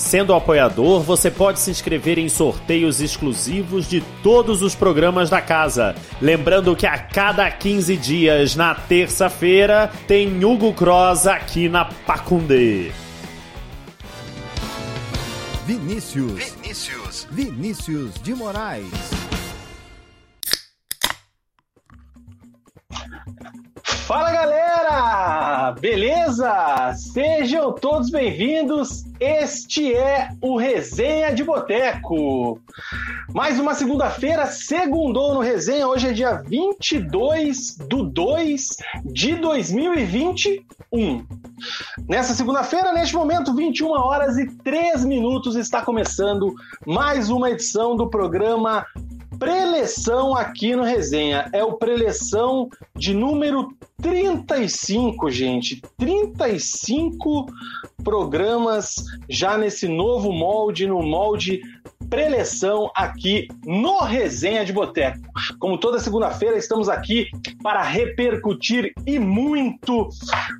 Sendo apoiador, você pode se inscrever em sorteios exclusivos de todos os programas da casa. Lembrando que a cada 15 dias, na terça-feira, tem Hugo Cross aqui na Pacundê. Vinícius. Vinícius. Vinícius de Moraes. Fala galera! Beleza? Sejam todos bem-vindos. Este é o Resenha de Boteco. Mais uma segunda-feira, segundou no Resenha. Hoje é dia 22 do 2 de 2021. Nessa segunda-feira, neste momento, 21 horas e 3 minutos, está começando mais uma edição do programa preleção aqui no Resenha. É o preleção de número 35, gente. 35 programas já nesse novo molde, no molde preleção aqui no Resenha de Boteco. Como toda segunda-feira, estamos aqui para repercutir e muito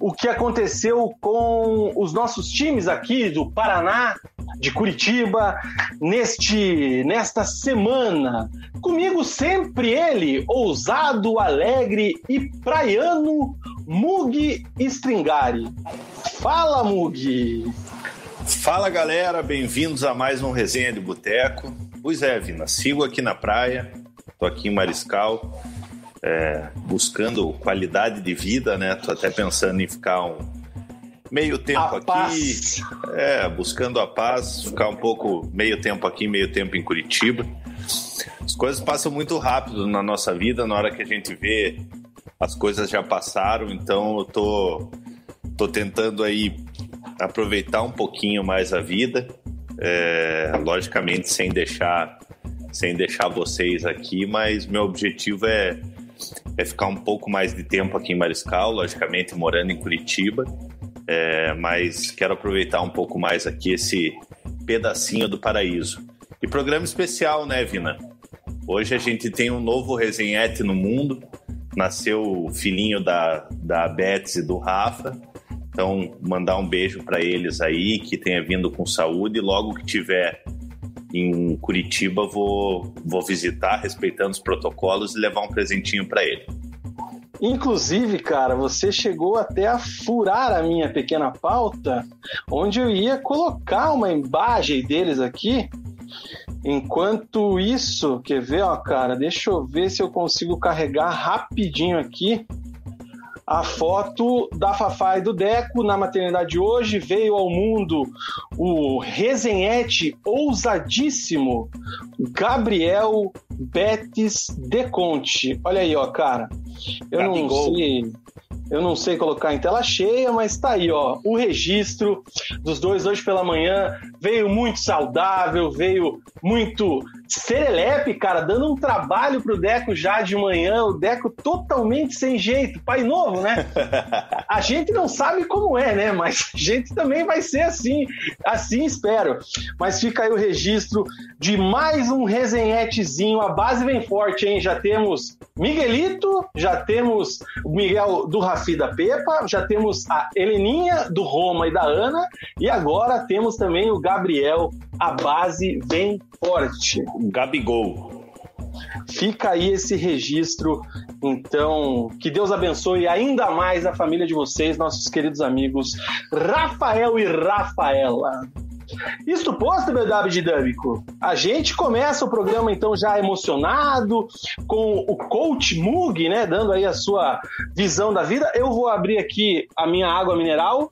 o que aconteceu com os nossos times aqui do Paraná, de Curitiba, neste nesta semana. Comigo sempre ele, ousado, alegre e praiano, Mug Stringari. Fala, Mug! Fala galera, bem-vindos a mais um Resenha de Boteco. Pois é, Vina, sigo aqui na praia, tô aqui em Mariscal, é, buscando qualidade de vida, né? Tô até pensando em ficar um meio tempo A aqui, paz. é, buscando a paz, ficar um pouco meio tempo aqui, meio tempo em Curitiba. As coisas passam muito rápido na nossa vida, na hora que a gente vê as coisas já passaram, então eu tô, tô tentando aí aproveitar um pouquinho mais a vida, é, logicamente sem deixar sem deixar vocês aqui, mas meu objetivo é, é ficar um pouco mais de tempo aqui em Mariscal, logicamente morando em Curitiba, é, mas quero aproveitar um pouco mais aqui esse pedacinho do paraíso. E programa especial, né, Vina? Hoje a gente tem um novo resenhete no mundo, nasceu o filhinho da, da Betsy e do Rafa, então, mandar um beijo para eles aí, que tenha vindo com saúde. Logo que tiver em Curitiba, vou, vou visitar, respeitando os protocolos, e levar um presentinho para ele. Inclusive, cara, você chegou até a furar a minha pequena pauta, onde eu ia colocar uma imagem deles aqui. Enquanto isso, quer ver, ó, cara? Deixa eu ver se eu consigo carregar rapidinho aqui a foto da Fafá e do Deco na maternidade de hoje. Veio ao mundo o resenhete ousadíssimo Gabriel Betis Deconte. Olha aí, ó, cara. Eu não sei. Eu não sei colocar em tela cheia, mas tá aí, ó. O registro dos dois hoje pela manhã veio muito saudável, veio muito serelepe, cara, dando um trabalho pro Deco já de manhã. O Deco totalmente sem jeito. Pai novo, né? A gente não sabe como é, né? Mas a gente também vai ser assim. Assim espero. Mas fica aí o registro de mais um resenhetezinho. A base vem forte, hein? Já temos Miguelito, já temos o Miguel do Rafi da Pepa, já temos a Heleninha do Roma e da Ana, e agora temos também o Gabriel. A base vem forte. Gabigol. Fica aí esse registro. Então, que Deus abençoe ainda mais a família de vocês, nossos queridos amigos Rafael e Rafaela. Isto posto, meu W dinâmico, a gente começa o programa então já emocionado com o coach Mug, né, dando aí a sua visão da vida. Eu vou abrir aqui a minha água mineral,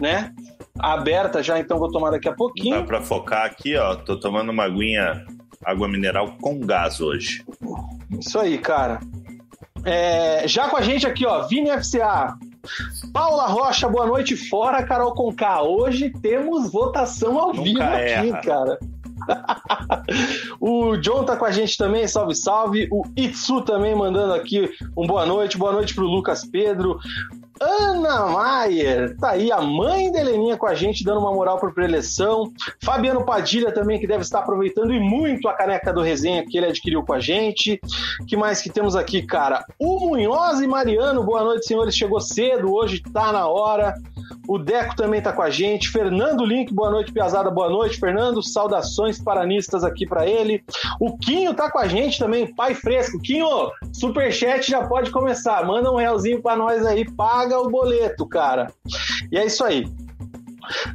né? Aberta já, então vou tomar daqui a pouquinho. Dá pra focar aqui, ó. Tô tomando uma aguinha, água mineral com gás hoje. Isso aí, cara. É, já com a gente aqui, ó, Vini FCA. Paula Rocha, boa noite fora, Carol Conká. Hoje temos votação ao Nunca vivo aqui, erra. cara. o John tá com a gente também, salve, salve. O Itsu também mandando aqui um boa noite. Boa noite pro Lucas Pedro. Ana Maier, tá aí a mãe da Heleninha com a gente, dando uma moral por preleção. Fabiano Padilha também, que deve estar aproveitando e muito a caneca do resenha que ele adquiriu com a gente. que mais que temos aqui, cara? O Munhoz e Mariano, boa noite, senhores. Chegou cedo, hoje tá na hora. O Deco também tá com a gente. Fernando Link, boa noite, Piazada, boa noite. Fernando, saudações paranistas aqui para ele. O Quinho tá com a gente também, pai fresco. Quinho, superchat já pode começar. Manda um realzinho para nós aí, paga o boleto, cara. E é isso aí.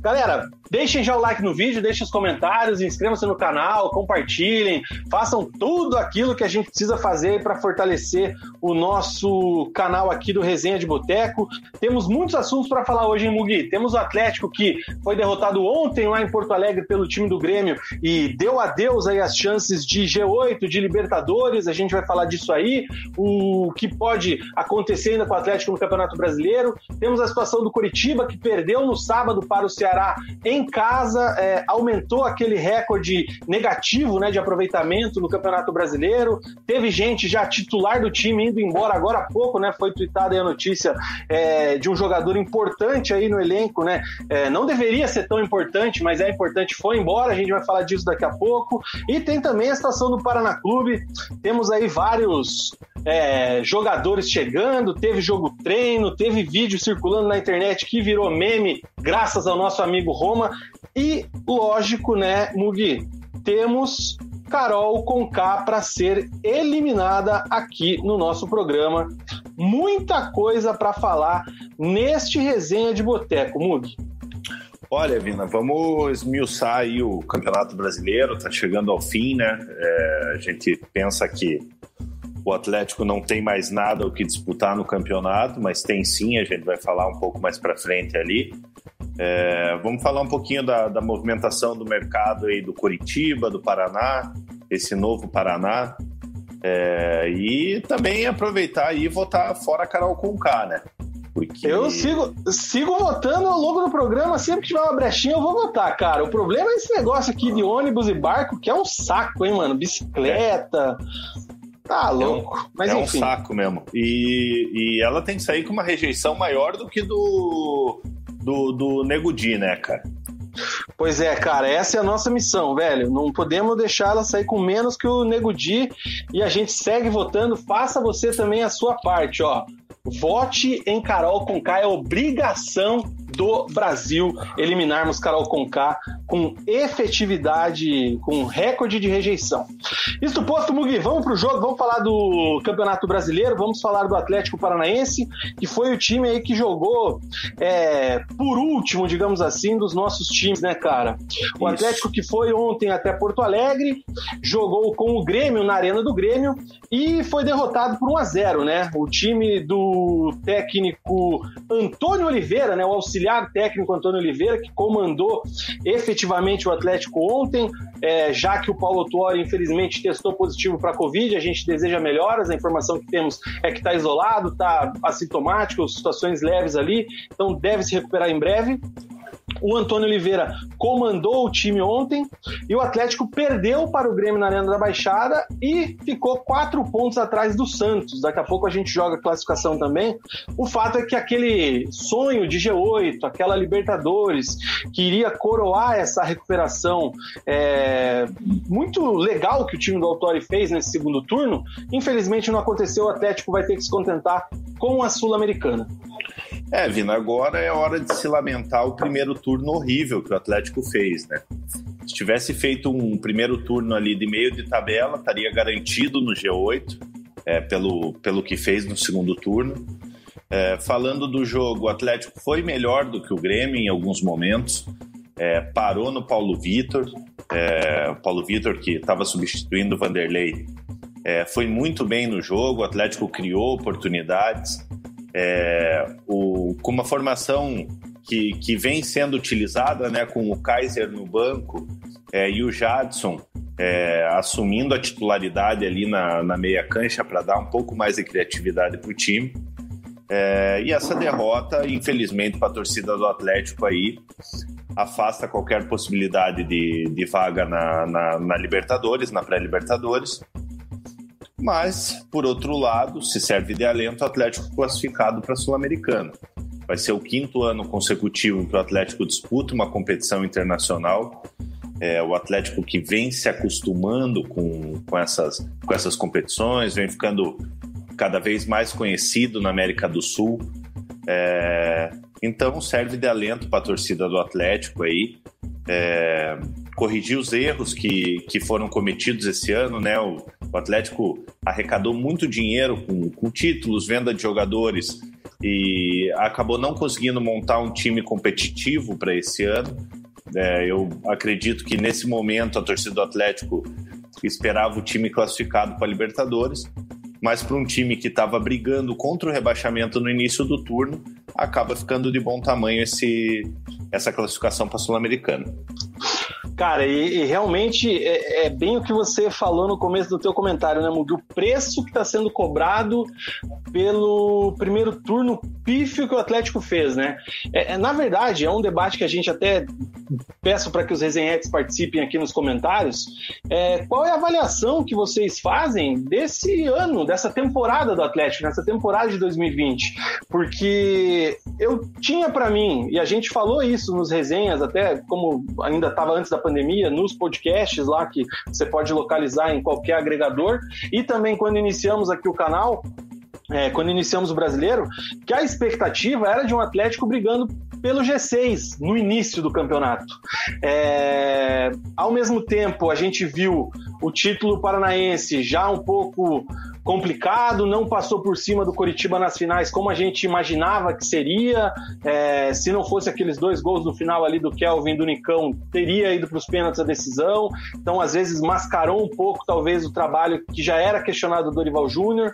Galera, deixem já o like no vídeo, deixem os comentários, inscrevam-se no canal, compartilhem, façam tudo aquilo que a gente precisa fazer para fortalecer o nosso canal aqui do Resenha de Boteco. Temos muitos assuntos para falar hoje, hein, Mugi? Temos o Atlético que foi derrotado ontem lá em Porto Alegre pelo time do Grêmio e deu adeus aí as chances de G8, de Libertadores, a gente vai falar disso aí, o que pode acontecer ainda com o Atlético no Campeonato Brasileiro. Temos a situação do Curitiba que perdeu no sábado para o Ceará em casa, é, aumentou aquele recorde negativo né, de aproveitamento no Campeonato Brasileiro. Teve gente já titular do time indo embora agora há pouco, né? Foi tweetada a notícia é, de um jogador importante aí no elenco, né? É, não deveria ser tão importante, mas é importante, foi embora. A gente vai falar disso daqui a pouco. E tem também a situação do Paraná Clube. Temos aí vários é, jogadores chegando, teve jogo treino, teve vídeo circulando na internet que virou meme, graças ao nosso amigo Roma. E, lógico, né, Mugi, temos Carol Conká para ser eliminada aqui no nosso programa. Muita coisa para falar neste resenha de boteco, Mugi. Olha, Vina, vamos esmiuçar aí o Campeonato Brasileiro, tá chegando ao fim, né? É, a gente pensa que o Atlético não tem mais nada o que disputar no campeonato, mas tem sim, a gente vai falar um pouco mais para frente ali. É, vamos falar um pouquinho da, da, movimentação do mercado aí do Curitiba, do Paraná, esse novo Paraná. É, e também aproveitar e votar fora Carol Conká, né? Porque... Eu sigo, sigo votando ao longo do programa, sempre que tiver uma brechinha eu vou votar, cara. O problema é esse negócio aqui de ônibus e barco, que é um saco, hein, mano? Bicicleta. Tá louco. É um, Mas é enfim. um saco mesmo. E, e ela tem que sair com uma rejeição maior do que do, do, do Nego Di, né, cara? Pois é, cara, essa é a nossa missão, velho. Não podemos deixar ela sair com menos que o Nego Di e a gente segue votando. Faça você também a sua parte, ó. Vote em Carol Conká, é obrigação do Brasil eliminarmos Carol Conká com efetividade, com recorde de rejeição. Isto posto, Mugi, vamos pro jogo, vamos falar do Campeonato Brasileiro, vamos falar do Atlético Paranaense, que foi o time aí que jogou é, por último, digamos assim, dos nossos times, né, cara? O Isso. Atlético que foi ontem até Porto Alegre, jogou com o Grêmio na Arena do Grêmio e foi derrotado por 1 a 0 né? O time do técnico Antônio Oliveira, né, o auxiliar técnico Antônio Oliveira, que comandou efetivamente o Atlético ontem, é, já que o Paulo Tuori, infelizmente, testou positivo para a Covid, a gente deseja melhoras, a informação que temos é que está isolado, está assintomático, situações leves ali, então deve se recuperar em breve. O Antônio Oliveira comandou o time ontem e o Atlético perdeu para o Grêmio na Arena da Baixada e ficou quatro pontos atrás do Santos. Daqui a pouco a gente joga a classificação também. O fato é que aquele sonho de G8, aquela Libertadores, que iria coroar essa recuperação é, muito legal que o time do Autori fez nesse segundo turno, infelizmente não aconteceu. O Atlético vai ter que se contentar com a Sul-Americana. É, Vina, agora é hora de se lamentar o primeiro turno horrível que o Atlético fez, né? Se tivesse feito um primeiro turno ali de meio de tabela, estaria garantido no G8, é, pelo, pelo que fez no segundo turno. É, falando do jogo, o Atlético foi melhor do que o Grêmio em alguns momentos. é, parou no Paulo Vitor. É, Paulo Vitor, que estava substituindo o Vanderlei, é, foi muito bem no jogo. O Atlético criou oportunidades. É, o, com uma formação que, que vem sendo utilizada né, com o Kaiser no banco é, e o Jadson é, assumindo a titularidade ali na, na meia cancha para dar um pouco mais de criatividade para o time. É, e essa derrota, infelizmente, para a torcida do Atlético aí, afasta qualquer possibilidade de, de vaga na, na, na Libertadores, na pré-Libertadores. Mas, por outro lado, se serve de alento, o Atlético classificado para Sul-Americana. Vai ser o quinto ano consecutivo que o Atlético disputa uma competição internacional é, o Atlético que vem se acostumando com, com, essas, com essas competições, vem ficando cada vez mais conhecido na América do Sul. É, então serve de alento para a torcida do Atlético aí. É, corrigir os erros que, que foram cometidos esse ano, né? O, o Atlético arrecadou muito dinheiro com, com títulos, venda de jogadores e acabou não conseguindo montar um time competitivo para esse ano. É, eu acredito que nesse momento a torcida do Atlético esperava o time classificado para a Libertadores, mas para um time que estava brigando contra o rebaixamento no início do turno, acaba ficando de bom tamanho esse, essa classificação para Sul-Americana. Cara, e, e realmente é, é, bem o que você falou no começo do teu comentário, né, Mugi? O preço que está sendo cobrado pelo primeiro turno pífio que o Atlético fez, né? É, é na verdade, é um debate que a gente até peço para que os resenhetes participem aqui nos comentários. É, qual é a avaliação que vocês fazem desse ano, dessa temporada do Atlético, nessa temporada de 2020? Porque eu tinha para mim, e a gente falou isso nos resenhas, até como ainda estava antes da pandemia, nos podcasts lá que você pode localizar em qualquer agregador, e também quando iniciamos aqui o canal, é, quando iniciamos o brasileiro, que a expectativa era de um Atlético brigando pelo G6 no início do campeonato. É, ao mesmo tempo, a gente viu o título paranaense já um pouco complicado, não passou por cima do Coritiba nas finais como a gente imaginava que seria. É, se não fosse aqueles dois gols no final ali do Kelvin e do Nicão, teria ido para os pênaltis a decisão. Então, às vezes, mascarou um pouco, talvez, o trabalho que já era questionado do Dorival Júnior.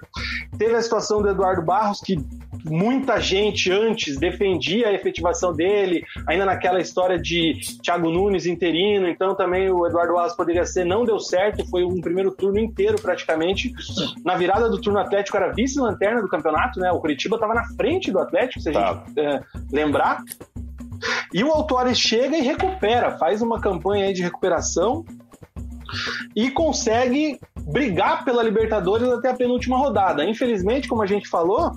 Teve a situação do Eduardo Barros, que muita gente antes defendia a efetivação dele, ainda naquela história de Thiago Nunes interino, então também o Eduardo Alves poderia ser, não deu certo, foi um primeiro turno inteiro praticamente. Na virada do turno Atlético era vice-lanterna do campeonato, né? O Curitiba estava na frente do Atlético, se a tá. gente é, lembrar. E o Autores chega e recupera, faz uma campanha aí de recuperação e consegue brigar pela Libertadores até a penúltima rodada. Infelizmente, como a gente falou,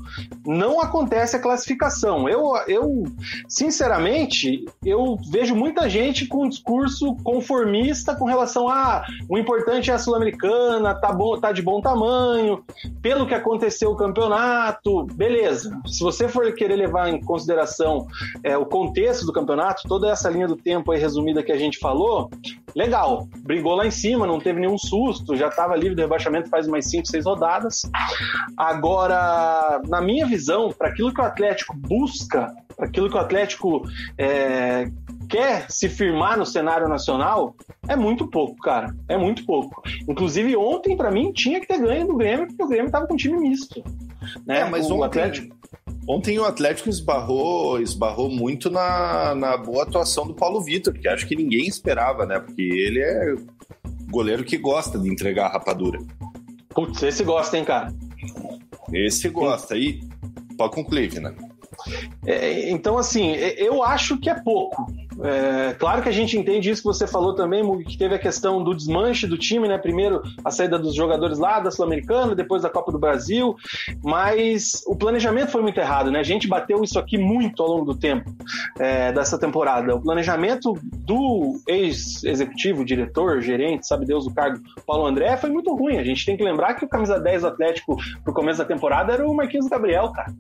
não acontece a classificação. Eu, eu sinceramente, eu vejo muita gente com um discurso conformista com relação a o importante é a Sul-Americana, tá bom, tá de bom tamanho, pelo que aconteceu o campeonato, beleza. Se você for querer levar em consideração é, o contexto do campeonato, toda essa linha do tempo resumida que a gente falou, legal. Brigou lá em cima, não teve nenhum susto, já estava livre do rebaixamento faz umas 5, 6 rodadas. Agora, na minha visão, para aquilo que o Atlético busca, para aquilo que o Atlético é, quer se firmar no cenário nacional, é muito pouco, cara. É muito pouco. Inclusive, ontem, para mim, tinha que ter ganho do Grêmio, porque o Grêmio estava com um time misto. Né? É, mas o ontem, Atlético. Ontem o Atlético esbarrou, esbarrou muito na, na boa atuação do Paulo Vitor, que acho que ninguém esperava, né? Porque ele é goleiro que gosta de entregar a rapadura. Putz, esse gosta, hein, cara? Esse gosta. E pode concluir, Vina. É, então, assim, eu acho que é pouco. É, claro que a gente entende isso que você falou também, que teve a questão do desmanche do time, né? Primeiro a saída dos jogadores lá da Sul-Americana, depois da Copa do Brasil, mas o planejamento foi muito errado, né? A gente bateu isso aqui muito ao longo do tempo é, dessa temporada. O planejamento do ex-executivo, diretor, gerente, sabe Deus o cargo, Paulo André, foi muito ruim. A gente tem que lembrar que o camisa 10 do Atlético pro começo da temporada era o Marquinhos Gabriel, cara.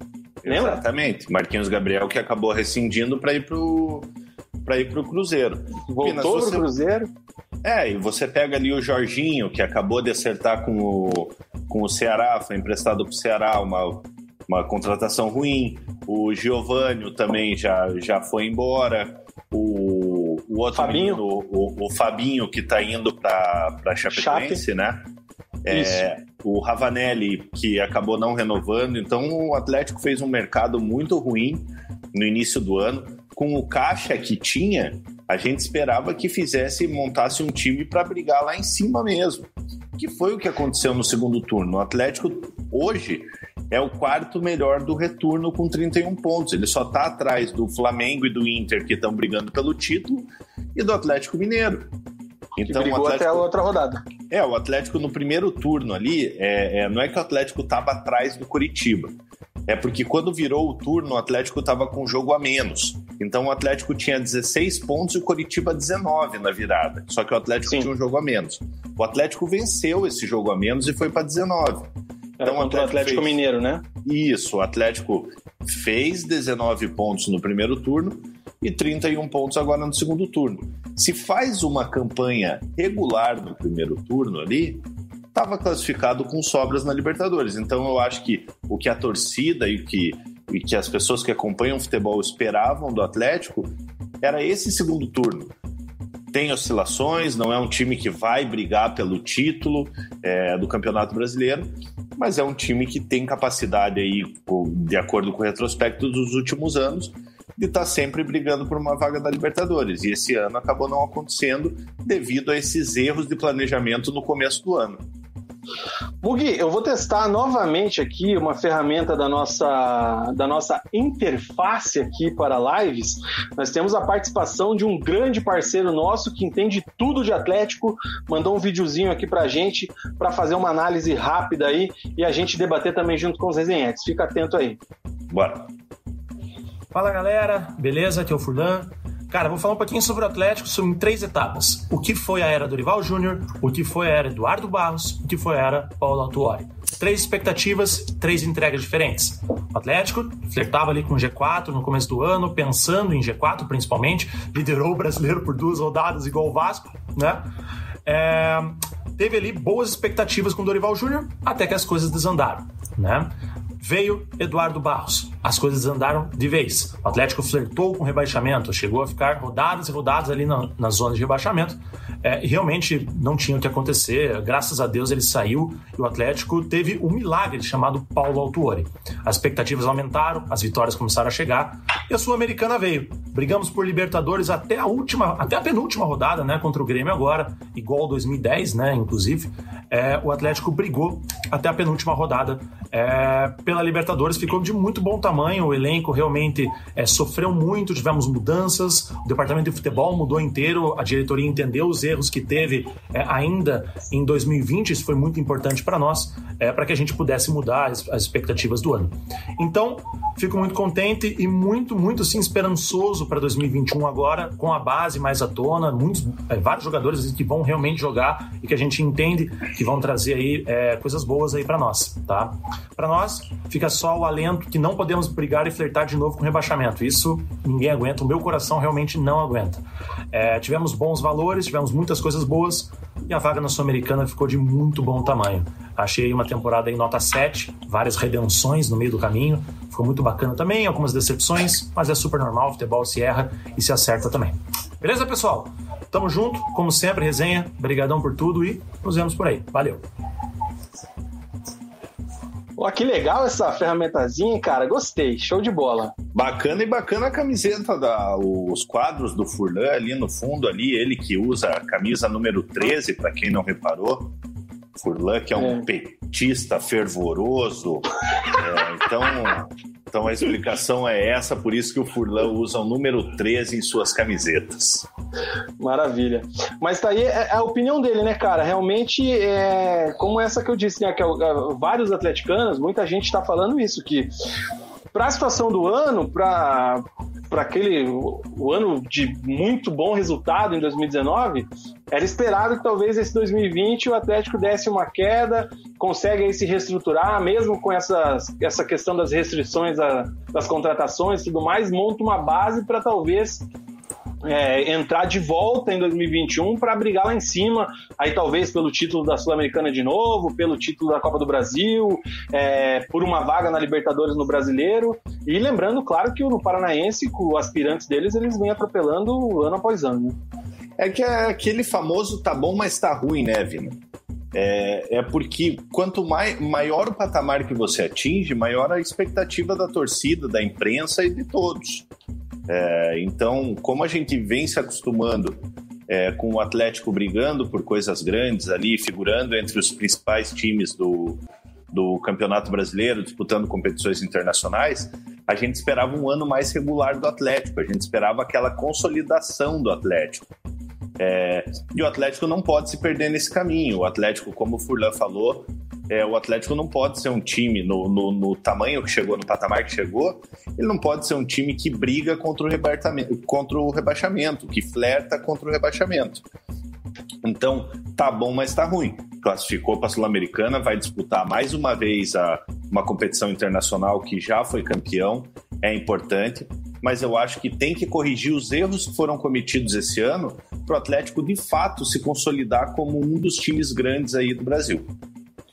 Lembra? Exatamente. Marquinhos Gabriel que acabou rescindindo para ir pro para ir pro Cruzeiro. Voltou pro Cruzeiro? É, e você pega ali o Jorginho, que acabou de acertar com o, com o Ceará, foi emprestado pro Ceará, uma, uma contratação ruim. O Giovanni também já, já foi embora. O, o outro Fabinho. menino, o, o, Fabinho, que está indo para a Chapecoense, Chape. né? É, o Ravanelli, que acabou não renovando. Então, o Atlético fez um mercado muito ruim no início do ano. Com o caixa que tinha, a gente esperava que fizesse, montasse um time para brigar lá em cima mesmo. Que foi o que aconteceu no segundo turno. O Atlético, hoje, é o quarto melhor do retorno com 31 pontos. Ele só está atrás do Flamengo e do Inter, que estão brigando pelo título, e do Atlético Mineiro. Então, que brigou Atlético... até a outra rodada. É, o Atlético no primeiro turno ali, é, é não é que o Atlético estava atrás do Curitiba. É porque quando virou o turno, o Atlético estava com um jogo a menos. Então o Atlético tinha 16 pontos e o Curitiba 19 na virada. Só que o Atlético Sim. tinha um jogo a menos. O Atlético venceu esse jogo a menos e foi para 19. Era então, o Atlético, Atlético fez... Mineiro, né? Isso, o Atlético fez 19 pontos no primeiro turno e 31 pontos agora no segundo turno. Se faz uma campanha regular no primeiro turno ali, estava classificado com sobras na Libertadores. Então eu acho que o que a torcida e que, e que as pessoas que acompanham o futebol esperavam do Atlético era esse segundo turno tem oscilações, não é um time que vai brigar pelo título é, do Campeonato Brasileiro, mas é um time que tem capacidade aí, de acordo com o retrospecto dos últimos anos, de estar tá sempre brigando por uma vaga da Libertadores. E esse ano acabou não acontecendo devido a esses erros de planejamento no começo do ano. Mugi, eu vou testar novamente aqui uma ferramenta da nossa, da nossa interface aqui para lives. Nós temos a participação de um grande parceiro nosso que entende tudo de Atlético, mandou um videozinho aqui para a gente para fazer uma análise rápida aí e a gente debater também junto com os resenhetes. Fica atento aí. Bora. Fala galera, beleza? Aqui é o Furlan. Cara, vou falar um pouquinho sobre o Atlético em três etapas. O que foi a era Dorival Júnior, o que foi a era Eduardo Barros, o que foi a era Paulo Autuori. Três expectativas, três entregas diferentes. O Atlético flertava ali com G4 no começo do ano, pensando em G4 principalmente, liderou o brasileiro por duas rodadas igual o Vasco, né? É, teve ali boas expectativas com o Dorival Júnior, até que as coisas desandaram, né? Veio Eduardo Barros. As coisas andaram de vez. O Atlético flertou com rebaixamento, chegou a ficar rodadas e rodadas ali na, na zona de rebaixamento. É, e realmente não tinha o que acontecer. Graças a Deus ele saiu e o Atlético teve um milagre chamado Paulo Autuori. As expectativas aumentaram, as vitórias começaram a chegar e a Sul-Americana veio. Brigamos por Libertadores até a última, até a penúltima rodada, né, contra o Grêmio agora, igual 2010, né, inclusive. É, o Atlético brigou até a penúltima rodada é, pela Libertadores, ficou de muito bom tamanho. O elenco realmente é, sofreu muito, tivemos mudanças, o departamento de futebol mudou inteiro, a diretoria entendeu os erros que teve é, ainda em 2020, isso foi muito importante para nós, é, para que a gente pudesse mudar as, as, expectativas do ano. Então, fico muito contente e muito, muito sim esperançoso para 2021 agora, com a base mais à tona, muitos, é, vários jogadores que vão realmente jogar e que a gente entende que vão trazer aí é, coisas boas aí para nós, tá? Para nós, fica só o alento que não podemos brigar e flertar de novo com rebaixamento. Isso ninguém aguenta, o meu coração realmente não aguenta. É, tivemos bons valores, tivemos muitas coisas boas e a vaga na Sul-Americana ficou de muito bom tamanho. Achei uma temporada em nota 7, várias redenções no meio do caminho, ficou muito bacana também, algumas decepções, mas é super normal, o futebol se erra e se acerta também. Beleza, pessoal? Tamo junto, como sempre, resenha. Obrigadão por tudo e nos vemos por aí. Valeu! Ó, que legal essa ferramentazinha, cara. Gostei, show de bola. Bacana e bacana a camiseta, da, os quadros do Furlan ali no fundo, ali, ele que usa a camisa número 13, para quem não reparou. Furlan, que é um é. petista fervoroso. é, então, então a explicação é essa, por isso que o Furlan usa o número 13 em suas camisetas. Maravilha. Mas tá aí é, é a opinião dele, né, cara? Realmente, é, como essa que eu disse, né, que é, vários atleticanos, muita gente está falando isso, que para a situação do ano, para para aquele o ano de muito bom resultado em 2019, era esperado que talvez esse 2020 o Atlético desse uma queda, consegue se reestruturar, mesmo com essas, essa questão das restrições a, das contratações e tudo mais, monta uma base para talvez é, entrar de volta em 2021 para brigar lá em cima, aí talvez pelo título da Sul-Americana de novo, pelo título da Copa do Brasil, é, por uma vaga na Libertadores no Brasileiro. E lembrando, claro, que no Paranaense, com aspirantes deles, eles vêm atropelando ano após ano. É que é aquele famoso tá bom, mas tá ruim, né, Vina? É, é porque quanto mai, maior o patamar que você atinge, maior a expectativa da torcida, da imprensa e de todos. É, então, como a gente vem se acostumando é, com o Atlético brigando por coisas grandes ali, figurando entre os principais times do, do Campeonato Brasileiro, disputando competições internacionais, a gente esperava um ano mais regular do Atlético, a gente esperava aquela consolidação do Atlético. É, e o Atlético não pode se perder nesse caminho. O Atlético, como o Furlan falou, é, o Atlético não pode ser um time no, no, no, tamanho que chegou, no patamar que chegou, ele não pode ser um time que briga contra o, contra o rebaixamento, que flerta contra o rebaixamento. Então, tá bom, mas tá ruim. Classificou para a Sul-Americana, vai disputar mais uma vez a, uma competição internacional que já foi campeão, é importante, mas eu acho que tem que corrigir os erros que foram cometidos esse ano para o Atlético de fato se consolidar como um dos times grandes aí do Brasil.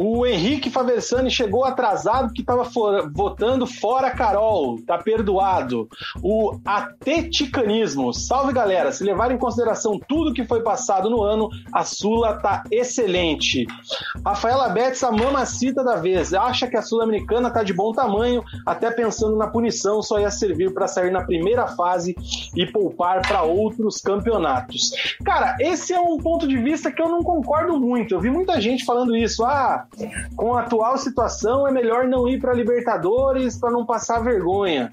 O Henrique Faversani chegou atrasado que estava votando fora Carol, tá perdoado. O ateticanismo, salve galera, se levar em consideração tudo que foi passado no ano, a Sula tá excelente. Rafaela Betts, a mamacita da vez, acha que a Sul-Americana tá de bom tamanho, até pensando na punição só ia servir para sair na primeira fase e poupar para outros campeonatos. Cara, esse é um ponto de vista que eu não concordo muito. Eu vi muita gente falando isso. Ah, com a atual situação é melhor não ir para Libertadores para não passar vergonha.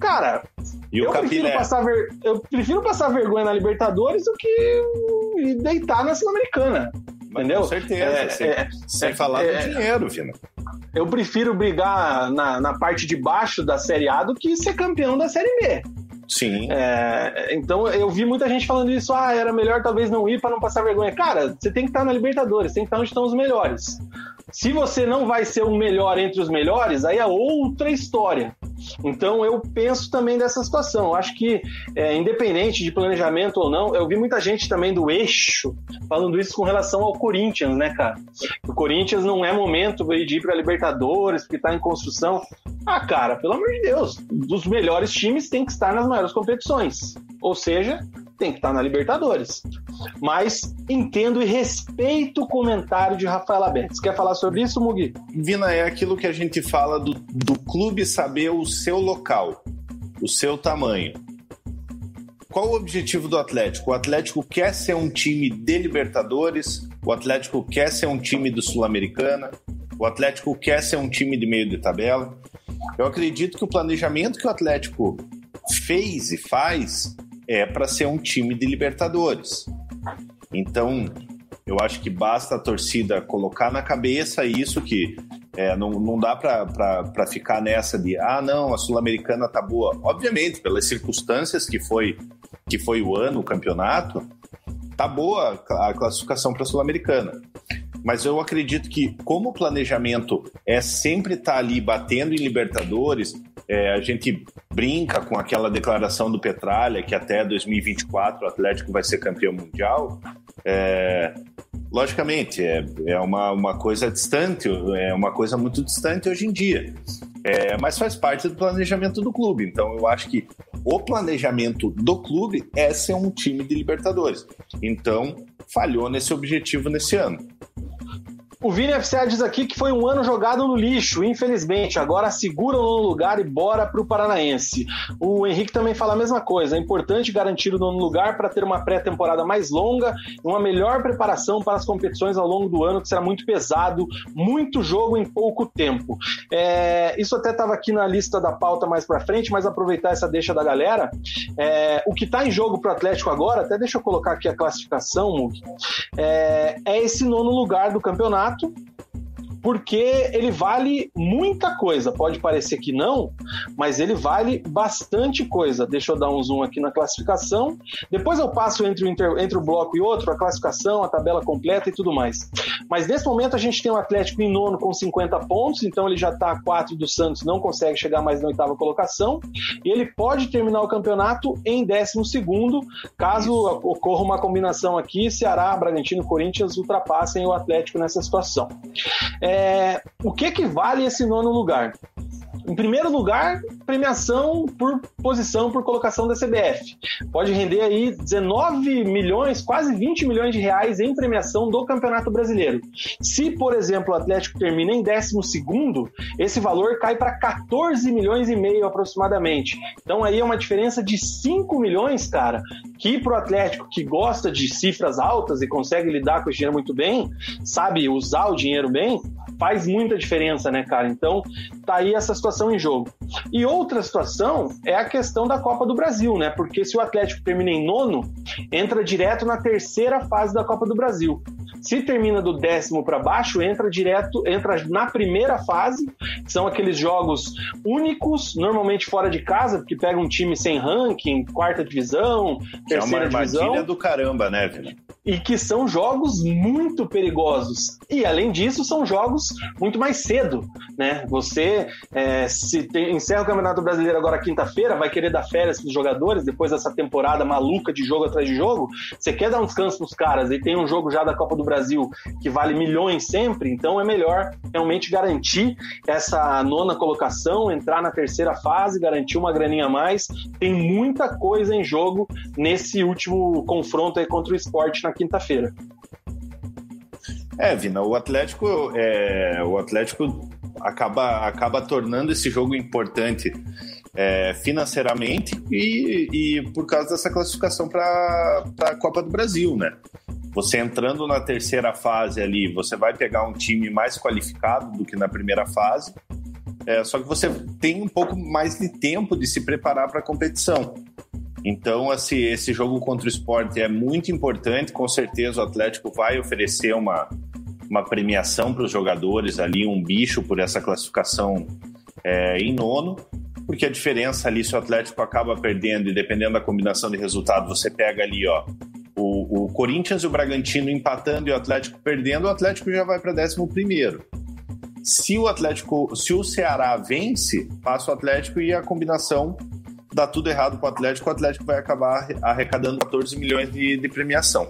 Cara, eu prefiro, passar ver... eu prefiro passar vergonha na Libertadores do que deitar na Sul-Americana. Entendeu? Com certeza. É, sem, é, sem é, falar do é. dinheiro, Fina. Eu prefiro brigar na, na parte de baixo da Série A do que ser campeão da Série B. Sim. É, então eu vi muita gente falando isso, ah, era melhor talvez não ir para não passar vergonha. Cara, você tem que estar na Libertadores, tem que estar onde estão os melhores. Se você não vai ser o melhor entre os melhores, aí é outra história. Então eu penso também dessa situação. Eu acho que, é, independente de planejamento ou não, eu vi muita gente também do eixo falando isso com relação ao Corinthians, né, cara? O Corinthians não é momento de ir para Libertadores, porque está em construção. Ah, cara, pelo amor de Deus, dos melhores times tem que estar nas maiores competições. Ou seja, tem que estar na Libertadores. Mas entendo e respeito o comentário de Rafael Abertes. Quer falar sobre isso, Mugi? Vina, é aquilo que a gente fala do, do clube saber o seu local, o seu tamanho. Qual o objetivo do Atlético? O Atlético quer ser um time de Libertadores, o Atlético quer ser um time do Sul-Americana, o Atlético quer ser um time de meio de tabela. Eu acredito que o planejamento que o Atlético fez e faz é para ser um time de Libertadores. Então, eu acho que basta a torcida colocar na cabeça isso que é, não, não dá para ficar nessa de ah, não, a Sul-Americana tá boa. Obviamente, pelas circunstâncias que foi, que foi o ano, o campeonato, tá boa a classificação para a Sul-Americana. Mas eu acredito que, como o planejamento é sempre estar tá ali batendo em Libertadores, é, a gente brinca com aquela declaração do Petralha que até 2024 o Atlético vai ser campeão mundial. É, logicamente, é, é uma, uma coisa distante, é uma coisa muito distante hoje em dia. É, mas faz parte do planejamento do clube. Então eu acho que o planejamento do clube é ser um time de Libertadores. Então falhou nesse objetivo nesse ano. O Vini FCA diz aqui que foi um ano jogado no lixo, infelizmente. Agora segura o nono lugar e bora pro Paranaense. O Henrique também fala a mesma coisa. É importante garantir o nono lugar para ter uma pré-temporada mais longa e uma melhor preparação para as competições ao longo do ano, que será muito pesado, muito jogo em pouco tempo. É, isso até estava aqui na lista da pauta mais para frente, mas aproveitar essa deixa da galera. É, o que está em jogo para o Atlético agora, até deixa eu colocar aqui a classificação, é, é esse nono lugar do campeonato campeonato porque ele vale muita coisa. Pode parecer que não, mas ele vale bastante coisa. Deixa eu dar um zoom aqui na classificação. Depois eu passo entre o, inter... entre o bloco e outro, a classificação, a tabela completa e tudo mais. Mas nesse momento a gente tem o Atlético em nono com 50 pontos, então ele já está a 4 do Santos, não consegue chegar mais na oitava colocação. E ele pode terminar o campeonato em décimo segundo, caso ocorra uma combinação aqui, Ceará, Bragantino Corinthians ultrapassem o Atlético nessa situação. É, o que que vale esse nono lugar? Em primeiro lugar, premiação por posição, por colocação da CBF. Pode render aí 19 milhões, quase 20 milhões de reais em premiação do Campeonato Brasileiro. Se, por exemplo, o Atlético termina em 12 esse valor cai para 14 milhões e meio aproximadamente. Então aí é uma diferença de 5 milhões, cara, que para o Atlético que gosta de cifras altas e consegue lidar com esse dinheiro muito bem, sabe usar o dinheiro bem, faz muita diferença, né, cara? Então, tá aí essa situação em jogo. E outra situação é a questão da Copa do Brasil, né? Porque se o Atlético termina em nono, entra direto na terceira fase da Copa do Brasil. Se termina do décimo para baixo, entra direto, entra na primeira fase, que são aqueles jogos únicos, normalmente fora de casa, porque pega um time sem ranking, quarta divisão, terceira é uma divisão. do caramba, né, Vila? E que são jogos muito perigosos. E além disso, são jogos muito mais cedo, né? Você é, se tem, encerra o Campeonato Brasileiro agora quinta-feira, vai querer dar férias para os jogadores depois dessa temporada maluca de jogo atrás de jogo. Você quer dar um descanso para os caras e tem um jogo já da Copa do Brasil que vale milhões sempre, então é melhor realmente garantir essa nona colocação, entrar na terceira fase, garantir uma graninha a mais. Tem muita coisa em jogo nesse último confronto aí contra o esporte na quinta-feira. É, Vina, o Atlético, é, o Atlético acaba, acaba tornando esse jogo importante é, financeiramente e, e, por causa dessa classificação para a Copa do Brasil, né? Você entrando na terceira fase ali, você vai pegar um time mais qualificado do que na primeira fase, é, só que você tem um pouco mais de tempo de se preparar para a competição. Então, assim, esse jogo contra o esporte é muito importante. Com certeza, o Atlético vai oferecer uma, uma premiação para os jogadores ali, um bicho por essa classificação é, em nono, porque a diferença ali, se o Atlético acaba perdendo e dependendo da combinação de resultado, você pega ali, ó, o, o Corinthians e o Bragantino empatando e o Atlético perdendo, o Atlético já vai para 11 primeiro. Se o Atlético, se o Ceará vence, passa o Atlético e a combinação dá tudo errado para o Atlético, o Atlético vai acabar arrecadando 14 milhões de, de premiação.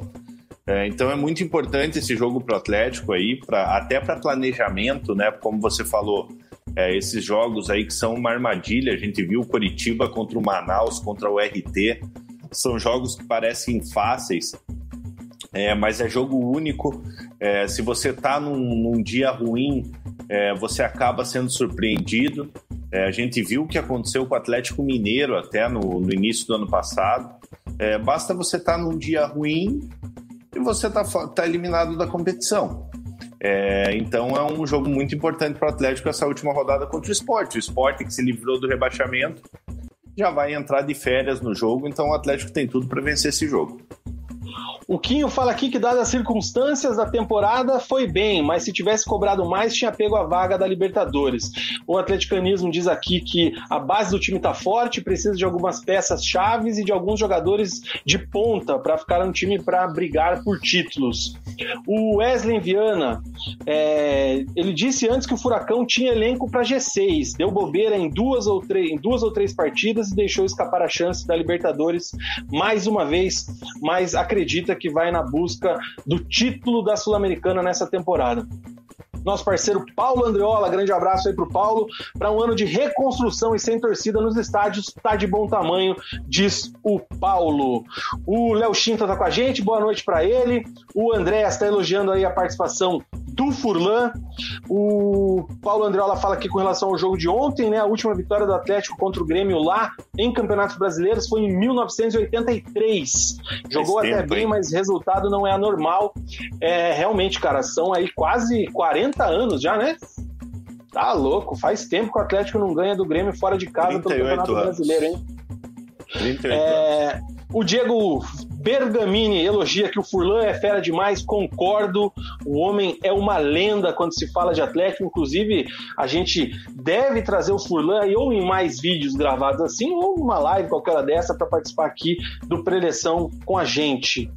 É, então é muito importante esse jogo para o Atlético aí, pra, até para planejamento, né? Como você falou, é, esses jogos aí que são uma armadilha. A gente viu o Coritiba contra o Manaus, contra o RT. São jogos que parecem fáceis, é, mas é jogo único. É, se você está num, num, dia ruim, é, você acaba sendo surpreendido. É, a gente viu o que aconteceu com o Atlético Mineiro até no, no início do ano passado. É, basta você estar tá num dia ruim e você está tá eliminado da competição. É, então é um jogo muito importante para o Atlético essa última rodada contra o Sport. O Sport que se livrou do rebaixamento já vai entrar de férias no jogo, então o Atlético tem tudo para vencer esse jogo. O Quinho fala aqui que, dadas as circunstâncias da temporada, foi bem, mas se tivesse cobrado mais, tinha pego a vaga da Libertadores. O atleticanismo diz aqui que a base do time está forte, precisa de algumas peças chaves e de alguns jogadores de ponta para ficar um time para brigar por títulos. O Wesley Viana, é, ele disse antes que o Furacão tinha elenco para G6, deu bobeira em duas, ou três, em duas ou três partidas e deixou escapar a chance da Libertadores mais uma vez, mas acredita que vai na busca do título da Sul-Americana nessa temporada nosso parceiro Paulo Andreola. Grande abraço aí pro Paulo. Para um ano de reconstrução e sem torcida nos estádios, tá de bom tamanho, diz o Paulo. O Léo Chinta tá com a gente, boa noite para ele. O André está elogiando aí a participação do Furlan. O Paulo Andreola fala aqui com relação ao jogo de ontem, né? A última vitória do Atlético contra o Grêmio lá em Campeonatos Brasileiros foi em 1983. Jogou até bem, mas resultado não é anormal. É, realmente, cara, são aí quase 40 anos já, né? Tá louco, faz tempo que o Atlético não ganha do Grêmio fora de casa pelo Campeonato anos. Brasileiro, hein? 38 é, anos. O Diego Bergamini elogia que o Furlan é fera demais, concordo. O homem é uma lenda quando se fala de Atlético. Inclusive, a gente deve trazer o Furlan aí, ou em mais vídeos gravados assim, ou uma live qualquer dessa para participar aqui do preleção com a gente.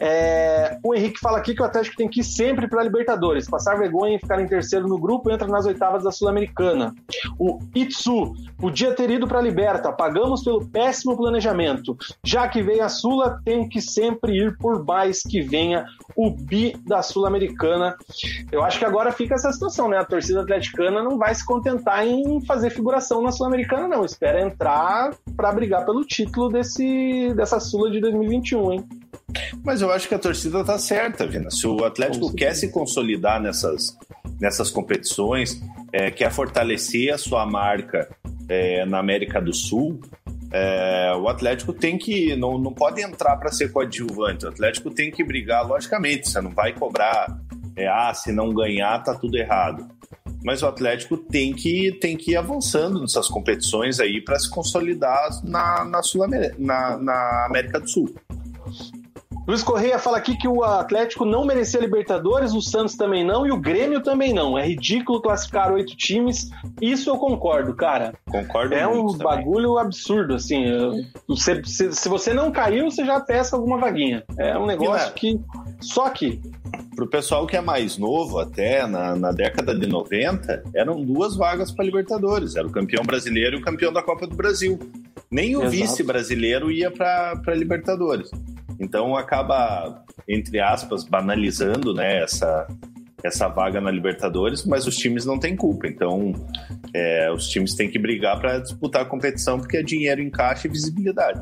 É... O Henrique fala aqui que o Atlético tem que ir sempre para Libertadores, passar vergonha e ficar em terceiro no grupo, entra nas oitavas da Sul-Americana. O Itsu podia ter ido para Liberta, pagamos pelo péssimo planejamento. Já que veio a Sula, tem que sempre ir por mais que venha o bi da Sul-Americana. Eu acho que agora fica essa situação, né? A torcida atleticana não vai se contentar em fazer figuração na Sul-Americana, não. Espera entrar para brigar pelo título desse, dessa Sula de 2021, hein? Mas eu acho que a torcida tá certa, Vina. Se o Atlético quer se consolidar nessas, nessas competições, é, quer fortalecer a sua marca é, na América do Sul, é, o Atlético tem que. Não, não pode entrar para ser coadjuvante. O Atlético tem que brigar, logicamente. Você não vai cobrar. É, ah, se não ganhar, tá tudo errado. Mas o Atlético tem que, tem que ir avançando nessas competições aí para se consolidar na, na, Sul na, na América do Sul. Luiz Correia fala aqui que o Atlético não merecia Libertadores, o Santos também não e o Grêmio também não. É ridículo classificar oito times. Isso eu concordo, cara. Concordo. É um bagulho absurdo, assim. Você, se, se, você não caiu, você já testa alguma vaguinha. É um negócio é. que. Só que. Pro pessoal que é mais novo, até na, na década de 90, eram duas vagas para Libertadores. Era o campeão brasileiro e o campeão da Copa do Brasil. Nem o vice brasileiro ia para Libertadores. Então acaba, entre aspas, banalizando né, essa, essa vaga na Libertadores, mas os times não têm culpa. Então é, os times têm que brigar para disputar a competição porque é dinheiro em caixa e visibilidade.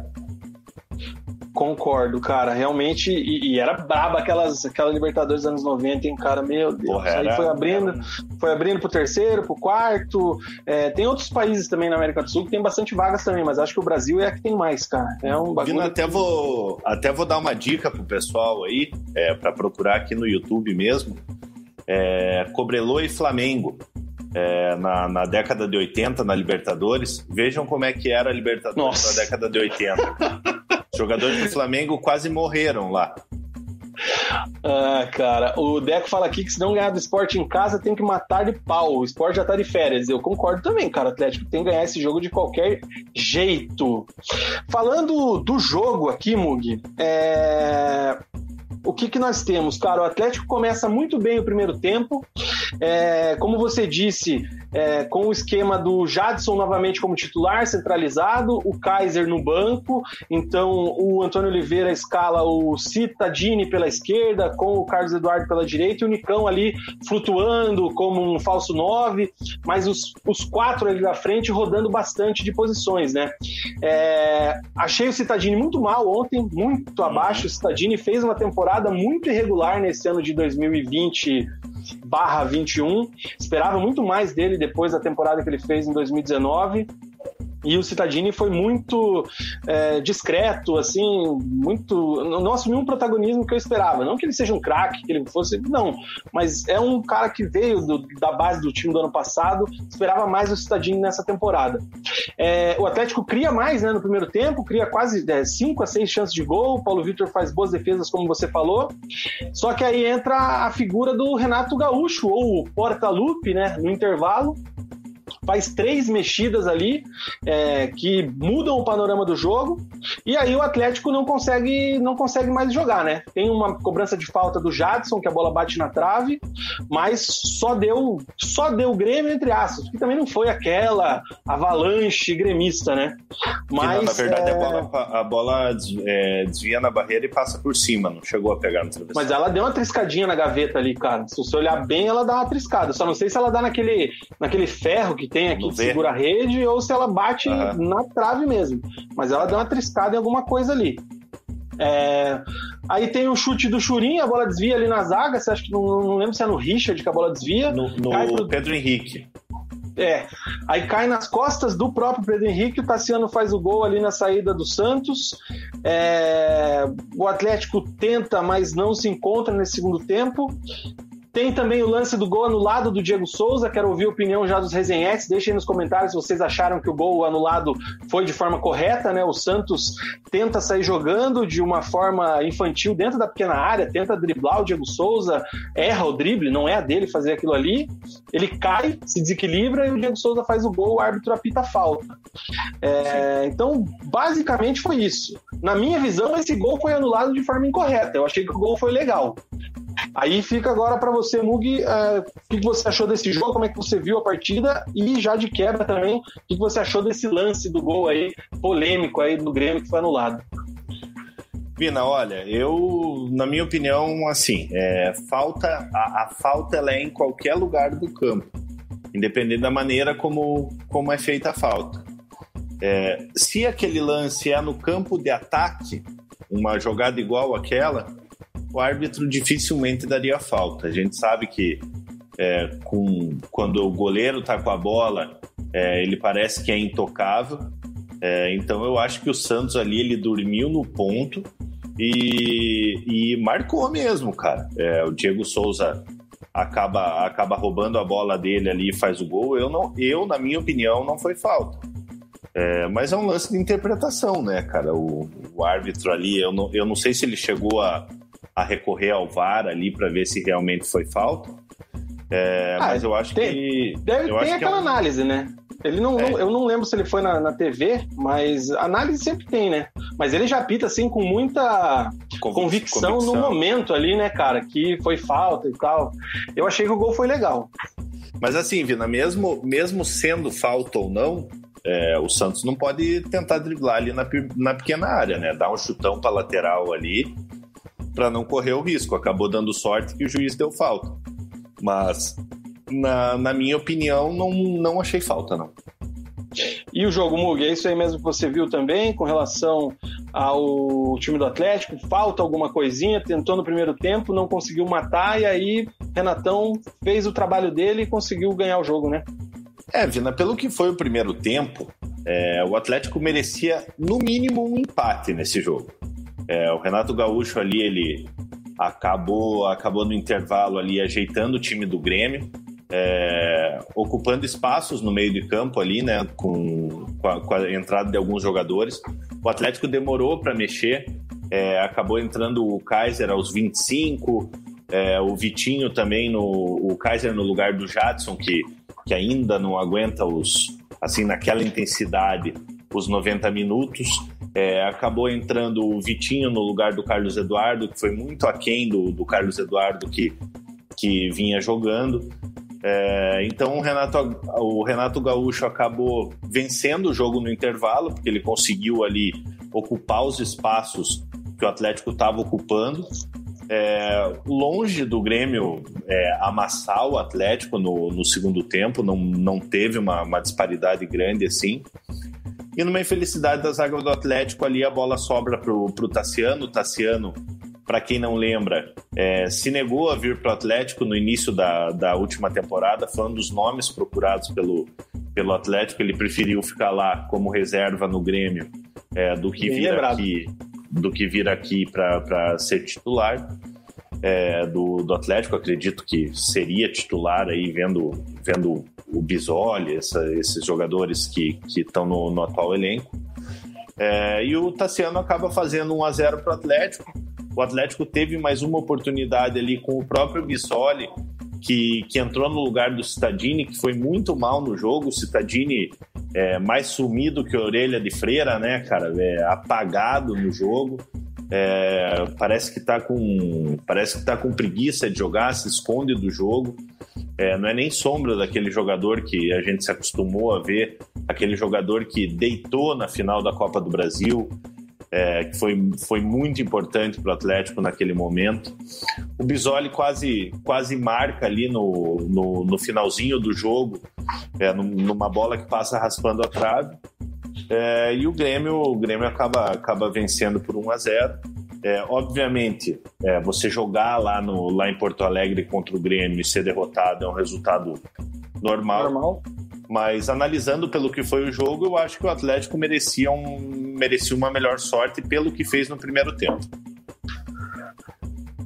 Concordo, cara. Realmente, e, e, era braba aquelas, aquela Libertadores dos anos 90, hein, cara? Meu Deus. Porra, era, Aí foi abrindo, era... foi abrindo pro terceiro, pro quarto. É, tem outros países também na América do Sul que tem bastante vagas também, mas acho que o Brasil é a que tem mais, cara. É um bagulho. Até, vou, até vou dar uma dica pro pessoal aí, é, para procurar aqui no YouTube mesmo. É, Cobrelô e Flamengo. É, na, na, década de 80, na Libertadores. Vejam como é que era a Libertadores Nossa. na década de 80. Jogadores do Flamengo quase morreram lá. Ah, cara, o Deco fala aqui que se não ganhar do esporte em casa tem que matar de pau. O esporte já tá de férias. Eu concordo também, cara. O Atlético tem que ganhar esse jogo de qualquer jeito. Falando do jogo aqui, Mug, é o que, que nós temos? Cara, o Atlético começa muito bem o primeiro tempo. É, como você disse, é, com o esquema do Jadson novamente como titular, centralizado, o Kaiser no banco, então o Antônio Oliveira escala o Citadini pela esquerda, com o Carlos Eduardo pela direita, e o Nicão ali flutuando como um falso 9, mas os, os quatro ali da frente rodando bastante de posições, né? É, achei o Citadini muito mal ontem, muito abaixo. O Citadini fez uma temporada muito irregular nesse ano de 2020 barra 21. Esperava muito mais dele depois da temporada que ele fez em 2019. E o Citadini foi muito é, discreto, assim, muito. Não assumiu um protagonismo que eu esperava. Não que ele seja um craque, que ele fosse. Não. Mas é um cara que veio do, da base do time do ano passado. Esperava mais o Citadini nessa temporada. É, o Atlético cria mais né, no primeiro tempo, cria quase 5 é, a 6 chances de gol. O Paulo Vitor faz boas defesas, como você falou. Só que aí entra a figura do Renato Gaúcho, ou Porta-Lupe, né, no intervalo faz três mexidas ali é, que mudam o panorama do jogo e aí o Atlético não consegue não consegue mais jogar, né? Tem uma cobrança de falta do Jadson que a bola bate na trave, mas só deu só deu Grêmio entre aspas, que também não foi aquela avalanche gremista, né? Mas na verdade é... a bola, a bola é, desvia na barreira e passa por cima, não chegou a pegar no travesseiro. Mas ela deu uma triscadinha na gaveta ali, cara. Se você olhar bem, ela dá uma triscada. Só não sei se ela dá naquele naquele ferro que tem aqui que segura a rede ou se ela bate uhum. na trave mesmo. Mas ela deu uma triscada em alguma coisa ali. É... Aí tem o chute do Churin, a bola desvia ali na zaga. Você acha que não, não lembro se é no Richard que a bola desvia. No, no pro... Pedro Henrique. É. Aí cai nas costas do próprio Pedro Henrique. O Tassiano faz o gol ali na saída do Santos. É... O Atlético tenta, mas não se encontra nesse segundo tempo. Tem também o lance do gol anulado do Diego Souza. Quero ouvir a opinião já dos resenhetes. Deixem nos comentários se vocês acharam que o gol anulado foi de forma correta, né? O Santos tenta sair jogando de uma forma infantil dentro da pequena área, tenta driblar o Diego Souza, erra o drible, não é a dele fazer aquilo ali. Ele cai, se desequilibra e o Diego Souza faz o gol, o árbitro apita a falta. É, então, basicamente foi isso. Na minha visão, esse gol foi anulado de forma incorreta. Eu achei que o gol foi legal. Aí fica agora para você, Mug, é, o que você achou desse jogo, como é que você viu a partida e já de quebra também, o que você achou desse lance do gol aí, polêmico aí do Grêmio que foi anulado? Vina, olha, eu, na minha opinião, assim, é, falta, a, a, falta ela é em qualquer lugar do campo, independente da maneira como, como é feita a falta. É, se aquele lance é no campo de ataque, uma jogada igual àquela, o árbitro dificilmente daria falta. A gente sabe que é, com, quando o goleiro está com a bola, é, ele parece que é intocável. É, então eu acho que o Santos ali ele dormiu no ponto e, e marcou mesmo, cara. É, o Diego Souza acaba, acaba roubando a bola dele ali e faz o gol. Eu, não, eu, na minha opinião, não foi falta. É, mas é um lance de interpretação, né, cara? O, o árbitro ali, eu não, eu não sei se ele chegou a, a recorrer ao VAR ali para ver se realmente foi falta. É, ah, mas eu acho tem, que. Deve, tem acho aquela que é um... análise, né? Ele não, é. não, eu não lembro se ele foi na, na TV, mas análise sempre tem, né? Mas ele já apita assim com muita convicção, convicção, no momento ali, né, cara? Que foi falta e tal. Eu achei que o gol foi legal. Mas assim, Vina, mesmo, mesmo sendo falta ou não, é, o Santos não pode tentar driblar ali na, na pequena área, né? Dar um chutão para lateral ali para não correr o risco. Acabou dando sorte que o juiz deu falta. Mas, na, na minha opinião, não, não achei falta, não. E o jogo, Mug, é isso aí mesmo que você viu também com relação ao time do Atlético? Falta alguma coisinha, tentou no primeiro tempo, não conseguiu matar, e aí Renatão fez o trabalho dele e conseguiu ganhar o jogo, né? É, Vina, pelo que foi o primeiro tempo, é, o Atlético merecia no mínimo um empate nesse jogo. É, o Renato Gaúcho ali, ele acabou, acabou no intervalo ali ajeitando o time do Grêmio, é, ocupando espaços no meio de campo ali, né, com, com, a, com a entrada de alguns jogadores. O Atlético demorou para mexer, é, acabou entrando o Kaiser aos 25, é, o Vitinho também, no, o Kaiser no lugar do Jadson, que, que ainda não aguenta os assim naquela intensidade os 90 minutos. É, acabou entrando o Vitinho no lugar do Carlos Eduardo, que foi muito aquém do, do Carlos Eduardo que, que vinha jogando. É, então o Renato, o Renato Gaúcho acabou vencendo o jogo no intervalo, porque ele conseguiu ali ocupar os espaços que o Atlético estava ocupando. É, longe do Grêmio é, amassar o Atlético no, no, segundo tempo, não, não teve uma, uma disparidade grande assim. E numa infelicidade das águas do Atlético, ali a bola sobra pro, pro Tassiano. O Tassiano, para quem não lembra, é, se negou a vir pro Atlético no início da, da última temporada, foi um dos nomes procurados pelo, pelo Atlético. Ele preferiu ficar lá como reserva no Grêmio é, do que vir aqui do que vir aqui para ser titular é, do, do Atlético. Acredito que seria titular aí, vendo, vendo o Bisoli, essa, esses jogadores que estão no, no, atual elenco. É, e o Tassiano acaba fazendo 1 a 0 para o Atlético. O Atlético teve mais uma oportunidade ali com o próprio Bisoli, que, que entrou no lugar do Cittadini, que foi muito mal no jogo. O Cittadini é mais sumido que a orelha de freira, né, cara? É apagado no jogo. É, parece que tá com parece que tá com preguiça de jogar, se esconde do jogo. É, não é nem sombra daquele jogador que a gente se acostumou a ver, aquele jogador que deitou na final da Copa do Brasil, é, que foi, foi muito importante para o Atlético naquele momento. O Bisoli quase, quase marca ali no, no, no finalzinho do jogo, é, numa bola que passa raspando a trave. É, e o Grêmio, o Grêmio acaba, acaba vencendo por 1 a 0. É, obviamente, é, você jogar lá, no, lá em Porto Alegre contra o Grêmio e ser derrotado é um resultado normal. normal. Mas analisando pelo que foi o jogo, eu acho que o Atlético merecia, um, merecia uma melhor sorte pelo que fez no primeiro tempo.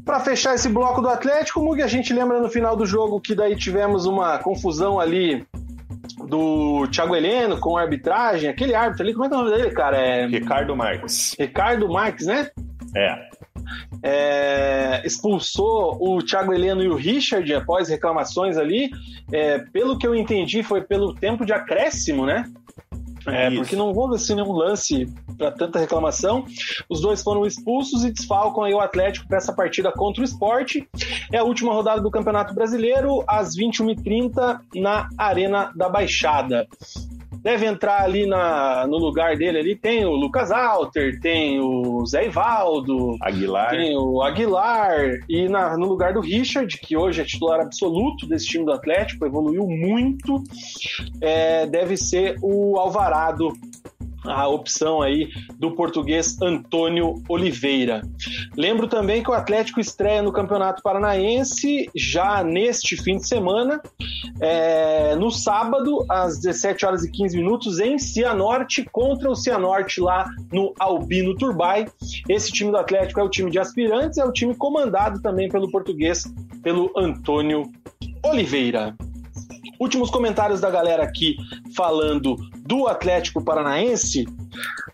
Para fechar esse bloco do Atlético, Mug, a gente lembra no final do jogo que daí tivemos uma confusão ali do Thiago Heleno com arbitragem, aquele árbitro ali, como é que é o nome dele, cara? É... Ricardo Marques. Ricardo Marques, né? É. É, expulsou o Thiago Heleno e o Richard após reclamações ali. É, pelo que eu entendi, foi pelo tempo de acréscimo, né? É, porque não houve assim nenhum lance para tanta reclamação. Os dois foram expulsos e desfalcam aí o Atlético para essa partida contra o esporte. É a última rodada do Campeonato Brasileiro, às 21h30, na Arena da Baixada deve entrar ali na, no lugar dele ali. Tem o Lucas Alter, tem o Zé Ivaldo, Aguilar. tem o Aguilar, e na, no lugar do Richard, que hoje é titular absoluto desse time do Atlético, evoluiu muito, é, deve ser o Alvarado a opção aí do português Antônio Oliveira. Lembro também que o Atlético estreia no Campeonato Paranaense já neste fim de semana, é, no sábado, às 17 horas e 15 minutos, em Cianorte, contra o Cianorte lá no Albino Turbai. Esse time do Atlético é o time de aspirantes, é o time comandado também pelo português, pelo Antônio Oliveira. Últimos comentários da galera aqui falando do Atlético Paranaense.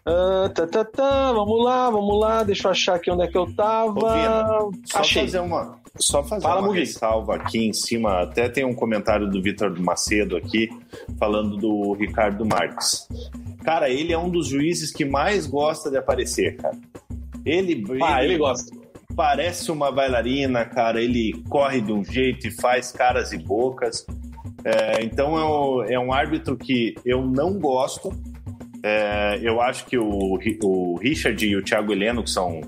Uh, tá, tá, tá, vamos lá, vamos lá, deixa eu achar aqui onde é que eu tava. Ô, Vina, só Achei. Fazer uma, só fazer Fala, uma Mugi. ressalva aqui em cima, até tem um comentário do Vitor Macedo aqui, falando do Ricardo Marques. Cara, ele é um dos juízes que mais gosta de aparecer, cara. Ele, ah, ele, ele gosta parece uma bailarina, cara. Ele corre de um jeito e faz caras e bocas. É, então é um, é um, árbitro que eu não gosto. É, eu acho que o, o Richard e o Thiago Heleno, que são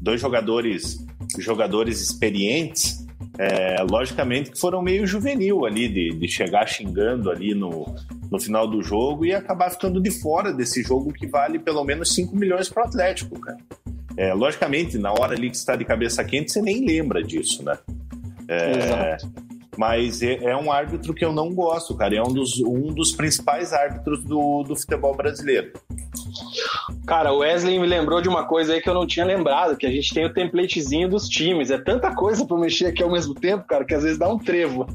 dois jogadores, jogadores experientes, é, logicamente que foram meio juvenil ali, de, de chegar xingando ali no, no final do jogo e acabar ficando de fora desse jogo que vale pelo menos 5 milhões para o Atlético, cara. É, logicamente, na hora ali que está de cabeça quente, você nem lembra disso, né? É, Exato. Mas é, é, um árbitro que eu não gosto, cara. É um dos, um dos principais árbitros do, do futebol brasileiro. Cara, o Wesley me lembrou de uma coisa aí que eu não tinha lembrado, que a gente tem o templatezinho dos times. É tanta coisa para mexer aqui ao mesmo tempo, cara, que às vezes dá um trevo.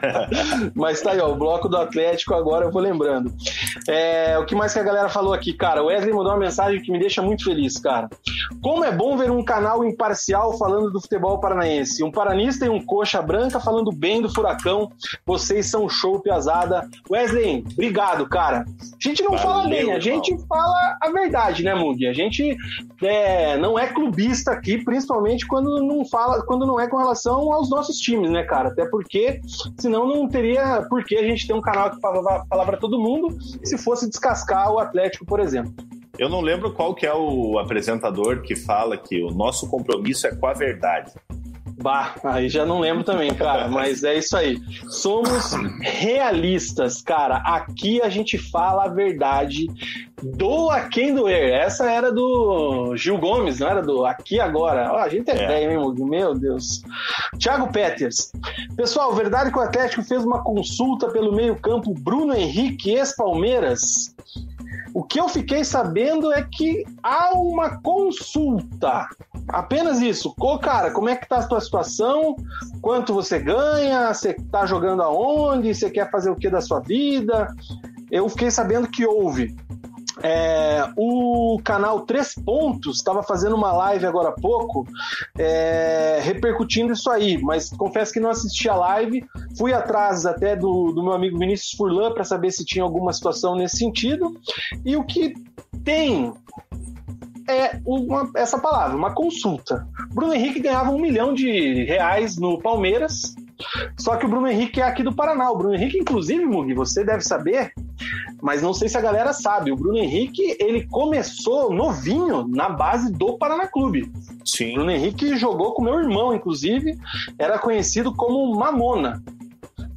Mas tá aí, ó, o bloco do Atlético agora eu vou lembrando. É, o que mais que a galera falou aqui, cara? O Wesley mandou uma mensagem que me deixa muito feliz, cara. Como é bom ver um canal imparcial falando do futebol paranaense. Um paranista e um coxa branca falando bem do Furacão. Vocês são show, piazada. Wesley, obrigado, cara. A gente não Valeu, fala bem, a gente fala a verdade, né, Mugi? A gente é, não é clubista aqui, principalmente quando não fala, quando não é com relação aos nossos times, né, cara? Até porque senão não teria por que a gente ter um canal que fala, fala para todo mundo se fosse descascar o Atlético, por exemplo. Eu não lembro qual que é o apresentador que fala que o nosso compromisso é com a verdade. Bah, aí já não lembro também, cara, mas é isso aí. Somos realistas, cara. Aqui a gente fala a verdade. Doa quem doer. Essa era do Gil Gomes, não era do Aqui Agora. Ó, a gente é, é. velho, hein, meu Deus. Thiago Peters. Pessoal, verdade que o Atlético fez uma consulta pelo meio-campo Bruno Henrique, ex-Palmeiras. O que eu fiquei sabendo é que há uma consulta. Apenas isso. Ô, cara, como é que tá a tua situação? Quanto você ganha? Você tá jogando aonde? Você quer fazer o que da sua vida? Eu fiquei sabendo que houve. É, o canal Três Pontos estava fazendo uma live agora há pouco é, repercutindo isso aí, mas confesso que não assisti a live. Fui atrás até do, do meu amigo Vinícius Furlan para saber se tinha alguma situação nesse sentido. E o que tem é uma, essa palavra, uma consulta. Bruno Henrique ganhava um milhão de reais no Palmeiras, só que o Bruno Henrique é aqui do Paraná. O Bruno Henrique, inclusive, Mugi, você deve saber, mas não sei se a galera sabe. O Bruno Henrique, ele começou novinho na base do Paraná Clube. Sim. O Bruno Henrique jogou com meu irmão, inclusive, era conhecido como Mamona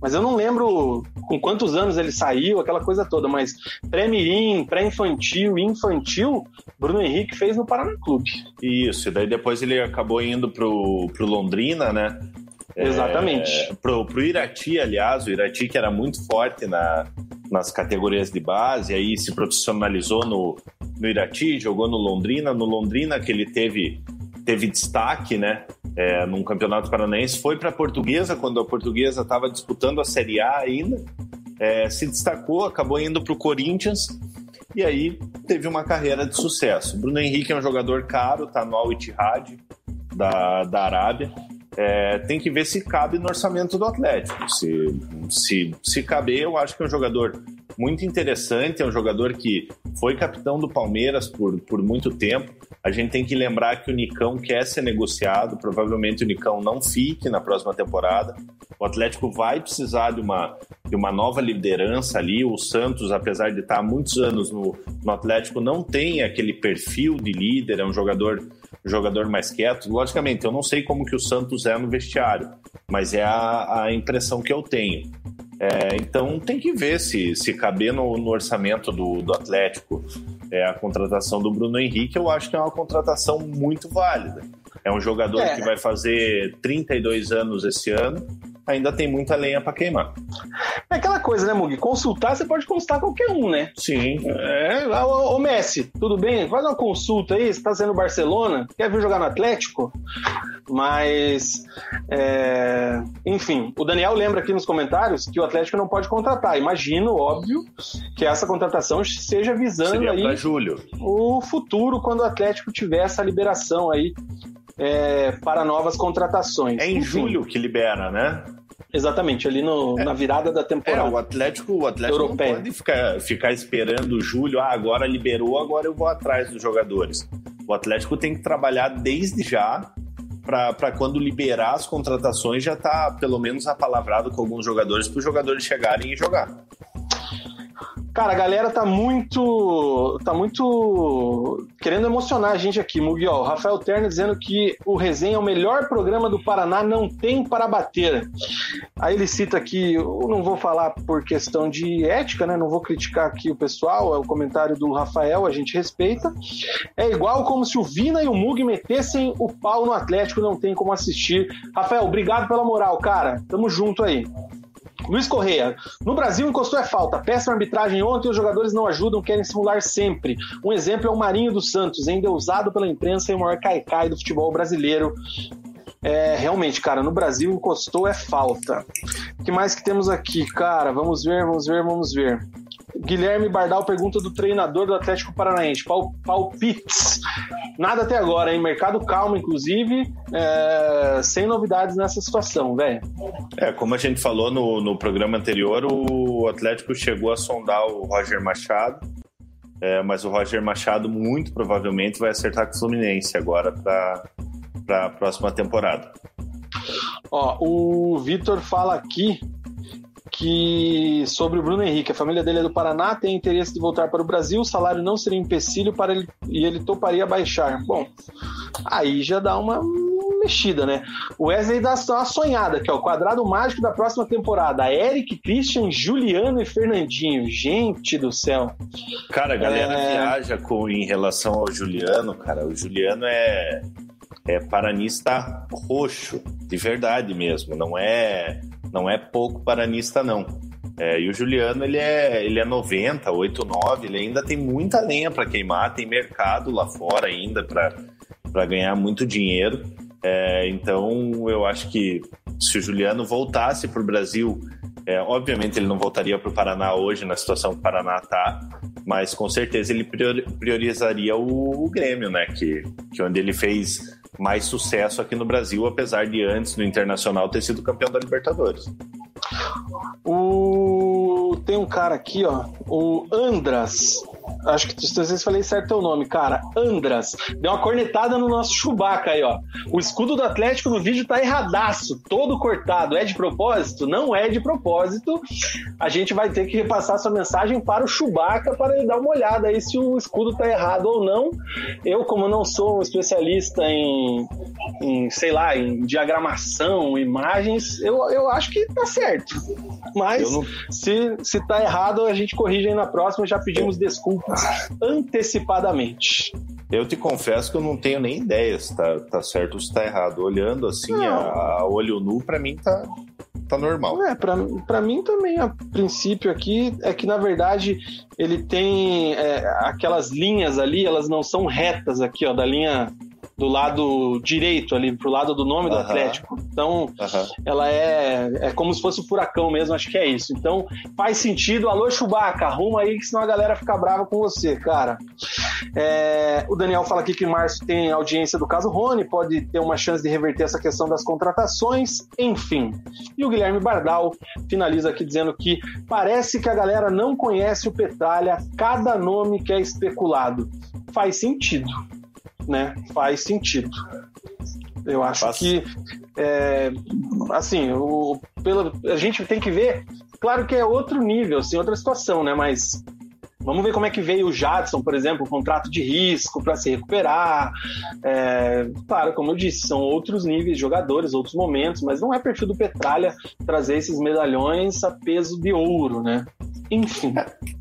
mas eu não lembro com quantos anos ele saiu, aquela coisa toda, mas pré-mirim, pré-infantil, infantil, Bruno Henrique fez no Paraná Clube. Isso, e daí depois ele acabou indo pro, pro Londrina, né? Exatamente. É, pro, pro Irati, aliás, o Irati que era muito forte na, nas categorias de base, aí se profissionalizou no, no Irati, jogou no Londrina, no Londrina que ele teve, teve destaque, né? É, num campeonato paranaense, foi para a Portuguesa, quando a Portuguesa estava disputando a Série A ainda, é, se destacou, acabou indo para o Corinthians e aí teve uma carreira de sucesso. Bruno Henrique é um jogador caro, está no Al Ittihad da, da Arábia. É, tem que ver se cabe no orçamento do Atlético. Se, se, se caber, eu acho que é um jogador muito interessante, é um jogador que foi capitão do Palmeiras por, por muito tempo. A gente tem que lembrar que o Nicão quer ser negociado, provavelmente o Nicão não fique na próxima temporada. O Atlético vai precisar de uma, de uma nova liderança ali. O Santos, apesar de estar há muitos anos no, no Atlético, não tem aquele perfil de líder, é um jogador jogador mais quieto. Logicamente, eu não sei como que o Santos é no vestiário, mas é a, a impressão que eu tenho. É, então tem que ver se, se caber no, no orçamento do, do Atlético é, a contratação do Bruno Henrique, eu acho que é uma contratação muito válida. É um jogador é. que vai fazer 32 anos esse ano ainda tem muita lenha para queimar. É aquela coisa, né, Mugi? Consultar, você pode consultar qualquer um, né? Sim. É, ô, ô Messi, tudo bem? Faz uma consulta aí, você tá sendo Barcelona, quer vir jogar no Atlético? Mas, é... enfim, o Daniel lembra aqui nos comentários que o Atlético não pode contratar. Imagino, óbvio, que essa contratação seja visando Seria aí julho. o futuro quando o Atlético tiver essa liberação aí é, para novas contratações. É em Enfim. julho que libera, né? Exatamente, ali no, é, na virada da temporada. É, o Atlético, o Atlético não pode ficar, ficar esperando julho, ah, agora liberou, agora eu vou atrás dos jogadores. O Atlético tem que trabalhar desde já para quando liberar as contratações já tá pelo menos apalavrado com alguns jogadores para os jogadores chegarem e jogar. Cara, a galera tá muito. tá muito querendo emocionar a gente aqui, Muguiol. Rafael Terna dizendo que o Resenha é o melhor programa do Paraná, não tem para bater. Aí ele cita aqui, eu não vou falar por questão de ética, né? Não vou criticar aqui o pessoal, é o comentário do Rafael, a gente respeita. É igual como se o Vina e o Mug metessem o pau no Atlético, não tem como assistir. Rafael, obrigado pela moral, cara. Tamo junto aí. Luiz Correia. No Brasil, encostou é falta. Péssima arbitragem ontem, os jogadores não ajudam, querem simular sempre. Um exemplo é o Marinho dos Santos, ainda usado pela imprensa e o maior caicai do futebol brasileiro. É, realmente, cara, no Brasil encostou é falta. O que mais que temos aqui, cara? Vamos ver, vamos ver, vamos ver. Guilherme Bardal pergunta do treinador do Atlético Paranaense. Pal, palpites. Nada até agora, hein? Mercado calmo, inclusive, é, sem novidades nessa situação, velho. É, como a gente falou no, no programa anterior, o Atlético chegou a sondar o Roger Machado, é, mas o Roger Machado muito provavelmente vai acertar com o Fluminense agora para a próxima temporada. Ó, o Vitor fala aqui que sobre o Bruno Henrique, a família dele é do Paraná, tem interesse de voltar para o Brasil, o salário não seria empecilho para ele e ele toparia baixar. Bom, aí já dá uma mexida, né? O Wesley dá uma sonhada, que é o quadrado mágico da próxima temporada. Eric, Christian, Juliano e Fernandinho. Gente do céu. Cara, a galera é... viaja com, em relação ao Juliano, cara. O Juliano é, é paranista roxo, de verdade mesmo. Não é não é pouco paranista, não. É, e o Juliano, ele é, ele é 90, 8, 9, ele ainda tem muita lenha para queimar, tem mercado lá fora ainda para ganhar muito dinheiro. É, então, eu acho que se o Juliano voltasse para o Brasil, é, obviamente ele não voltaria para o Paraná hoje, na situação que o Paraná está, mas com certeza ele priorizaria o, o Grêmio, né? Que, que onde ele fez mais sucesso aqui no Brasil, apesar de antes no Internacional ter sido campeão da Libertadores. O... Tem um cara aqui, ó, o Andras. Acho que se vocês falei certo teu nome, cara. Andras. Deu uma cornetada no nosso Chewbacca aí, ó. O escudo do Atlético no vídeo tá erradaço, todo cortado. É de propósito? Não é de propósito. A gente vai ter que repassar sua mensagem para o Chewbacca para ele dar uma olhada aí se o escudo tá errado ou não. Eu, como não sou um especialista em, em sei lá, em diagramação, imagens, eu, eu acho que tá certo. Mas não... se, se tá errado, a gente corrige aí na próxima. Já pedimos antecipadamente. Eu te confesso que eu não tenho nem ideia se tá, tá certo ou se tá errado. Olhando assim, a, a, olho nu, para mim tá, tá normal. É, pra, pra mim também, a princípio aqui, é que na verdade ele tem é, aquelas linhas ali, elas não são retas aqui, ó, da linha do lado direito ali, pro lado do nome do Atlético. Então, ela é, é como se fosse o furacão mesmo, acho que é isso. Então, faz sentido. Alô, Chewbacca, arruma aí, que senão a galera fica brava com você, cara. É, o Daniel fala aqui que Márcio tem audiência do caso Rony, pode ter uma chance de reverter essa questão das contratações, enfim. E o Guilherme Bardal finaliza aqui dizendo que parece que a galera não conhece o Petralha, cada nome que é especulado. Faz sentido né? Faz sentido. Eu acho Faz. que, é, assim, o, pelo, a gente tem que ver. Claro que é outro nível, assim, outra situação, né? Mas vamos ver como é que veio o Jadson, por exemplo, o contrato de risco para se recuperar. É, claro, como eu disse, são outros níveis de jogadores, outros momentos, mas não é perfil do Petralha trazer esses medalhões a peso de ouro, né? Enfim.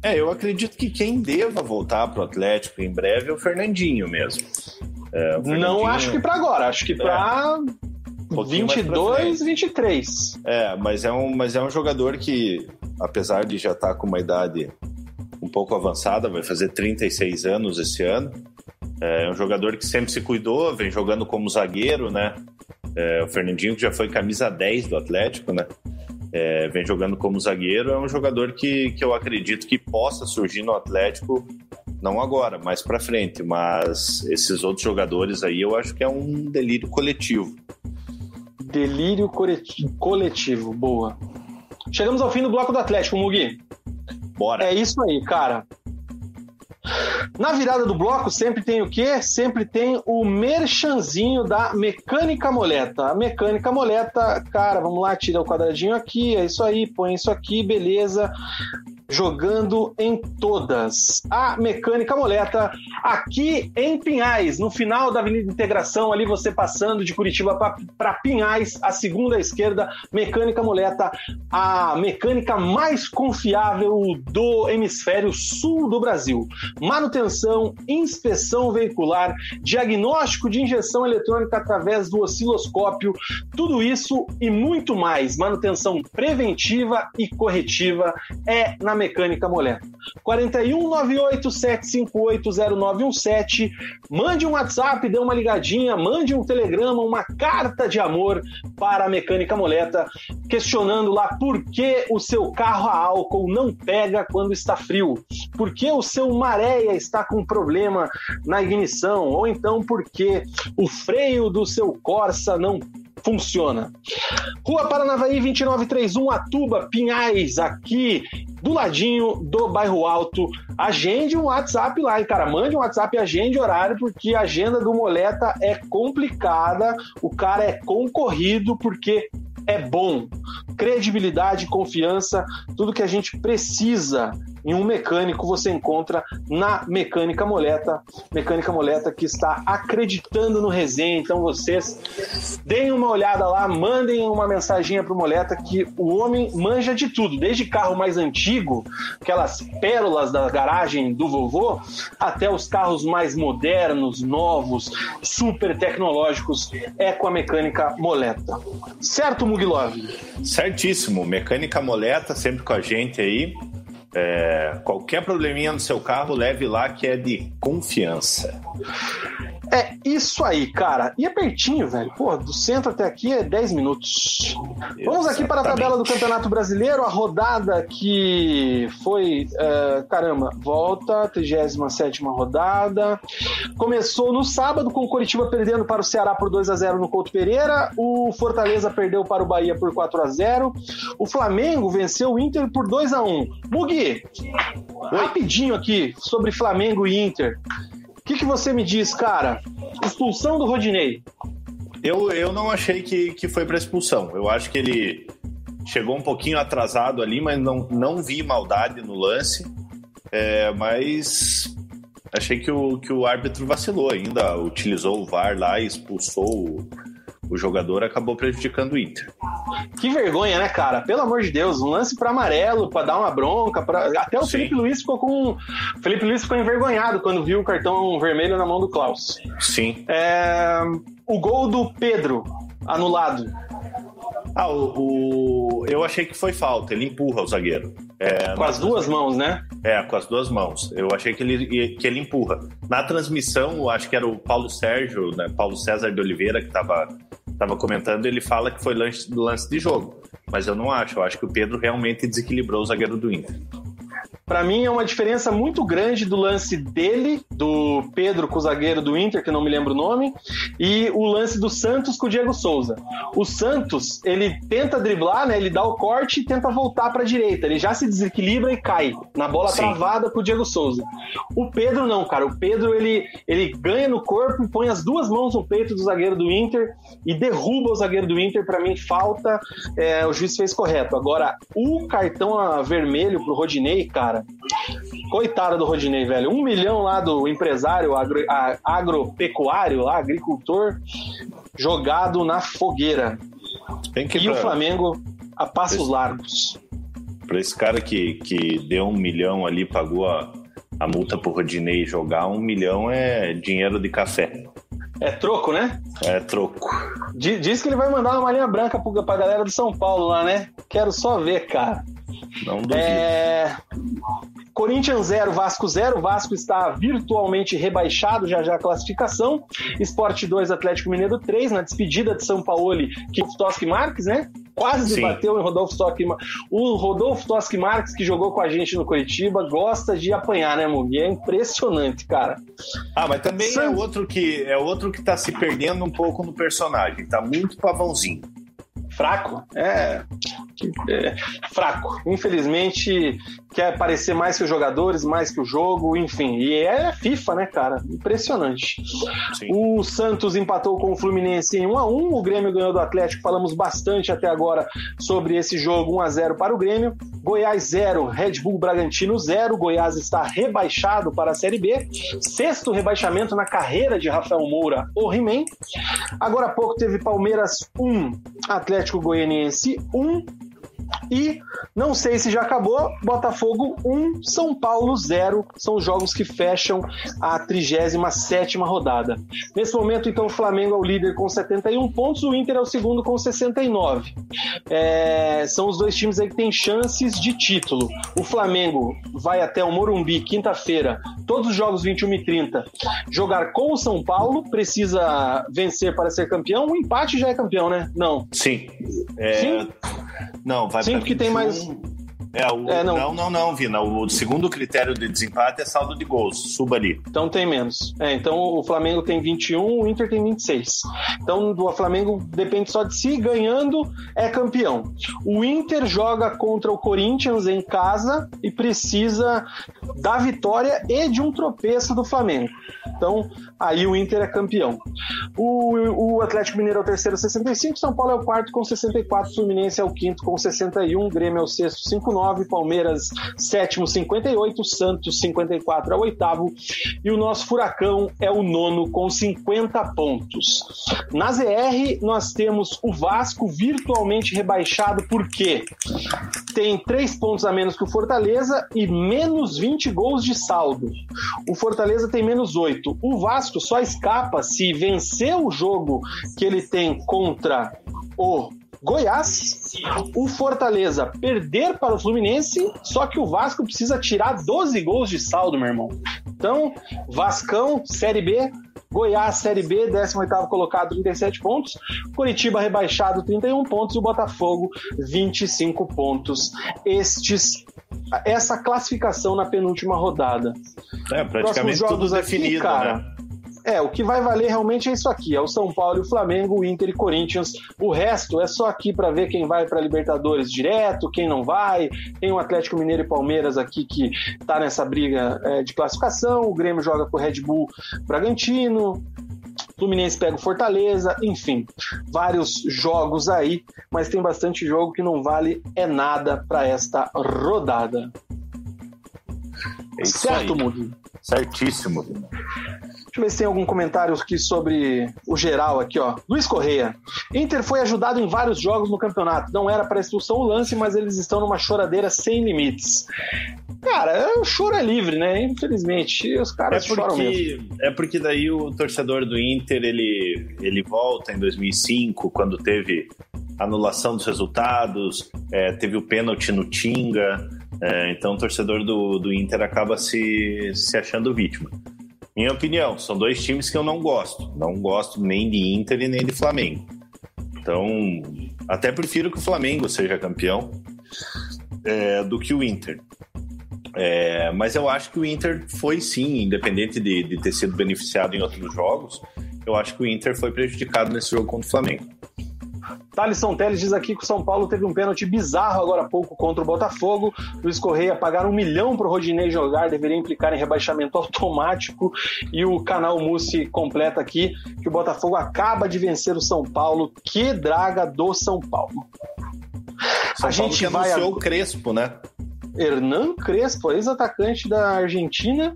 É, eu acredito que quem deva voltar para o Atlético em breve é o Fernandinho mesmo. É, o Fernandinho... Não acho que para agora, acho que para é. um 22, 23. É, mas é, um, mas é um jogador que, apesar de já estar tá com uma idade um pouco avançada, vai fazer 36 anos esse ano. É um jogador que sempre se cuidou, vem jogando como zagueiro, né? É, o Fernandinho que já foi camisa 10 do Atlético, né? É, vem jogando como zagueiro, é um jogador que, que eu acredito que possa surgir no Atlético, não agora, mais para frente, mas esses outros jogadores aí eu acho que é um delírio coletivo. Delírio coletivo, boa. Chegamos ao fim do bloco do Atlético, Mugi. Bora. É isso aí, cara. Na virada do bloco sempre tem o quê? Sempre tem o merchanzinho da mecânica moleta. A mecânica moleta, cara, vamos lá, tira o quadradinho aqui, é isso aí, põe isso aqui, beleza jogando em todas. A Mecânica Moleta, aqui em Pinhais, no final da Avenida Integração, ali você passando de Curitiba para Pinhais, a segunda esquerda, Mecânica Moleta, a mecânica mais confiável do hemisfério sul do Brasil. Manutenção, inspeção veicular, diagnóstico de injeção eletrônica através do osciloscópio, tudo isso e muito mais. Manutenção preventiva e corretiva é na Mecânica Moleta. 41987580917. Mande um WhatsApp, dê uma ligadinha, mande um telegrama, uma carta de amor para a Mecânica Moleta, questionando lá por que o seu carro a álcool não pega quando está frio, por que o seu maréia está com problema na ignição, ou então por que o freio do seu Corsa não funciona. Rua Paranavaí 2931, Atuba, Pinhais, aqui do ladinho do bairro Alto. Agende um WhatsApp lá, e cara, mande um WhatsApp e agende horário, porque a agenda do Moleta é complicada, o cara é concorrido, porque é bom. Credibilidade, confiança, tudo que a gente precisa em um mecânico você encontra na Mecânica Moleta. Mecânica Moleta que está acreditando no resenha. Então vocês deem uma olhada lá, mandem uma mensagem para o Moleta que o homem manja de tudo, desde carro mais antigo, aquelas pérolas da garagem do vovô, até os carros mais modernos, novos, super tecnológicos, é com a Mecânica Moleta. Certo, Muglov? Certíssimo. Mecânica Moleta sempre com a gente aí. É, qualquer probleminha no seu carro, leve lá que é de confiança. É isso aí, cara. E é pertinho, velho. Pô, do centro até aqui é 10 minutos. Exatamente. Vamos aqui para a tabela do Campeonato Brasileiro, a rodada que foi, uh, caramba, volta, 37 rodada. Começou no sábado com o Coritiba perdendo para o Ceará por 2 a 0 no Couto Pereira. O Fortaleza perdeu para o Bahia por 4 a 0 O Flamengo venceu o Inter por 2 a 1 Mugi, rapidinho aqui sobre Flamengo e Inter. O que, que você me diz, cara? Expulsão do Rodinei. Eu, eu não achei que, que foi para expulsão. Eu acho que ele chegou um pouquinho atrasado ali, mas não, não vi maldade no lance. É, mas achei que o, que o árbitro vacilou ainda, utilizou o VAR lá e expulsou o jogador acabou prejudicando o Inter. Que vergonha, né, cara? Pelo amor de Deus, um lance para amarelo, para dar uma bronca, pra... até o Sim. Felipe Luiz ficou com o Felipe Luiz ficou envergonhado quando viu o cartão vermelho na mão do Klaus. Sim. É... O gol do Pedro anulado. Ah, o, o, eu achei que foi falta, ele empurra o zagueiro. É, com as duas mãos, né? É, com as duas mãos. Eu achei que ele, que ele empurra. Na transmissão, eu acho que era o Paulo Sérgio, né, Paulo César de Oliveira, que estava tava comentando, ele fala que foi lance, lance de jogo. Mas eu não acho. Eu acho que o Pedro realmente desequilibrou o zagueiro do Inter. Para mim é uma diferença muito grande do lance dele, do Pedro com o zagueiro do Inter, que não me lembro o nome, e o lance do Santos com o Diego Souza. O Santos, ele tenta driblar, né? Ele dá o corte e tenta voltar para a direita. Ele já se desequilibra e cai na bola Sim. travada com o Diego Souza. O Pedro não, cara. O Pedro ele, ele ganha no corpo, põe as duas mãos no peito do zagueiro do Inter e derruba o zagueiro do Inter. Para mim falta. É, o juiz fez correto. Agora o cartão vermelho pro Rodinei, cara Coitado do Rodinei, velho. Um milhão lá do empresário agro, agropecuário, lá, agricultor, jogado na fogueira. e pra... o Flamengo a passos esse... largos. Para esse cara que, que deu um milhão ali, pagou a, a multa pro Rodinei jogar, um milhão é dinheiro de café. É troco, né? É troco. Diz que ele vai mandar uma linha branca pra galera do São Paulo lá, né? Quero só ver, cara. Não duvido. É... Corinthians 0, Vasco 0. Vasco está virtualmente rebaixado, já já a classificação. Esporte 2, Atlético Mineiro 3, na despedida de São Paulo, que Toski Marques, né? Quase Sim. bateu em Rodolfo Toski O Rodolfo Toski Marques, que jogou com a gente no Curitiba, gosta de apanhar, né, Mugi? É impressionante, cara. Ah, mas também é outro que é outro que tá se perdendo um pouco no personagem. Tá muito pavãozinho. Fraco? É, é, fraco. Infelizmente, quer parecer mais que os jogadores, mais que o jogo, enfim. E é FIFA, né, cara? Impressionante. Sim. O Santos empatou com o Fluminense em 1 a 1 o Grêmio ganhou do Atlético. Falamos bastante até agora sobre esse jogo, 1 a 0 para o Grêmio. Goiás 0, Red Bull Bragantino 0. Goiás está rebaixado para a Série B. Sexto rebaixamento na carreira de Rafael Moura, o He-Man. Agora há pouco teve Palmeiras 1, Atlético Goianiense 1. E não sei se já acabou, Botafogo 1, São Paulo 0. São os jogos que fecham a 37 rodada. Nesse momento, então, o Flamengo é o líder com 71 pontos, o Inter é o segundo com 69. É, são os dois times aí que têm chances de título. O Flamengo vai até o Morumbi, quinta-feira, todos os jogos 21 e 30, jogar com o São Paulo, precisa vencer para ser campeão. O empate já é campeão, né? Não. Sim. É... Sim? Não, vai Sim, porque tem mais. É, o, é, não. não, não, não, Vina. O segundo critério de desempate é saldo de gols. Suba ali. Então tem menos. É, então o Flamengo tem 21, o Inter tem 26. Então o Flamengo depende só de si, ganhando é campeão. O Inter joga contra o Corinthians em casa e precisa da vitória e de um tropeço do Flamengo. Então aí o Inter é campeão. O, o Atlético Mineiro é o terceiro, 65. São Paulo é o quarto com 64. Fluminense é o quinto com 61. Grêmio é o sexto, 59. Palmeiras, sétimo, 58. Santos, 54 é o oitavo. E o nosso Furacão é o nono com 50 pontos. Na ZR, nós temos o Vasco virtualmente rebaixado, porque tem três pontos a menos que o Fortaleza e menos 20 gols de saldo. O Fortaleza tem menos 8. O Vasco só escapa se vencer o jogo que ele tem contra o Goiás, o Fortaleza perder para o Fluminense, só que o Vasco precisa tirar 12 gols de saldo, meu irmão. Então, Vascão, Série B, Goiás, Série B, 18º colocado, 37 pontos. Curitiba rebaixado, 31 pontos. E o Botafogo, 25 pontos. Estes essa classificação na penúltima rodada. É, praticamente tudo definido, aqui, cara, né? É, o que vai valer realmente é isso aqui: é o São Paulo e o Flamengo, o Inter e Corinthians. O resto é só aqui para ver quem vai para Libertadores direto, quem não vai. Tem o Atlético Mineiro e Palmeiras aqui que tá nessa briga é, de classificação. O Grêmio joga com o Red Bull Bragantino. Fluminense pega o Fortaleza, enfim, vários jogos aí, mas tem bastante jogo que não vale é nada para esta rodada. É certo, Mundo? Certíssimo. Deixa eu ver se tem algum comentário aqui sobre o geral aqui, ó. Luiz Correia. Inter foi ajudado em vários jogos no campeonato. Não era para expulsão o lance, mas eles estão numa choradeira sem limites. Cara, o choro é livre, né? Infelizmente, os caras é porque, choram mesmo. É porque daí o torcedor do Inter, ele, ele volta em 2005, quando teve anulação dos resultados, é, teve o pênalti no Tinga, É, então o torcedor do, do Inter acaba se, se achando vítima. Minha opinião, são dois times que eu não gosto. Não gosto nem de Inter e nem de Flamengo. Então, até prefiro que o Flamengo seja campeão é, do que o Inter. É, mas eu acho que o Inter foi sim, independente de, de ter sido beneficiado em outros jogos, eu acho que o Inter foi prejudicado nesse jogo contra o Flamengo. Thalisson Teles diz aqui que o São Paulo teve um pênalti bizarro agora há pouco contra o Botafogo. Luiz Correia pagar um milhão para o Rodinei jogar deveria implicar em rebaixamento automático. E o canal Mussi completa aqui que o Botafogo acaba de vencer o São Paulo. Que draga do São Paulo. São a Paulo gente vai anunciou o Crespo, né? Hernan Crespo, ex-atacante da Argentina,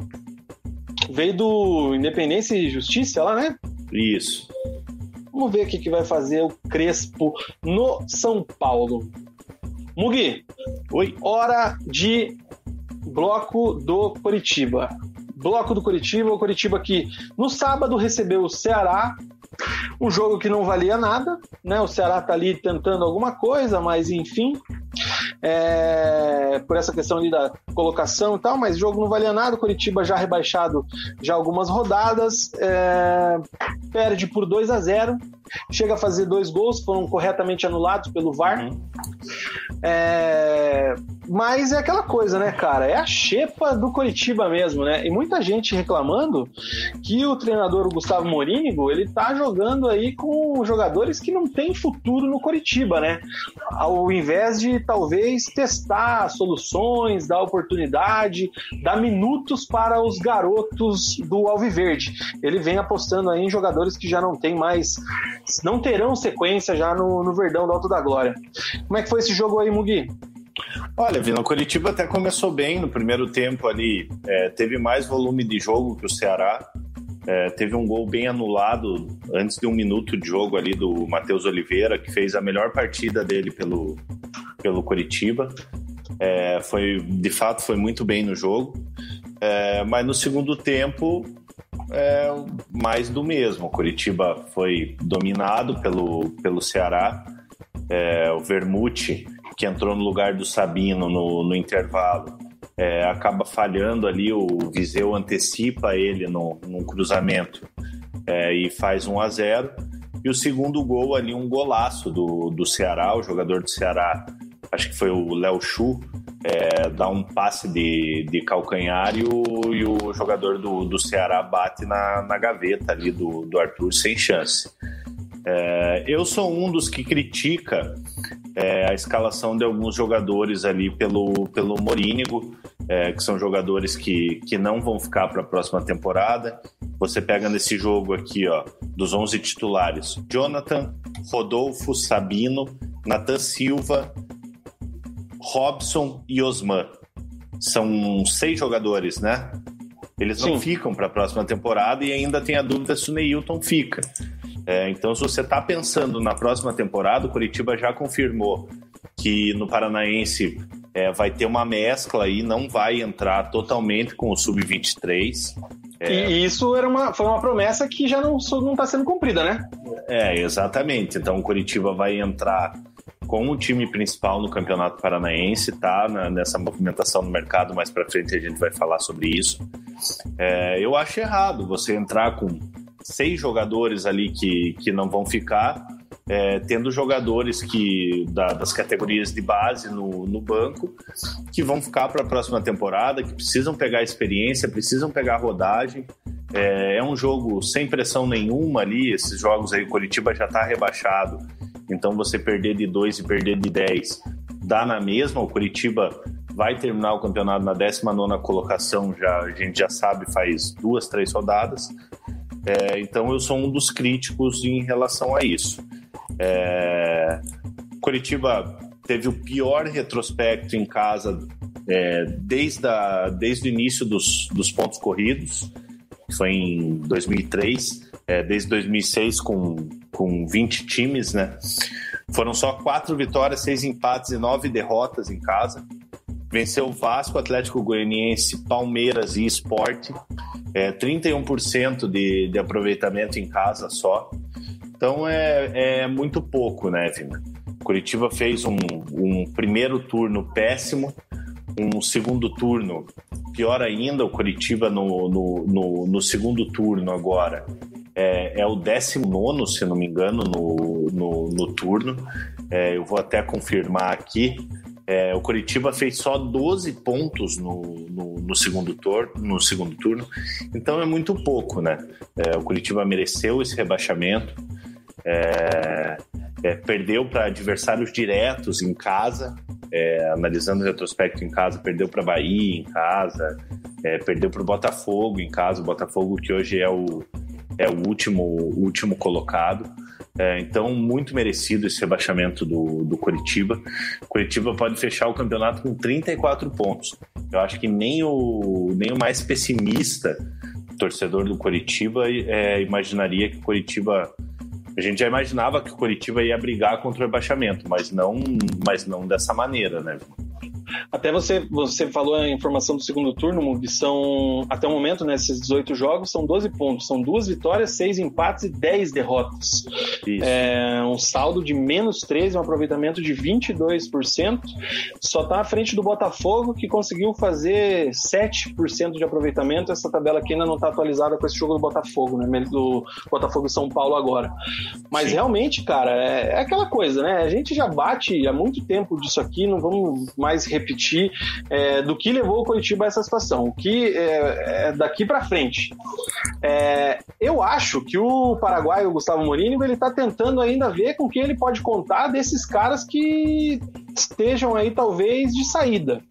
veio do Independência e Justiça lá, né? Isso. Vamos ver o que, que vai fazer o Crespo no São Paulo. Mugi, oi. Hora de bloco do Curitiba. Bloco do Curitiba, o Curitiba que no sábado recebeu o Ceará, um jogo que não valia nada, né? O Ceará tá ali tentando alguma coisa, mas enfim, é, por essa questão ali da colocação e tal, mas o jogo não valia nada. O Curitiba já rebaixado já algumas rodadas, é, perde por 2 a 0 chega a fazer dois gols, foram corretamente anulados pelo VAR. Uhum. É... Mas é aquela coisa, né, cara? É a xepa do Coritiba mesmo, né? E muita gente reclamando que o treinador Gustavo Morínigo, ele tá jogando aí com jogadores que não têm futuro no Coritiba, né? Ao invés de talvez testar soluções, dar oportunidade, dar minutos para os garotos do Alviverde. Ele vem apostando aí em jogadores que já não tem mais não terão sequência já no, no Verdão do Alto da Glória. Como é que foi esse jogo aí, Mugi? Olha, Vila, o Curitiba até começou bem no primeiro tempo ali, é, teve mais volume de jogo que o Ceará, é, teve um gol bem anulado antes de um minuto de jogo ali do Matheus Oliveira, que fez a melhor partida dele pelo, pelo Curitiba. É, foi, de fato, foi muito bem no jogo. É, mas no segundo tempo é mais do mesmo. Curitiba foi dominado pelo, pelo Ceará. É, o Vermute, que entrou no lugar do Sabino no, no intervalo, é, acaba falhando ali. O Viseu antecipa ele no, num cruzamento é, e faz 1 a 0 E o segundo gol ali, um golaço do, do Ceará, o jogador do Ceará, acho que foi o Léo Chu, é, dá um passe de, de calcanhar e o, e o jogador do, do Ceará bate na, na gaveta ali do, do Arthur sem chance. É, eu sou um dos que critica é, a escalação de alguns jogadores ali pelo, pelo Morínigo, é, que são jogadores que, que não vão ficar para a próxima temporada. Você pega nesse jogo aqui, ó, dos 11 titulares: Jonathan, Rodolfo, Sabino, Nathan Silva, Robson e Osman. São seis jogadores, né? Eles não Sim. ficam para a próxima temporada e ainda tem a dúvida se o Neilton fica. É, então, se você está pensando na próxima temporada, o Curitiba já confirmou que no Paranaense é, vai ter uma mescla e não vai entrar totalmente com o Sub-23. É... E isso era uma, foi uma promessa que já não está sendo cumprida, né? É, exatamente. Então, o Curitiba vai entrar com o time principal no Campeonato Paranaense, tá na, nessa movimentação no mercado. Mais para frente a gente vai falar sobre isso. É, eu acho errado você entrar com seis jogadores ali que, que não vão ficar, é, tendo jogadores que da, das categorias de base no, no banco que vão ficar para a próxima temporada, que precisam pegar experiência, precisam pegar rodagem. É, é, um jogo sem pressão nenhuma ali. Esses jogos aí, Curitiba já está rebaixado então você perder de 2 e perder de 10 dá na mesma. O Curitiba vai terminar o campeonato na 19 colocação, já, a gente já sabe, faz duas, três rodadas. É, então eu sou um dos críticos em relação a isso. É, Curitiba teve o pior retrospecto em casa é, desde, a, desde o início dos, dos pontos corridos, que foi em 2003, é, desde 2006 com com 20 times, né? Foram só quatro vitórias, seis empates e nove derrotas em casa. Venceu o Vasco, Atlético Goianiense, Palmeiras e Esporte. É, 31% de, de aproveitamento em casa só. Então é, é muito pouco, né, Vina? Curitiba fez um, um primeiro turno péssimo. um segundo turno. Pior ainda, o Curitiba no, no, no, no segundo turno agora é, é, o 19, se não me engano, no, no, no turno. É, eu vou até confirmar aqui. É, o Curitiba fez só 12 pontos no, no, no, segundo tor no segundo turno, então é muito pouco, né? É, o Curitiba mereceu esse rebaixamento, é, é perdeu para adversários diretos em casa, é, analisando o retrospecto em casa, perdeu para Bahia em casa, é, perdeu para o Botafogo em casa, o Botafogo que hoje é o, é o último, último colocado. É, então, muito merecido esse rebaixamento do, do Curitiba. Curitiba pode fechar o campeonato com 34 pontos. Eu acho que nem o, nem o mais pessimista torcedor do Curitiba é, imaginaria que o Curitiba. A gente já imaginava que o Curitiba ia brigar contra o rebaixamento, mas não, mas não dessa maneira, né? Até você, você falou a informação do segundo turno, que são, até o momento, nesses né, 18 jogos, são 12 pontos. São duas vitórias, seis empates e 10 derrotas. Isso. É um saldo de menos 13, um aproveitamento de 22%. Só está à frente do Botafogo, que conseguiu fazer 7% de aproveitamento. Essa tabela aqui ainda não está atualizada com esse jogo do Botafogo, né? Do Botafogo e São Paulo agora. Mas Sim. realmente, cara, é, é aquela coisa, né? A gente já bate há muito tempo disso aqui, não vamos mais repetir é, do que levou o Curitiba a essa situação. O que é, é daqui para frente. É, eu acho que o Paraguai, o Gustavo Mourinho, ele está tentando ainda ver com quem ele pode contar desses caras que estejam aí talvez de saída.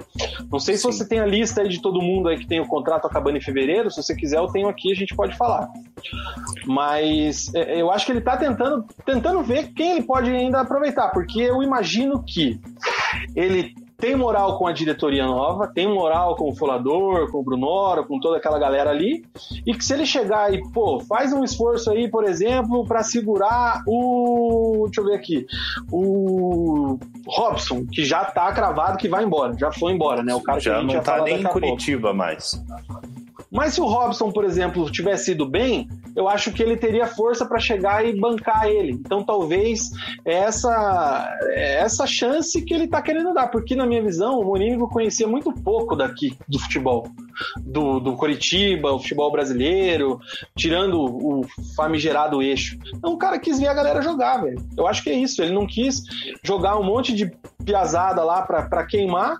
Não sei Sim. se você tem a lista aí de todo mundo aí que tem o contrato acabando em fevereiro. Se você quiser, eu tenho aqui, a gente pode falar. Mas é, eu acho que ele está tentando, tentando ver quem ele pode ainda aproveitar, porque eu imagino que ele tem moral com a diretoria nova, tem moral com o Folador, com o Brunoro, com toda aquela galera ali, e que se ele chegar e, pô, faz um esforço aí, por exemplo, para segurar o. Deixa eu ver aqui. O Robson, que já tá cravado que vai embora, já foi embora, né? O cara já que não tá nem em Curitiba mais. Mas se o Robson, por exemplo, tivesse ido bem, eu acho que ele teria força para chegar e bancar ele. Então talvez essa essa chance que ele está querendo dar, porque na minha visão o Mourinho conhecia muito pouco daqui do futebol, do, do Coritiba, o futebol brasileiro, tirando o famigerado eixo. Então o cara quis ver a galera jogar, velho. Eu acho que é isso. Ele não quis jogar um monte de piazada lá para queimar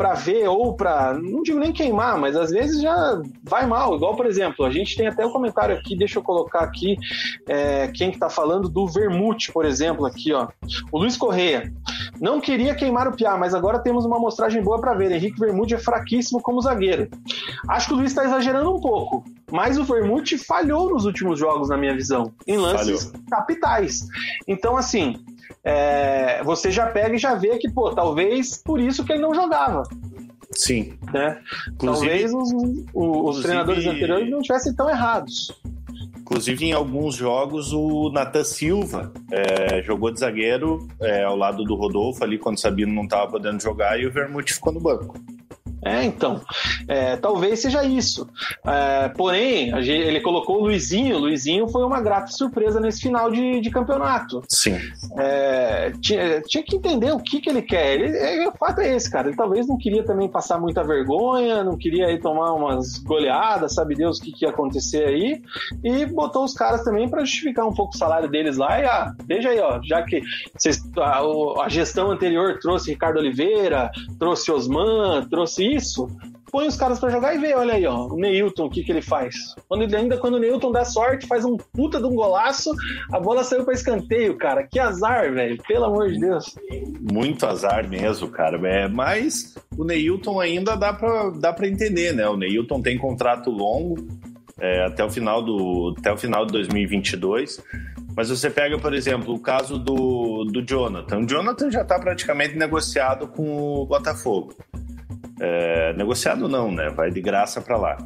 para ver ou para não digo nem queimar, mas às vezes já vai mal. Igual, por exemplo, a gente tem até um comentário aqui, deixa eu colocar aqui é, quem que tá falando do Vermute, por exemplo, aqui, ó. O Luiz Correia. Não queria queimar o Piá, mas agora temos uma amostragem boa para ver. Henrique Vermute é fraquíssimo como zagueiro. Acho que o Luiz está exagerando um pouco, mas o Vermute falhou nos últimos jogos, na minha visão, em lances falhou. capitais. Então, assim, é, você já pega e já vê que, pô, talvez por isso que ele não jogava. Sim. Né? Talvez os, os, os treinadores anteriores não tivessem tão errados. Inclusive, em alguns jogos, o Nathan Silva é, jogou de zagueiro é, ao lado do Rodolfo ali quando o Sabino não estava podendo jogar e o Vermute ficou no banco. É, então, é, talvez seja isso. É, porém, ele colocou o Luizinho. O Luizinho foi uma grata surpresa nesse final de, de campeonato. Sim. É, tinha, tinha, que entender o que, que ele quer. Ele, é, o fato é esse, cara. Ele talvez não queria também passar muita vergonha, não queria aí tomar umas goleadas, sabe Deus o que, que ia acontecer aí. E botou os caras também para justificar um pouco o salário deles lá. E, ah, veja aí, ó, já que vocês, a, a gestão anterior trouxe Ricardo Oliveira, trouxe Osman, trouxe isso, põe os caras para jogar e vê, olha aí, ó, o Neilton, o que que ele faz. Quando ele, ainda quando o Neilton dá sorte, faz um puta de um golaço, a bola saiu para escanteio, cara. Que azar, velho, pelo amor de Deus. Muito azar mesmo, cara. É, mas o Neilton ainda dá para dá pra entender, né? O Neilton tem contrato longo, é, até, o final do, até o final de 2022. Mas você pega, por exemplo, o caso do, do Jonathan. O Jonathan já está praticamente negociado com o Botafogo. É, negociado não, né? Vai de graça para lá.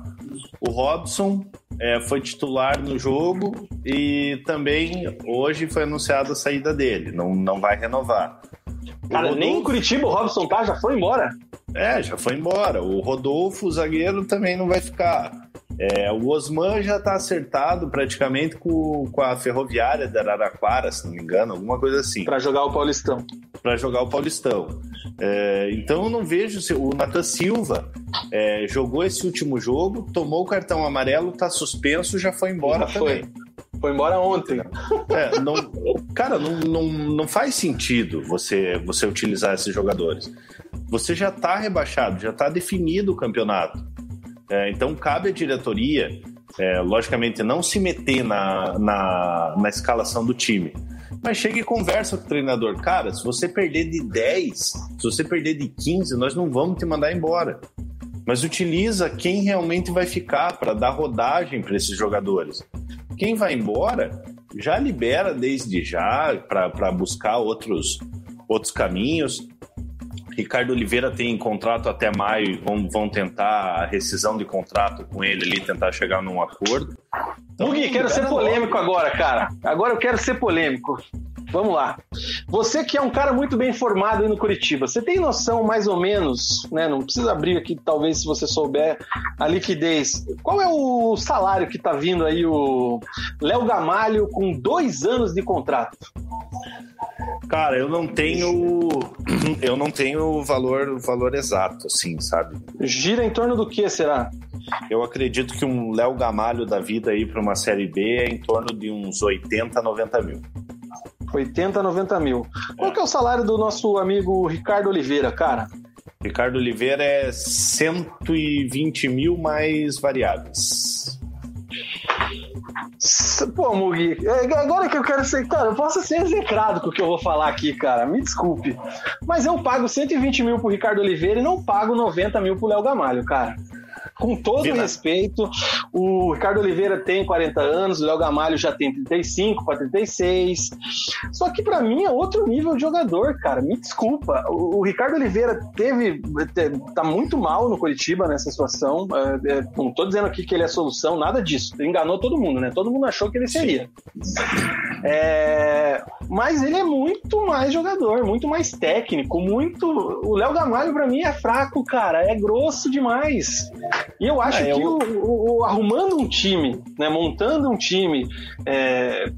O Robson é, foi titular no jogo e também hoje foi anunciada a saída dele. Não, não vai renovar. Cara, Rodolfo... nem em Curitiba o Robson tá, já foi embora. É, já foi embora. O Rodolfo, o zagueiro, também não vai ficar. É, o Osman já está acertado praticamente com, com a Ferroviária da Araraquara, se não me engano, alguma coisa assim. Para jogar o Paulistão. Para jogar o Paulistão. É, então eu não vejo se o Nathan Silva é, jogou esse último jogo, tomou o cartão amarelo, tá suspenso, já foi embora já também. Foi. Foi embora ontem. É, não, cara, não, não, não faz sentido você, você utilizar esses jogadores. Você já está rebaixado, já está definido o campeonato. É, então cabe à diretoria, é, logicamente, não se meter na, na, na escalação do time. Mas chega e conversa com o treinador. Cara, se você perder de 10, se você perder de 15, nós não vamos te mandar embora. Mas utiliza quem realmente vai ficar para dar rodagem para esses jogadores. Quem vai embora já libera desde já para buscar outros, outros caminhos. Ricardo Oliveira tem contrato até maio, vão, vão tentar a rescisão de contrato com ele ali, tentar chegar num acordo. Então, Mugi, quero ser polêmico agora, cara. Agora eu quero ser polêmico. Vamos lá. Você que é um cara muito bem formado aí no Curitiba, você tem noção mais ou menos, né? Não precisa abrir aqui, talvez, se você souber a liquidez. Qual é o salário que tá vindo aí o Léo Gamalho com dois anos de contrato? Cara, eu não tenho, eu não tenho o valor, valor exato, assim, sabe? Gira em torno do que será? Eu acredito que um Léo Gamalho da vida aí para uma série B é em torno de uns 80, 90 mil. 80, 90 mil. Qual que é o salário do nosso amigo Ricardo Oliveira, cara? Ricardo Oliveira é 120 mil mais variáveis. Pô, Mugi, é, agora que eu quero ser. Cara, eu posso ser execrado com o que eu vou falar aqui, cara. Me desculpe. Mas eu pago 120 mil pro Ricardo Oliveira e não pago 90 mil pro Léo Gamalho, cara com todo Vila. respeito, o Ricardo Oliveira tem 40 anos, o Léo Gamalho já tem 35 para 36. Só que para mim é outro nível de jogador, cara. Me desculpa. O, o, Ricardo Oliveira teve. tá muito mal no Curitiba nessa situação. É, é, não tô dizendo aqui que ele é a solução, nada disso. Ele enganou todo mundo, né? Todo mundo achou que ele seria. É, mas ele é muito mais jogador, muito mais técnico, muito. O Léo Gamalho, para mim, é fraco, cara. É grosso demais. E eu acho é, que eu... O, o, arrumando um time, né, montando um time é,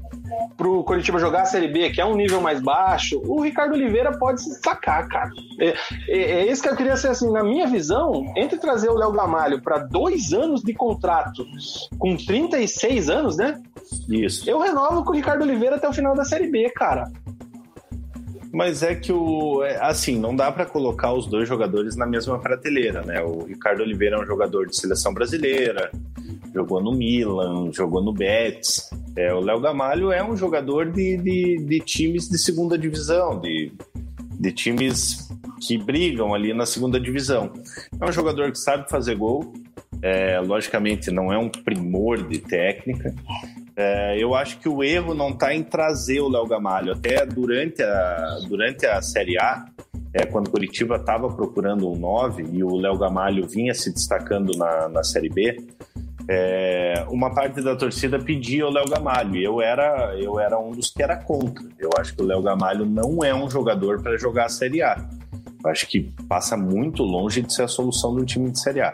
pro Curitiba jogar a Série B, que é um nível mais baixo, o Ricardo Oliveira pode se sacar, cara. É, é, é isso que eu queria ser assim, na minha visão, entre trazer o Léo Gamalho para dois anos de contrato com 36 anos, né? Isso. Eu renovo com o Ricardo Oliveira até o final da Série B, cara. Mas é que o. É, assim, não dá para colocar os dois jogadores na mesma prateleira, né? O Ricardo Oliveira é um jogador de seleção brasileira, jogou no Milan, jogou no Betis. É, o Léo Gamalho é um jogador de, de, de times de segunda divisão, de, de times que brigam ali na segunda divisão. É um jogador que sabe fazer gol, é, logicamente não é um primor de técnica, é, eu acho que o erro não está em trazer o Léo Gamalho. Até durante a, durante a Série A, é, quando o Curitiba estava procurando um 9 e o Léo Gamalho vinha se destacando na, na Série B, é, uma parte da torcida pedia o Léo Gamalho e eu era, eu era um dos que era contra. Eu acho que o Léo Gamalho não é um jogador para jogar a Série A. Eu acho que passa muito longe de ser a solução do time de Série A.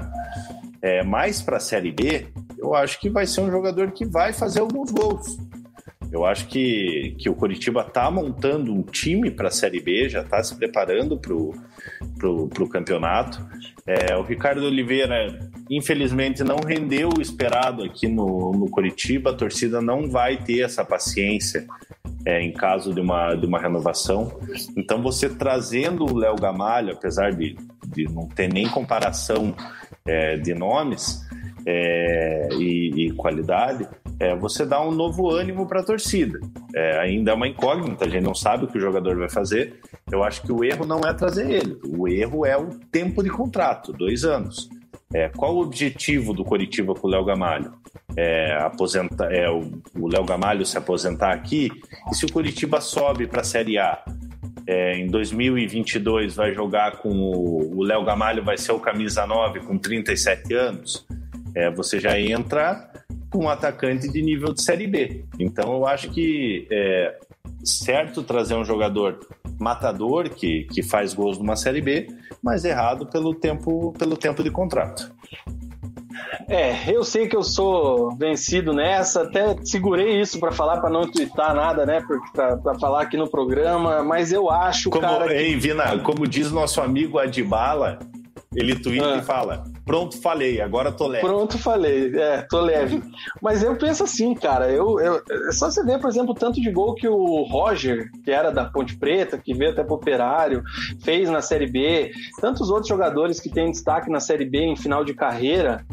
É, mais para a Série B, eu acho que vai ser um jogador que vai fazer alguns gols. Eu acho que, que o Curitiba está montando um time para a Série B, já está se preparando para o campeonato. É, o Ricardo Oliveira, infelizmente, não rendeu o esperado aqui no, no Curitiba. A torcida não vai ter essa paciência é, em caso de uma, de uma renovação. Então, você trazendo o Léo Gamalho, apesar de, de não ter nem comparação é, de nomes é, e, e, qualidade, é, você dá um novo ânimo para a torcida. É, ainda é uma incógnita, a gente não sabe o que o jogador vai fazer. Eu acho que o erro não é trazer ele, o erro é o tempo de contrato, dois anos. É, qual o objetivo do Coritiba com o Léo Gamalho? É, aposentar, é, o Léo Gamalho se aposentar aqui? E se o Coritiba sobe para a Série A? é, em 2022 vai jogar com o Léo Gamalho, vai ser o camisa 9 com 37 anos, é, você já entra com um atacante de nível de Série B. Então eu acho que é certo trazer um jogador matador que, que faz gols numa Série B, mas errado pelo tempo, pelo tempo de contrato. É, eu sei que eu sou vencido nessa, até segurei isso para falar, para não twittar nada, né? Para falar aqui no programa, mas eu acho, como, cara. Ei, Vina, como diz nosso amigo Adibala, ele twitta ah. e fala: Pronto, falei, agora tô leve. Pronto, falei, é, tô leve. Mas eu penso assim, cara, eu, eu, é só você ver, por exemplo, o tanto de gol que o Roger, que era da Ponte Preta, que veio até pro Operário, fez na Série B, tantos outros jogadores que têm destaque na Série B em final de carreira.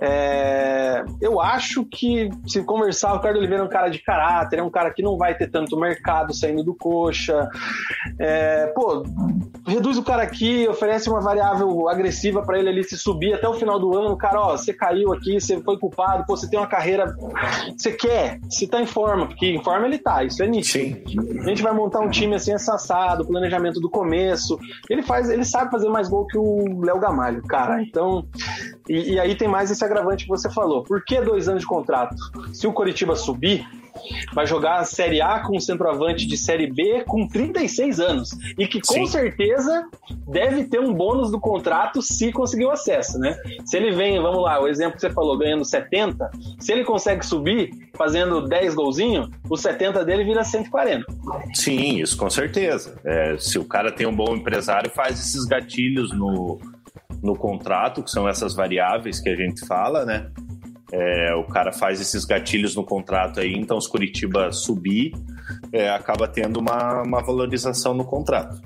É, eu acho que, se conversar, o Ricardo Oliveira é um cara de caráter, é um cara que não vai ter tanto mercado saindo do coxa. É, pô, reduz o cara aqui, oferece uma variável agressiva para ele ali se subir até o final do ano. Cara, ó, você caiu aqui, você foi culpado, pô, você tem uma carreira. Você quer, você tá em forma, porque em forma ele tá, isso é nítido. Sim. A gente vai montar um time assim assassado, planejamento do começo. Ele faz, ele sabe fazer mais gol que o Léo Gamalho, cara. Então, e, e aí tem mais esse agravante que você falou. Por que dois anos de contrato? Se o Coritiba subir, vai jogar a Série A com um centroavante de Série B com 36 anos. E que com Sim. certeza deve ter um bônus do contrato se conseguir o acesso, né? Se ele vem, vamos lá, o exemplo que você falou, ganhando 70, se ele consegue subir fazendo 10 golzinhos, o 70 dele vira 140. Sim, isso com certeza. É, se o cara tem um bom empresário, faz esses gatilhos no, no contrato, que são essas variáveis que a gente fala, né? É, o cara faz esses gatilhos no contrato aí, então os Curitiba subir, é, acaba tendo uma, uma valorização no contrato.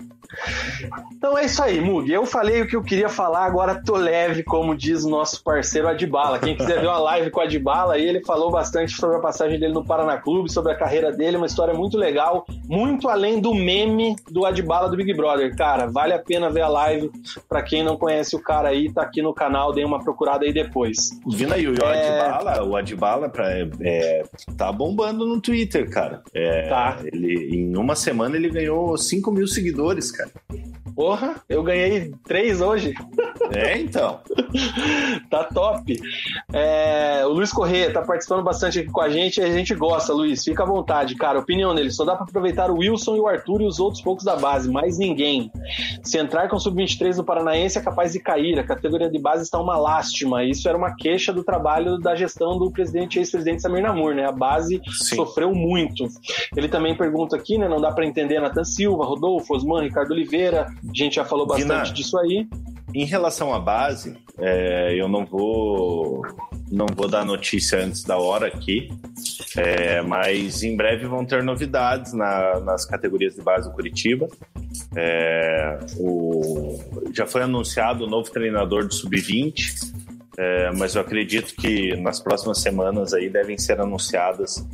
Então é isso aí, Mug. Eu falei o que eu queria falar, agora tô leve, como diz o nosso parceiro Adibala. Quem quiser ver uma live com o Adibala, aí ele falou bastante sobre a passagem dele no Paraná Clube, sobre a carreira dele, uma história muito legal, muito além do meme do Adibala do Big Brother. Cara, vale a pena ver a live. Para quem não conhece o cara aí, tá aqui no canal, dê uma procurada aí depois. Vindo aí, o é... Adibala, o Adibala pra, é, tá bombando no Twitter, cara. É, tá. Ele, em uma semana ele ganhou 5 mil seguidores, cara. Porra, eu ganhei três hoje. É, então. tá top. É, o Luiz Corrêa tá participando bastante aqui com a gente e a gente gosta, Luiz. Fica à vontade, cara. Opinião dele: só dá para aproveitar o Wilson e o Arthur e os outros poucos da base, mais ninguém. Se entrar com o Sub-23 no Paranaense é capaz de cair. A categoria de base está uma lástima. Isso era uma queixa do trabalho da gestão do presidente ex-presidente Samir Namur, né? A base Sim. sofreu muito. Ele também pergunta aqui, né? Não dá para entender Nathan Silva, Rodolfo, Osman, Ricardo Oliveira. A gente já falou bastante disso aí. Em relação à base, é, eu não vou não vou dar notícia antes da hora aqui, é, mas em breve vão ter novidades na, nas categorias de base do Curitiba. É, o, já foi anunciado o novo treinador do Sub-20, é, mas eu acredito que nas próximas semanas aí devem ser anunciadas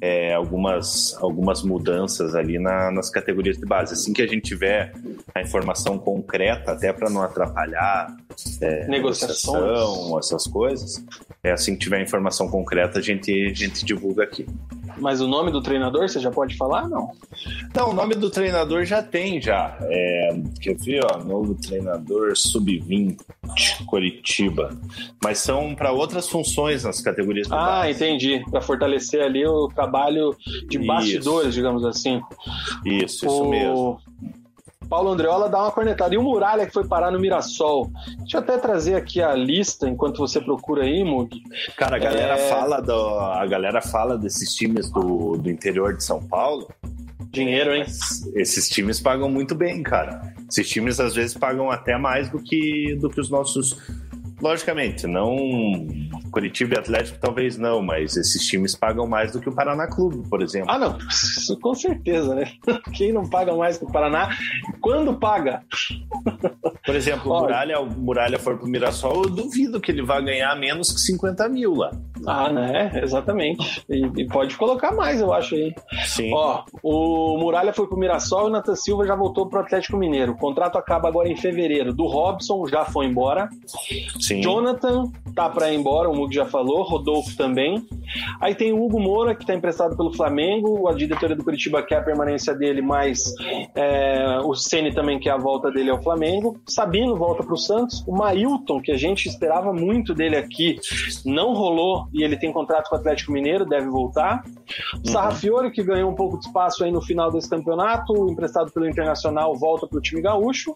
é, algumas, algumas mudanças ali na, nas categorias de base. Assim que a gente tiver a informação concreta, até para não atrapalhar é, negociação, essas coisas, é assim que tiver informação concreta, a gente, a gente divulga aqui. Mas o nome do treinador você já pode falar? Não. Não, o nome do treinador já tem já. É, quer ver, ó, novo treinador sub-20, Coritiba. Mas são para outras funções nas categorias. Ah, base. entendi. Para fortalecer ali o trabalho de bastidores, isso. digamos assim. Isso, isso o... mesmo. Paulo Andreola dá uma cornetada. E o Muralha que foi parar no Mirassol. Deixa eu até trazer aqui a lista enquanto você procura aí, Mug. Cara, a galera é... fala do, a galera fala desses times do, do interior de São Paulo. Dinheiro, hein? Esses times pagam muito bem, cara. Esses times às vezes pagam até mais do que, do que os nossos Logicamente, não. Curitiba e Atlético talvez não, mas esses times pagam mais do que o Paraná Clube, por exemplo. Ah, não, com certeza, né? Quem não paga mais que o Paraná? Quando paga? Por exemplo, o Muralha, o Muralha for pro Mirassol, eu duvido que ele vá ganhar menos que 50 mil lá. Ah, né? Exatamente. E, e pode colocar mais, eu acho aí. Sim. Ó, o Muralha foi pro Mirassol e o Nathan Silva já voltou pro Atlético Mineiro. O contrato acaba agora em fevereiro. Do Robson já foi embora. Sim. Jonathan tá para ir embora, o Mug já falou, Rodolfo também. Aí tem o Hugo Moura, que está emprestado pelo Flamengo, a diretoria do Curitiba quer a permanência dele, mas é, o Ceni também quer a volta dele ao Flamengo. Sabino volta para o Santos. O Mailton, que a gente esperava muito dele aqui, não rolou e ele tem contrato com o Atlético Mineiro, deve voltar. O Sarrafiore, que ganhou um pouco de espaço aí no final desse campeonato, emprestado pelo Internacional, volta para o time gaúcho.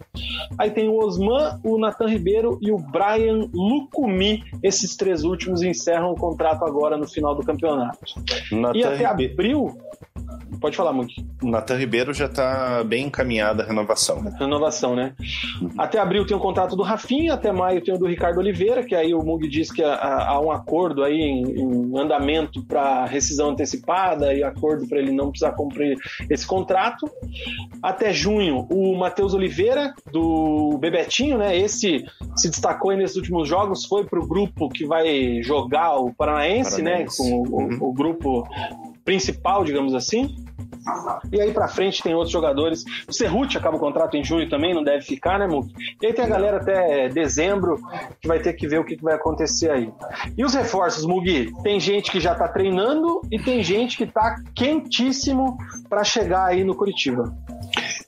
Aí tem o Osman, o Nathan Ribeiro e o Brian Lucumi. Esses três últimos encerram o contrato agora no final do campeonato. E até abril. Pode falar, muito. Nathan Ribeiro já está bem encaminhada a renovação. né? Renovação, né? Até abril tem o contrato do Rafinha, até maio tem o do Ricardo Oliveira, que aí o Mug diz que há, um acordo aí em, em andamento para rescisão antecipada e acordo para ele não precisar cumprir esse contrato. Até junho, o Matheus Oliveira, do Bebetinho, né? Esse se destacou aí nesses últimos jogos, foi para o grupo que vai jogar o Paranaense, Paranaense. né? Com o, o- o grupo principal, digamos assim. E aí pra frente tem outros jogadores. O Cerruti acaba o contrato em junho também, não deve ficar, né, Muk? E aí tem a galera até dezembro que vai ter que ver o que vai acontecer aí. E os reforços, Mugi? Tem gente que já tá treinando e tem gente que tá quentíssimo pra chegar aí no Curitiba.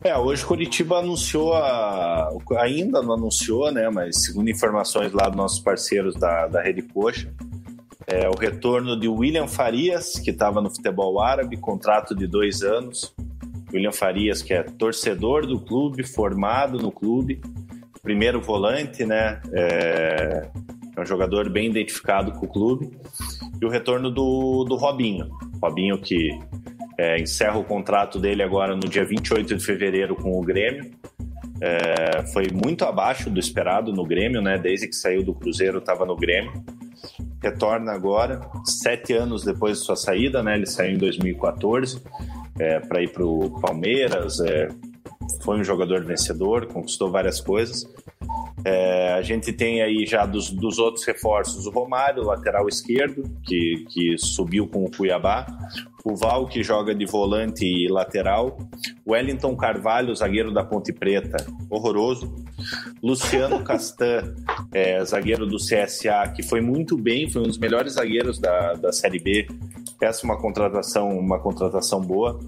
É, hoje Curitiba anunciou, a... ainda não anunciou, né? Mas segundo informações lá dos nossos parceiros da, da Rede Coxa, é o retorno de William Farias, que estava no futebol árabe, contrato de dois anos. William Farias, que é torcedor do clube, formado no clube, primeiro volante, né? É, é um jogador bem identificado com o clube. E o retorno do, do Robinho. Robinho que é, encerra o contrato dele agora no dia 28 de fevereiro com o Grêmio. É, foi muito abaixo do esperado no Grêmio, né? Desde que saiu do Cruzeiro, estava no Grêmio. Retorna agora, sete anos depois de sua saída, né? Ele saiu em 2014 é, para ir para o Palmeiras. é, foi um jogador vencedor, conquistou várias coisas. É, a gente tem aí já dos, dos outros reforços o Romário, lateral esquerdo, que, que subiu com o Cuiabá. O Val, que joga de volante e lateral. O Wellington Carvalho, zagueiro da Ponte Preta, horroroso. Luciano Castan, é, zagueiro do CSA, que foi muito bem, foi um dos melhores zagueiros da, da Série B. Essa é uma contratação, uma contratação boa.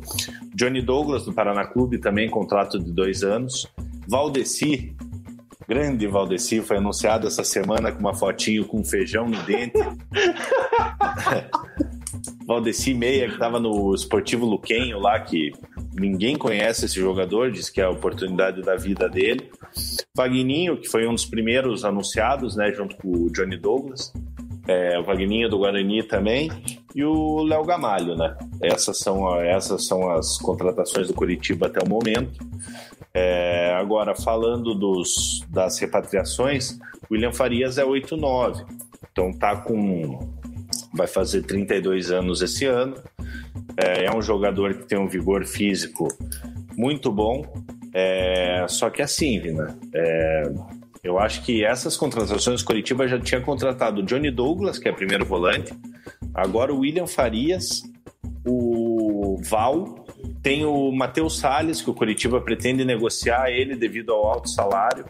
Johnny Douglas, do Paraná Clube, também contrato de dois anos. Valdeci, grande Valdeci, foi anunciado essa semana com uma fotinho com feijão no dente. Valdeci Meia, que estava no Esportivo Luquenho lá, que ninguém conhece esse jogador, diz que é a oportunidade da vida dele. Vagninho, que foi um dos primeiros anunciados, né, junto com o Johnny Douglas. É, o Vagninho do Guarani também. E o Léo Gamalho, né? Essas são, essas são as contratações do Curitiba até o momento. É, agora, falando dos, das repatriações, William Farias é 8-9. Então tá com. Vai fazer 32 anos esse ano. É, é um jogador que tem um vigor físico muito bom. É, só que assim, Vina, é, eu acho que essas contratações, Curitiba já tinha contratado o Johnny Douglas, que é primeiro volante, agora o William Farias, o Val, tem o Matheus Salles, que o Curitiba pretende negociar ele devido ao alto salário.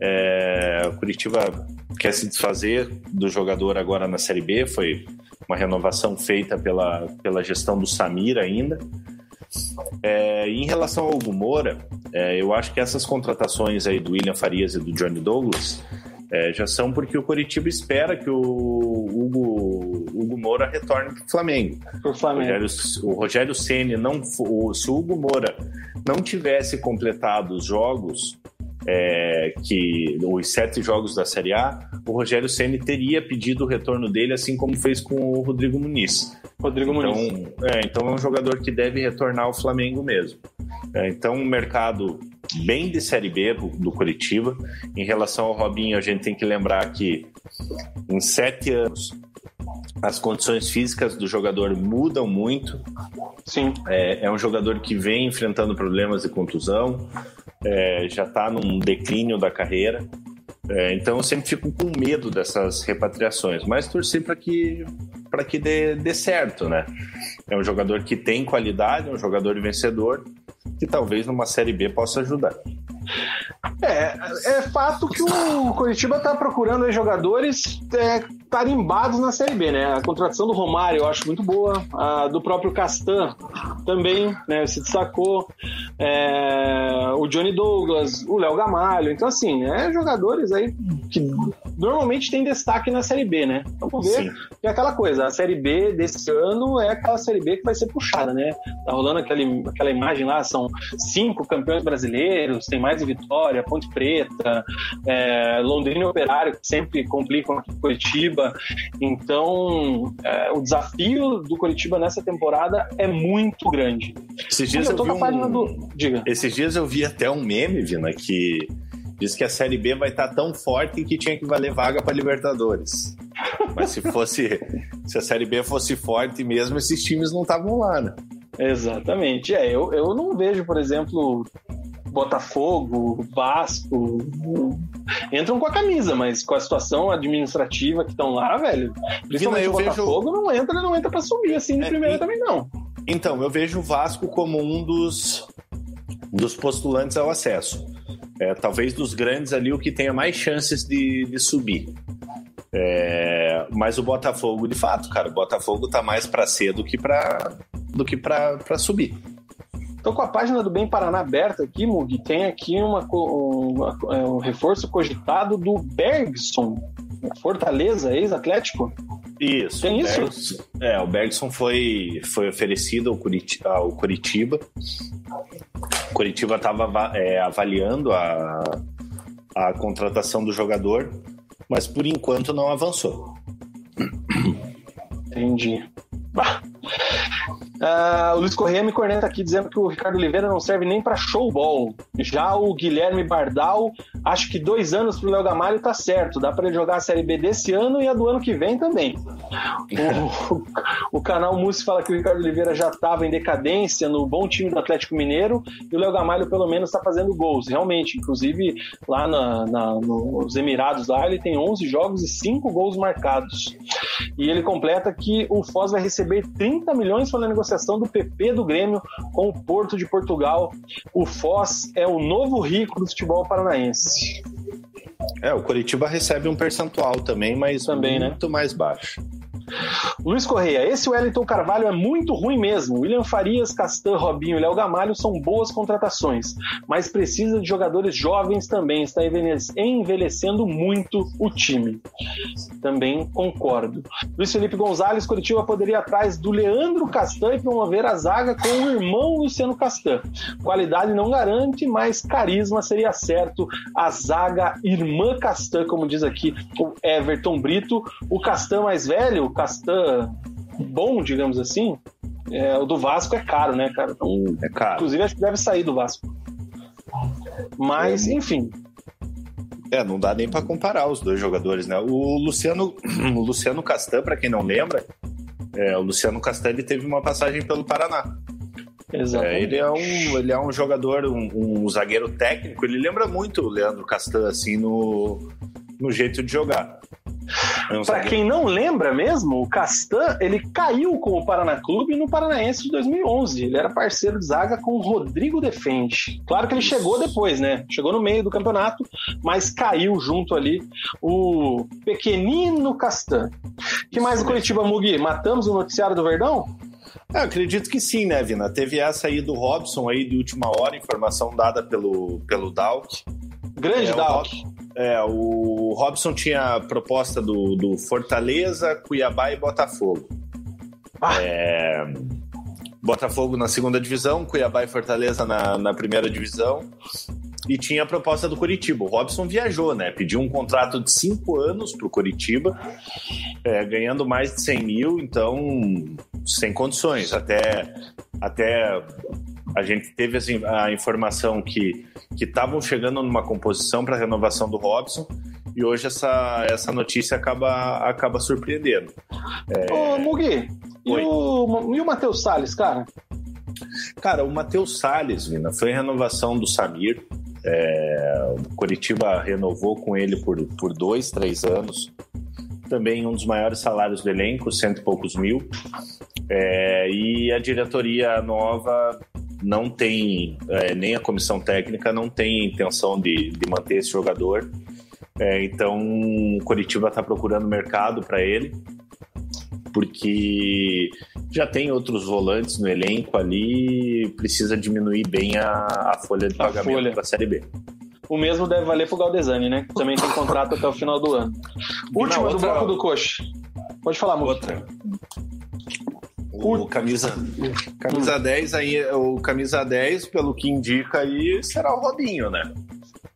É, o Curitiba quer se desfazer do jogador agora na Série B, foi uma renovação feita pela, pela gestão do Samir ainda. É, em relação ao Hugo Moura, é, eu acho que essas contratações aí do William Farias e do Johnny Douglas é, já são porque o Curitiba espera que o Hugo, Hugo Moura retorne para o Flamengo. Pro O Flamengo. O Rogério Ceni não, fo- se o Hugo Moura não tivesse completado os jogos é, que os sete jogos da Série A, o Rogério Ceni teria pedido o retorno dele, assim como fez com o Rodrigo Muniz. Rodrigo Então Muniz. é, então é um jogador que deve retornar ao Flamengo mesmo. É, então, um mercado bem de Série B do, Curitiba. Em relação ao Robinho, a gente tem que lembrar que em sete anos as condições físicas do jogador mudam muito. Sim. É, é um jogador que vem enfrentando problemas de contusão, é, já está num declínio da carreira. É, então eu sempre fico com medo dessas repatriações, mas torcer para que para que dê, dê certo, né? É um jogador que tem qualidade, é um jogador vencedor que talvez numa série B possa ajudar. É, é fato que o Curitiba tá procurando jogadores é, tarimbados na Série B, né? A contratação do Romário eu acho muito boa, a do próprio Castan também, né? Se destacou, é, o Johnny Douglas, o Léo Gamalho, então assim, é jogadores aí que normalmente tem destaque na Série B, né? Vamos ver. Sim. E é aquela coisa, a Série B desse ano é aquela Série B que vai ser puxada, né? Tá rolando aquele, aquela imagem lá, são cinco campeões brasileiros, tem mais Vitória, Ponte Preta, é, Londrina e Operário, que sempre complicam aqui Curitiba. Então, é, o desafio do Curitiba nessa temporada é muito grande. Esses dias eu, eu na um... do. Diga. Esses dias eu vi até um meme, Vina, que Diz que a Série B vai estar tão forte que tinha que valer vaga para Libertadores. Mas se fosse, se a Série B fosse forte mesmo, esses times não estavam lá, né? Exatamente. É, eu, eu não vejo, por exemplo, Botafogo, Vasco, entram com a camisa, mas com a situação administrativa que estão lá, velho, principalmente o Botafogo vejo... não entra, não entra para subir assim de é, primeira e... também não. Então, eu vejo o Vasco como um dos dos postulantes ao acesso é, talvez dos grandes ali o que tenha mais chances de, de subir. É, mas o Botafogo, de fato, cara, o Botafogo tá mais para ser do que para do que para subir. Tô com a página do Bem Paraná aberta aqui, Mug. Tem aqui uma, uma, é, um reforço cogitado do Bergson, Fortaleza, ex-Atlético. Isso. Tem isso? Bergson, é, o Bergson foi, foi oferecido ao Curitiba, ao Curitiba Curitiba estava é, avaliando a, a contratação do jogador, mas por enquanto não avançou. Entendi. Uh, o Luiz Corrêa me corneta aqui dizendo que o Ricardo Oliveira não serve nem para showball. Já o Guilherme Bardal, acho que dois anos pro Léo Gamalho tá certo. Dá para ele jogar a Série B desse ano e a do ano que vem também. o, o, canal Mussi fala que o Ricardo Oliveira já estava em decadência no bom time do Atlético Mineiro e o Léo Gamalho pelo menos está fazendo gols. Realmente, inclusive lá na, na, nos Emirados lá ele tem 11 jogos e 5 gols marcados. E ele completa que o Foz vai receber 30 milhões para a negociação do PP do Grêmio com o Porto de Portugal. O Foz é o novo rico do futebol paranaense. É, o Curitiba recebe um percentual também, mas também, né? muito né? mais baixo. Luiz Correia, esse Wellington Carvalho é muito ruim mesmo. William Farias, Castan, Robinho e Léo Gamalho são boas contratações, mas precisa de jogadores jovens também. Está envelhecendo muito o time. Também concordo. Luiz Felipe Gonzalez, Curitiba poderia atrás do Leandro Castan e promover a zaga com o irmão Luciano Castan. Qualidade não garante, mas carisma seria certo. A zaga irmã Castan, como diz aqui o Everton Brito. O Castan mais velho, Castan bom, digamos assim, é, o do Vasco é caro, né, cara? Então, é caro. Inclusive, acho que deve sair do Vasco. Mas, é, enfim. É, não dá nem para comparar os dois jogadores, né? O Luciano, o Luciano Castan, para quem não lembra, é, o Luciano Castan ele teve uma passagem pelo Paraná. Exatamente. É, ele, é um, ele é um jogador, um, um, zagueiro técnico, ele lembra muito o Leandro Castan, assim, no, no jeito de jogar. Para quem não lembra mesmo, o Castan ele caiu com o Paraná Clube no Paranaense de 2011. Ele era parceiro de zaga com o Rodrigo Defende. Claro que ele chegou depois, né? Chegou no meio do campeonato, mas caiu junto ali o pequenino Castan. que mais do Curitiba, Mugi? Matamos o noticiário do Verdão? É, acredito que sim, né, Vina? Teve essa aí do Robson aí de última hora, informação dada pelo, pelo Dalk. Grande é, Dalk. É, o Robson tinha proposta do, do Fortaleza, Cuiabá e Botafogo. Ah. É, Botafogo na segunda divisão, Cuiabá e Fortaleza na, na primeira divisão. E tinha a proposta do Curitiba. O Robson viajou, né? Pediu um contrato de cinco anos para o Curitiba, é, ganhando mais de 100 mil, então sem condições. Até, até a gente teve assim, a informação que estavam chegando numa composição para renovação do Robson e hoje essa, essa notícia acaba, acaba surpreendendo. É... Ô, Mugi, e o, e o Matheus Salles, cara? Cara, o Matheus Salles, Vina, foi renovação do Samir. É, o Curitiba renovou com ele por, por dois, três anos. Também um dos maiores salários do elenco, cento e poucos mil. É, e a diretoria nova não tem, é, nem a comissão técnica não tem intenção de, de manter esse jogador. É, então, o Curitiba está procurando mercado para ele, porque já tem outros volantes no elenco ali, precisa diminuir bem a, a folha de pagamento para a Série B. O mesmo deve valer pro Galdesani, né? Também tem contrato até o final do ano. Última do bloco do Coxa. Pode falar. Outra. O camisa, camisa 10 aí, o camisa 10, pelo que indica aí, será o Robinho, né?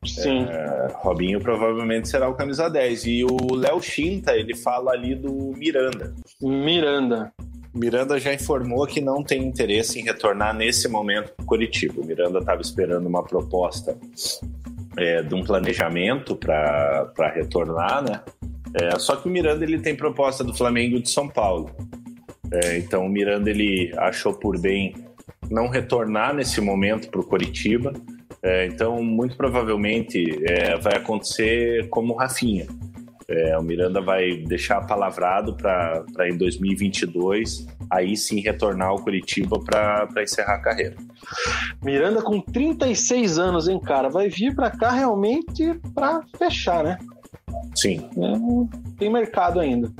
Sim. É, Robinho provavelmente será o camisa 10. E o Léo Chinta, ele fala ali do Miranda. Miranda. Miranda já informou que não tem interesse em retornar nesse momento para Curitiba. O Miranda estava esperando uma proposta é, de um planejamento para retornar, né? É, só que o Miranda ele tem proposta do Flamengo e de São Paulo. É, então o Miranda ele achou por bem não retornar nesse momento para o Curitiba. É, então muito provavelmente é, vai acontecer como o Rafinha. É, o Miranda vai deixar palavrado para em 2022 aí sim retornar ao Curitiba para encerrar a carreira. Miranda com 36 anos, hein, cara? Vai vir para cá realmente para fechar, né? Sim. É, tem mercado ainda.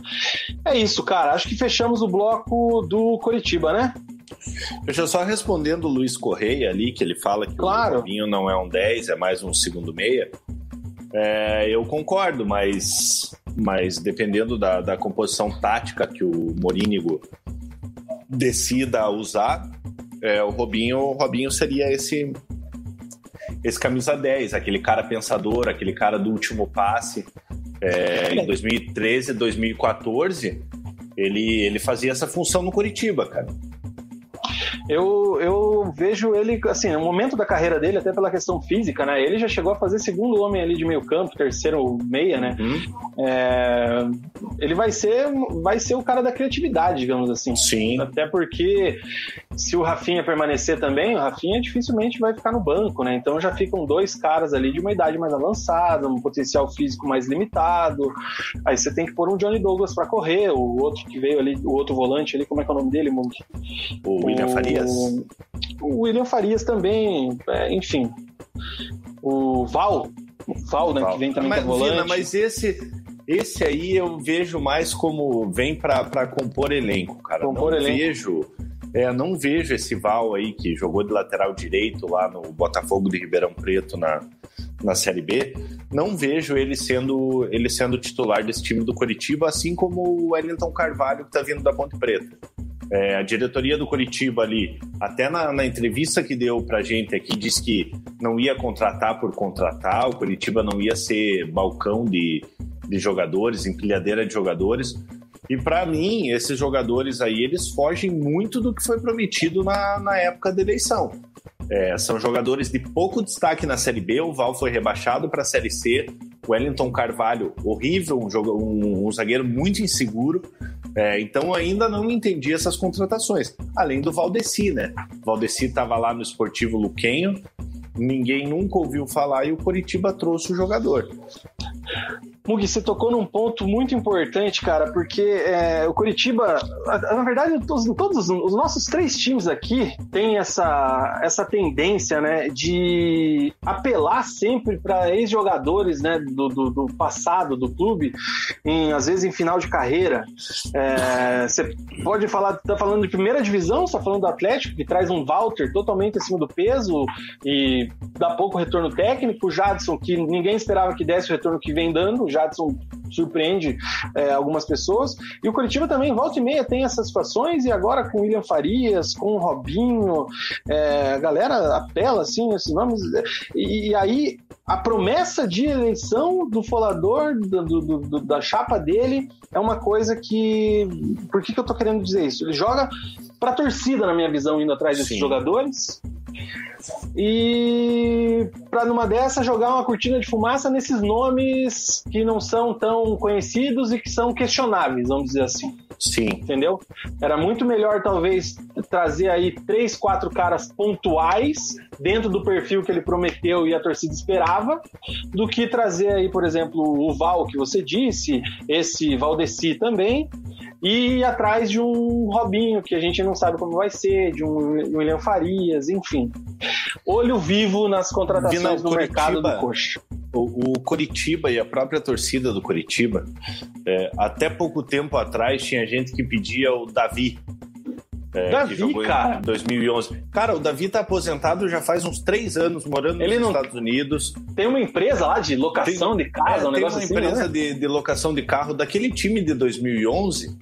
É isso, cara. Acho que fechamos o bloco do Curitiba, né? Deixa eu só respondendo o Luiz Correia ali, que ele fala que claro. o Robinho não é um 10, é mais um segundo meia. É, eu concordo, mas, mas dependendo da, da composição tática que o Morínigo decida usar, é, o Robinho, o Robinho seria esse esse camisa 10, aquele cara pensador, aquele cara do último passe. É, em 2013, 2014, ele, ele fazia essa função no Curitiba, cara. Eu, eu vejo ele, assim, no momento da carreira dele, até pela questão física, né? Ele já chegou a fazer segundo homem ali de meio campo, terceiro meia, né? Uhum. É, ele vai ser, vai ser o cara da criatividade, digamos assim. Sim. Até porque se o Rafinha permanecer também, o Rafinha dificilmente vai ficar no banco, né? Então já ficam dois caras ali de uma idade mais avançada, um potencial físico mais limitado. Aí você tem que pôr um Johnny Douglas para correr, o outro que veio ali, o outro volante ali, como é que é o nome dele, Munk? O William Farias. O William Farias também, é, enfim. O Val, o Val, né, Val. que vem também mas, com volante. Vina, mas esse, esse aí eu vejo mais como vem para compor elenco, cara. Compor não elenco. vejo. É, não vejo esse Val aí que jogou de lateral direito lá no Botafogo de Ribeirão Preto na, na Série B. Não vejo ele sendo ele sendo titular desse time do Curitiba, assim como o Wellington Carvalho que está vindo da Ponte Preta. É, a diretoria do Curitiba ali, até na, na, entrevista que deu pra gente aqui, disse que não ia contratar por contratar, o Curitiba não ia ser balcão de, de jogadores, empilhadeira de jogadores. E para mim, esses jogadores aí, eles fogem muito do que foi prometido na, na época da eleição. É, são jogadores de pouco destaque na Série B, o Val foi rebaixado para a Série C, Wellington Carvalho, horrível, um, jogo, um, um zagueiro muito inseguro. É, então ainda não entendi essas contratações. Além do Valdeci, né? Valdeci estava lá no Esportivo Luquenho, ninguém nunca ouviu falar e o Coritiba trouxe o jogador. Mugi, você tocou num ponto muito importante, cara, porque é, o Curitiba, na verdade, todos, todos os nossos três times aqui têm essa, essa tendência, né, de apelar sempre para ex-jogadores, né, do, do, do, passado do clube, em, às vezes em final de carreira. É, você pode falar, tá falando de primeira divisão, você tá falando do Atlético, que traz um Walter totalmente acima do peso e dá pouco retorno técnico, o Jadson, que ninguém esperava que desse o retorno que vem dando, o Jadson surpreende é, algumas pessoas. E o Curitiba também, volta e meia, tem essas situações, e agora com o William Farias, com o Robinho, é, a galera apela, assim, esses nomes. E, e, aí, a promessa de eleição do folador, do, do, do, da chapa dele, é uma coisa que. Por que, que eu tô querendo dizer isso? Ele joga pra torcida, na minha visão, indo atrás desses Sim. jogadores. E para numa dessa jogar uma cortina de fumaça nesses nomes que não são tão conhecidos e que são questionáveis, vamos dizer assim. Sim. Entendeu? Era muito melhor, talvez, trazer aí três, quatro caras pontuais dentro do perfil que ele prometeu e a torcida esperava, do que trazer aí, por exemplo, o Val que você disse, esse Valdeci também, e atrás de um Robinho, que a gente não sabe como vai ser, de um William Farias, enfim. Olho vivo nas contratações Vina, no Curitiba- mercado do coxa. O, o Curitiba e a própria torcida do Curitiba, é, até pouco tempo atrás tinha gente que pedia o Davi. É, Davi, cara. em 2011. Cara, o Davi tá aposentado já faz uns três anos morando Ele nos não- Estados Unidos. Tem uma empresa lá de locação de casa, É, um tem negócio uma assim, empresa né? de, de locação de carro daquele time de 2011.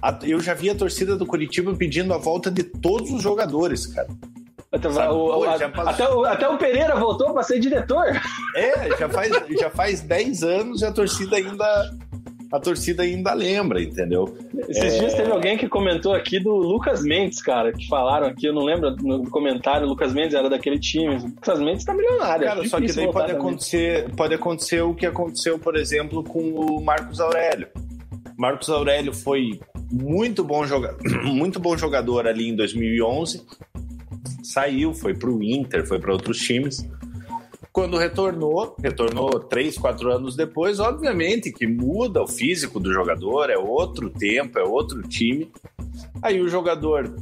A- Eu já vi a torcida do Curitiba pedindo a volta de todos os jogadores, cara. Até, o, pô, a- até o- até o Pereira voltou para ser diretor. É, já faz, já faz 10 anos e a torcida ainda a torcida ainda lembra, entendeu? Esses É. dias teve alguém que comentou aqui do Lucas Mendes, cara, que falaram aqui, eu não lembro no comentário, o Lucas Mendes era daquele time. O Lucas Mendes tá milionário. Cara, é só que daí pode também. acontecer, pode acontecer o que aconteceu, por exemplo, com o Marcos Aurélio. Marcos Aurélio foi muito bom jogador, muito bom jogador ali em 2011. Saiu, foi para o Inter, foi para outros times. Quando retornou, retornou três, quatro anos depois, obviamente que muda o físico do jogador, é outro tempo, é outro time. Aí o jogador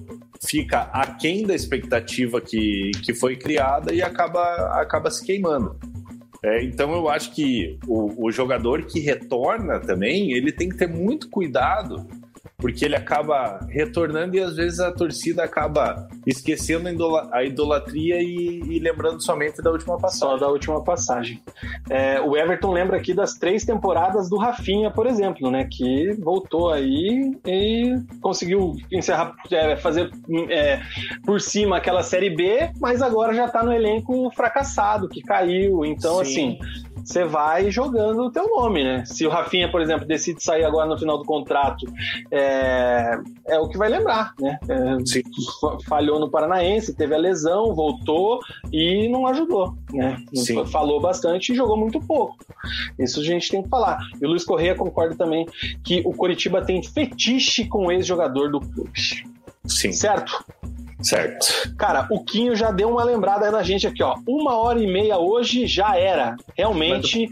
fica aquém da expectativa que, que foi criada e acaba, acaba se queimando. É, então eu acho que o, o jogador que retorna também, ele tem que ter muito cuidado, porque ele acaba retornando e às vezes a torcida acaba esquecendo a idola- a idolatria e, e lembrando somente da última Só passagem. da última passagem. É, o Everton lembra aqui das três temporadas do Rafinha, por exemplo, né? Que voltou aí e conseguiu encerrar, é, fazer é, por cima aquela série B, mas agora já tá no elenco fracassado, que caiu. Então, Sim. assim, você vai jogando o teu nome, né? Se o Rafinha, por exemplo, decide sair agora no final do contrato, é, é o que vai lembrar, né? É, falhou no Paranaense, teve a lesão, voltou e não ajudou, né? Sim. Falou bastante e jogou muito pouco. Isso a gente tem que falar. E o Luiz Correia concorda também que o Coritiba tem fetiche com o ex-jogador do clube. Sim, Certo? Certo. Cara, o Quinho já deu uma lembrada aí na gente aqui, ó. Uma hora e meia hoje já era. Realmente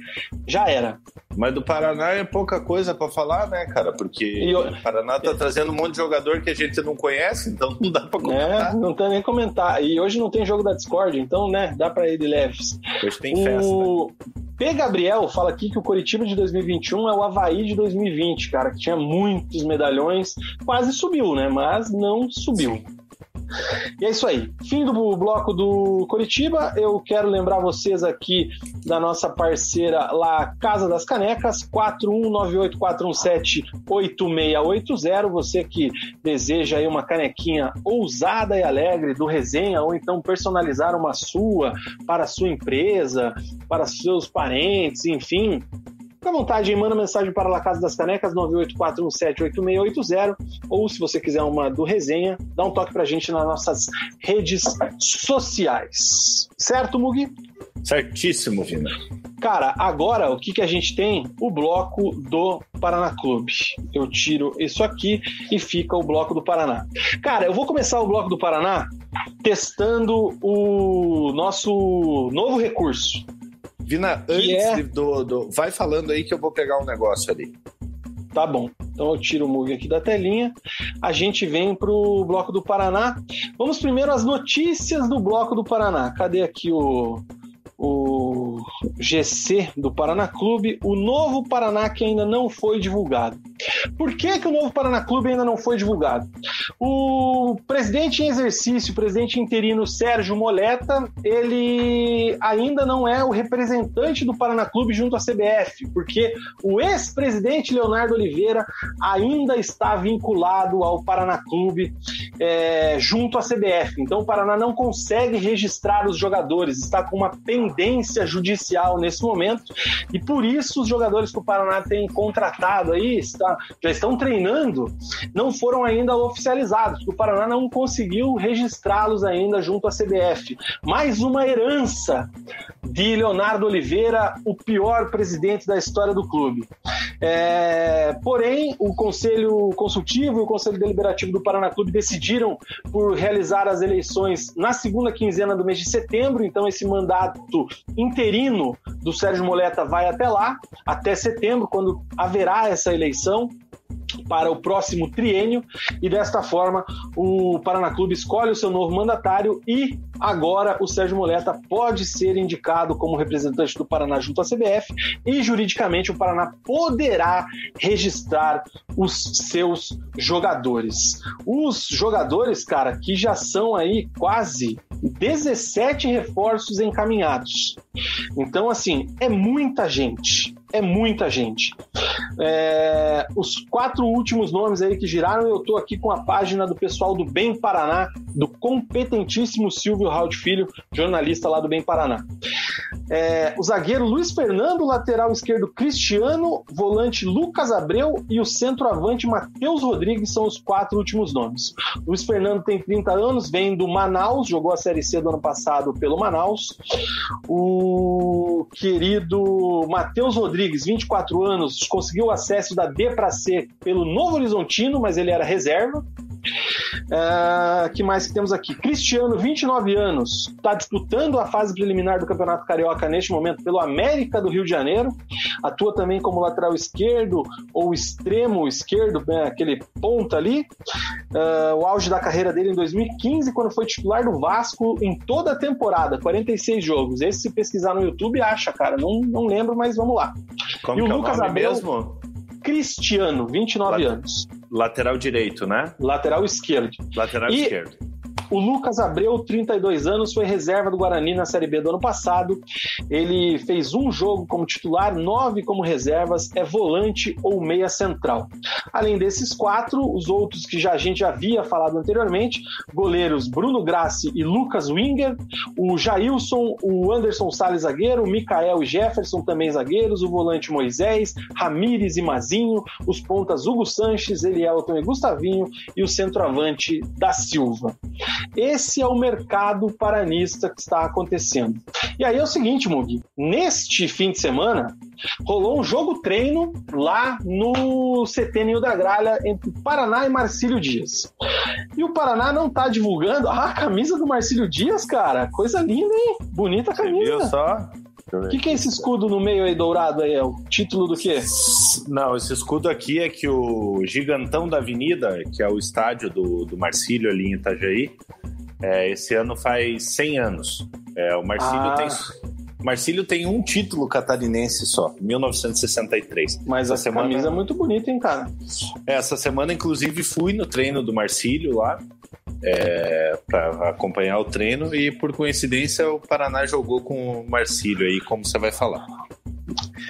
já era. Mas do Paraná é pouca coisa pra falar, né, cara? Porque eu- o Paraná tá trazendo um monte de jogador que a gente não conhece, então não dá pra É, comentar. não tem nem comentar. E hoje não tem jogo da Discord, então, né, dá pra ir de leves. Hoje tem festa. né? O P. Gabriel fala aqui que o Coritiba de 2021 é o Havaí de 2020, cara, que tinha muitos medalhões, quase subiu, né? Mas não subiu. E é isso aí. Fim do bloco do Coritiba. Eu quero lembrar vocês aqui da nossa parceira lá, Casa das Canecas, 41984178680. Você que deseja aí uma canequinha ousada e alegre do resenha, ou então personalizar uma sua para sua empresa, para seus parentes, enfim. Fica à vontade, hein? manda mensagem para a La Casa das Canecas, 984178680, ou se você quiser uma do resenha, dá um toque pra gente nas nossas redes sociais. Certo, Mugi? Certíssimo, Vina. Cara, agora o que, que a gente tem? O bloco do Paraná Clube. Eu tiro isso aqui e fica o bloco do Paraná. Cara, eu vou começar o bloco do Paraná testando o nosso novo recurso. Vina, antes é- do, do- Vai falando aí que eu vou pegar um negócio ali. Tá bom. Então eu tiro o Mug aqui da telinha. A gente vem pro bloco do Paraná. Vamos primeiro às notícias do bloco do Paraná. Cadê aqui o, o GC do Paraná Clube? O novo Paraná que ainda não foi divulgado. Por que, que o novo Paraná Clube ainda não foi divulgado? O presidente em exercício, o presidente interino Sérgio Moleta, ele ainda não é o representante do Paraná Clube junto à CBF, porque o ex-presidente Leonardo Oliveira ainda está vinculado ao Paraná Clube é, junto à CBF. Então o Paraná não consegue registrar os jogadores, está com uma pendência judicial nesse momento e por isso os jogadores que o Paraná tem contratado aí está, já estão treinando, não foram ainda oficializados, o Paraná não conseguiu registrá-los ainda junto à CBF. Mais uma herança de Leonardo Oliveira, o pior presidente da história do clube. É, porém, o Conselho Consultivo e o Conselho Deliberativo do Paraná Clube decidiram por realizar as eleições na segunda quinzena do mês de setembro, então esse mandato interino do Sérgio Moleta vai até lá, até setembro, quando haverá essa eleição. para o próximo triênio e desta forma o Paraná Clube escolhe o seu novo mandatário e agora o Sérgio Moleta pode ser indicado como representante do Paraná junto à CBF e juridicamente o Paraná poderá registrar os seus jogadores. Os jogadores, cara, que já são aí quase 17 reforços encaminhados. Então, assim, é muita gente. É muita gente. É, os quatro últimos nomes aí que giraram, eu tô aqui com a página do pessoal do Bem Paraná, do competentíssimo Silvio Raul Filho, jornalista lá do Bem Paraná. É, o zagueiro Luiz Fernando, lateral esquerdo Cristiano, volante Lucas Abreu e o centroavante Matheus Rodrigues são os quatro últimos nomes. Luiz Fernando tem 30 anos, vem do Manaus, jogou a Série C do ano passado pelo Manaus. O querido Matheus Rodrigues, 24 anos, conseguiu acesso da D para C pelo Novo Horizontino, mas ele era reserva. Uh, que mais que temos aqui? Cristiano, 29 anos, está disputando a fase preliminar do Campeonato Carioca neste momento pelo América do Rio de Janeiro. Atua também como lateral esquerdo ou extremo esquerdo, né, aquele ponta ali. Uh, o auge da carreira dele em 2015, quando foi titular do Vasco em toda a temporada, 46 jogos. Esse, se pesquisar no YouTube, acha, cara. Não, não lembro, mas vamos lá. Como e o que Lucas é Abreu, mesmo? Cristiano, 29 Late- anos. Lateral direito, né? Lateral esquerdo. Lateral E- esquerdo. O Lucas Abreu, 32 anos, foi reserva do Guarani na Série B do ano passado. Ele fez um jogo como titular, nove como reservas, é volante ou meia central. Além desses quatro, os outros que já, a gente já havia falado anteriormente, goleiros Bruno Grassi e Lucas Winger, o Jailson, o Anderson Salles zagueiro, o Mikael e Jefferson também zagueiros, o volante Moisés, Ramires e Mazinho, os pontas Hugo Sanches, Elielton e Gustavinho e o centroavante da Silva. Esse é o mercado paranista que está acontecendo. E aí é o seguinte, Mugi, neste fim de semana rolou um jogo treino lá no CT Ninho da Gralha entre Paraná e Marcílio Dias. E o Paraná não tá divulgando ah, a camisa do Marcílio Dias, cara. Coisa linda, hein? Bonita Você viu camisa. só? O que, que é esse escudo no meio aí dourado aí? É o título do quê? Não, esse escudo aqui é que o Gigantão da Avenida, que é o estádio do, do Marcílio ali em Itajaí, é, esse ano faz 100 anos. É, o Marcílio Ah. tem. Marcílio tem um título catarinense só, 1963. Mas Essa a camisa é muito bonita, hein, cara? É, Essa semana, inclusive, fui no treino do Marcílio lá é, para acompanhar o treino e, por coincidência, o Paraná jogou com o Marcílio aí, como você vai falar.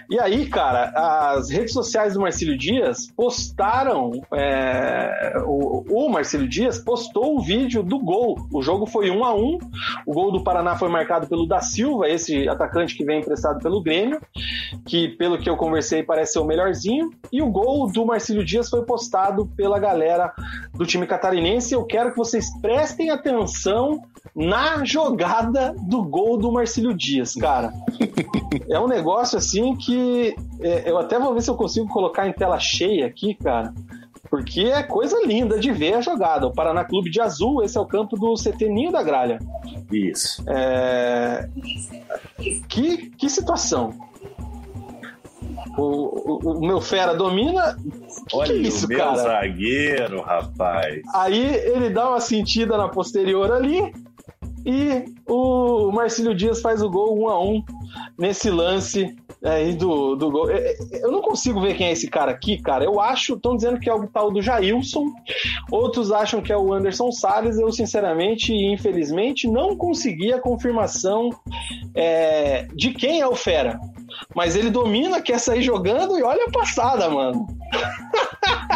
E aí, cara, as redes sociais do Marcílio Dias postaram. é, o, o Marcílio Dias postou o vídeo do gol. O jogo foi 1 a 1 O gol do Paraná foi marcado pelo Da Silva, esse atacante que vem emprestado pelo Grêmio, que, pelo que eu conversei, parece ser o melhorzinho. E o gol do Marcílio Dias foi postado pela galera do time catarinense. Eu quero que vocês prestem atenção na jogada do gol do Marcílio Dias, cara. É um negócio assim que é, eu até vou ver se eu consigo colocar em tela cheia aqui, cara. Porque é coisa linda de ver a jogada. O Paraná Clube de Azul, esse é o campo do CT Ninho da Gralha. Isso. É, Que, que situação. O, o- o meu fera domina. Que Olha que é isso, o meu cara? zagueiro, rapaz. Aí ele dá uma sentida na posterior ali e o Marcílio Dias faz o gol 1 a 1 nesse lance aí do, do gol. É, é, Eu não consigo ver quem é esse cara aqui, cara. Eu acho, estão dizendo que é o tal do Jailson, outros acham que é o Anderson Salles. Eu, sinceramente e infelizmente, não consegui a confirmação é, de quem é o Fera. Mas ele domina, quer sair jogando e olha a passada, mano.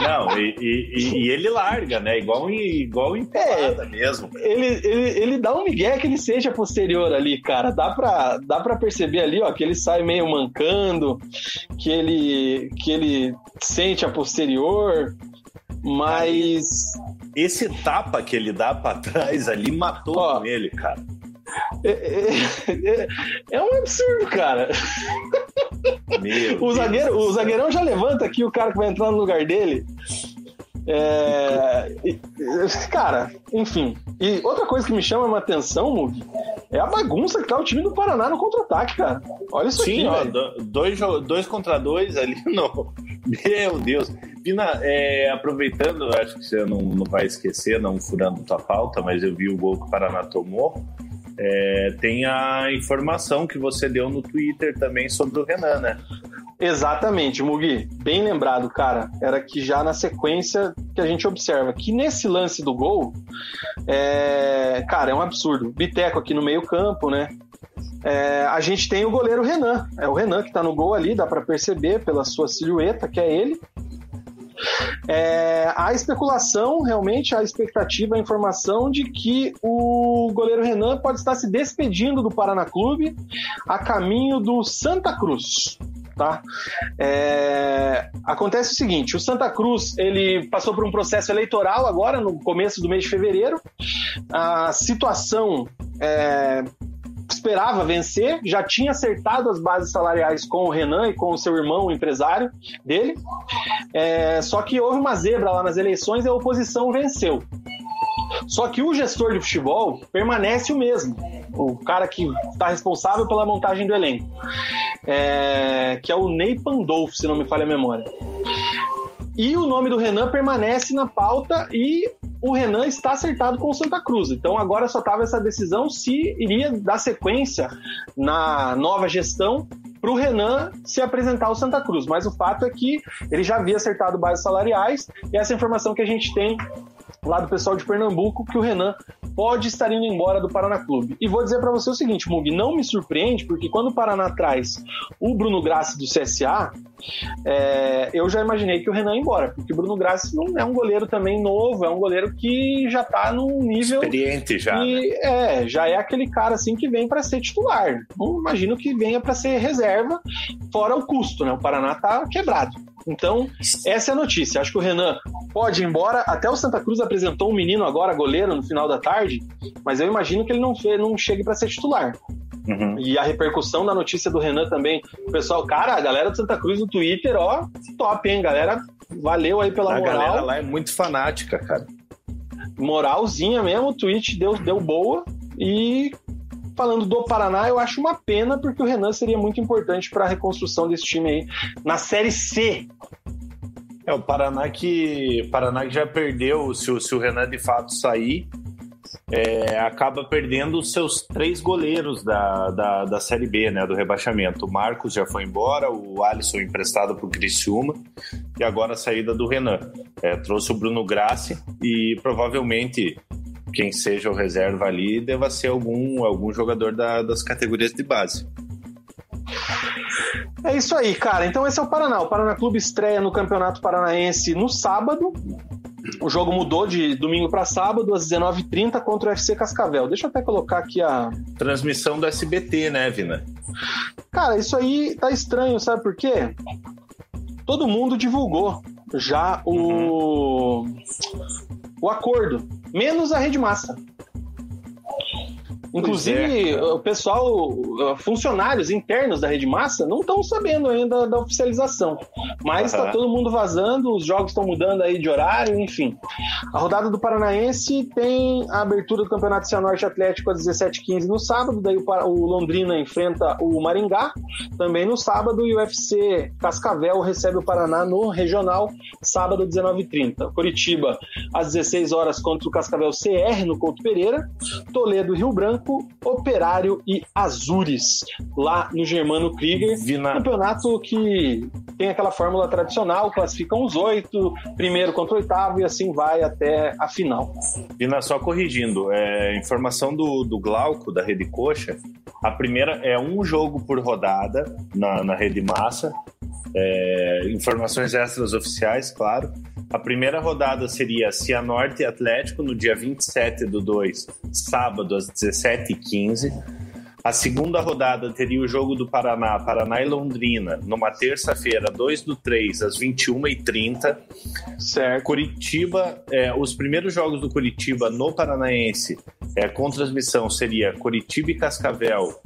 Não, e, e- e- ele larga, né? Igual em, igual em pelada mesmo. ele, ele, ele dá um migué que ele seja posterior ali, cara. Dá pra, dá pra perceber ali, ó, que ele sai meio mancando, que ele, que ele sente a posterior, mas Esse tapa que ele dá pra trás ali matou Ó. ele, cara. É, é- é- é um absurdo, cara. Meu O, zagueiro, o zagueirão já levanta aqui o cara que vai entrar no lugar dele. É, cara, enfim. E outra coisa que me chama uma atenção, Mug, é a bagunça que tá o time do Paraná no contra-ataque, cara. Olha isso Sim, aqui, ó, do- dois, dois contra dois ali, não. Meu Deus. Vina, é, aproveitando, acho que você não, não vai esquecer, não furando tua pauta, mas eu vi o gol que o Paraná tomou. É, tem a informação que você deu no Twitter também sobre o Renan, né? Exatamente, Mugi. Bem lembrado, cara. Era que já na sequência que a gente observa que nesse lance do gol, é... cara, é um absurdo. Biteco aqui no meio-campo, né? É... a gente tem o goleiro Renan. É o Renan que tá no gol ali, dá para perceber pela sua silhueta que é ele. É, a especulação, realmente, a expectativa, a informação de que o goleiro Renan pode estar se despedindo do Paraná Clube a caminho do Santa Cruz. Tá? É, acontece o seguinte: o Santa Cruz ele passou por um processo eleitoral agora no começo do mês de fevereiro. A situação é, esperava vencer, já tinha acertado as bases salariais com o Renan e com o seu irmão, o empresário dele. É, só que houve uma zebra lá nas eleições e a oposição venceu. Só que o gestor de futebol permanece o mesmo, o cara que está responsável pela montagem do elenco, é, que é o Ney Pandolfo, se não me falha a memória. E o nome do Renan permanece na pauta e o Renan está acertado com o Santa Cruz. Então agora só estava essa decisão se iria dar sequência na nova gestão para o Renan se apresentar ao Santa Cruz. Mas o fato é que ele já havia acertado bases salariais e essa informação que a gente tem lá do pessoal de Pernambuco que o Renan pode estar indo embora do Paraná Clube. E vou dizer para você o seguinte, Mug, não me surpreende, porque quando o Paraná traz o Bruno Grassi do CSA, é, eu já imaginei que o Renan ia embora, porque o Bruno Grassi não é um goleiro também novo, é um goleiro que já tá num nível experiente já. E, né? É, já é aquele cara assim que vem para ser titular. Não imagino que venha para ser reserva, fora o custo, né? O Paraná tá quebrado. Então, essa é a notícia. Acho que o Renan pode ir embora. Até o Santa Cruz apresentou um menino agora, goleiro, no final da tarde, mas eu imagino que ele não, não chegue para ser titular. Uhum. E a repercussão da notícia do Renan também. O pessoal, cara, a galera do Santa Cruz no Twitter, ó, top, hein, galera? Valeu aí pela a moral. A galera lá é muito fanática, cara. Moralzinha mesmo, o tweet deu, deu boa. E falando do Paraná, eu acho uma pena, porque o Renan seria muito importante para a reconstrução desse time aí na Série C. É, o Paraná que, Paraná que já perdeu, se o, se o Renan de fato sair, é, acaba perdendo os seus três goleiros da, da, da Série B, né, do rebaixamento. O Marcos já foi embora, o Alisson emprestado para o Criciúma e agora a saída do Renan. É, trouxe o Bruno Grassi e provavelmente quem seja o reserva ali deva ser algum, algum jogador da, das categorias de base. É isso aí, cara. Então esse é o Paraná. O Paraná Clube estreia no Campeonato Paranaense no sábado. O jogo mudou de domingo para sábado, às 19h30, contra o FC Cascavel. Deixa eu até colocar aqui a. Transmissão do SBT, né, Vina? Cara, isso aí tá estranho, sabe por quê? Todo mundo divulgou já o. Uhum. O acordo menos a rede massa. Inclusive, é, o pessoal, funcionários internos da Rede Massa não estão sabendo ainda da oficialização. Mas está uhum. todo mundo vazando, os jogos estão mudando aí de horário, enfim. A rodada do Paranaense tem a abertura do Campeonato Cianorte Atlético às 17h15 no sábado, daí o Londrina enfrenta o Maringá, também no sábado, e o UFC Cascavel recebe o Paraná no Regional, sábado 19h30. Curitiba às 16 horas contra o Cascavel CR no Couto Pereira, Toledo Rio Branco Branco, Operário e Azures, lá no Germano Krieger. Vina... Campeonato que tem aquela fórmula tradicional, classificam os oito, primeiro contra o oitavo e assim vai até a final. Vina, só corrigindo, é, informação do, do Glauco, da Rede Coxa, a primeira é um jogo por rodada na, na Rede Massa, é, informações extras oficiais, claro. A primeira rodada seria Cianorte Atlético no dia 27 do 2, sábado às 17h15. A segunda rodada teria o jogo do Paraná, Paraná e Londrina, numa terça-feira, 2 do 3, às 21h30. Certo. Curitiba, é, os primeiros jogos do Curitiba no Paranaense, é, com transmissão, seria Curitiba e Cascavel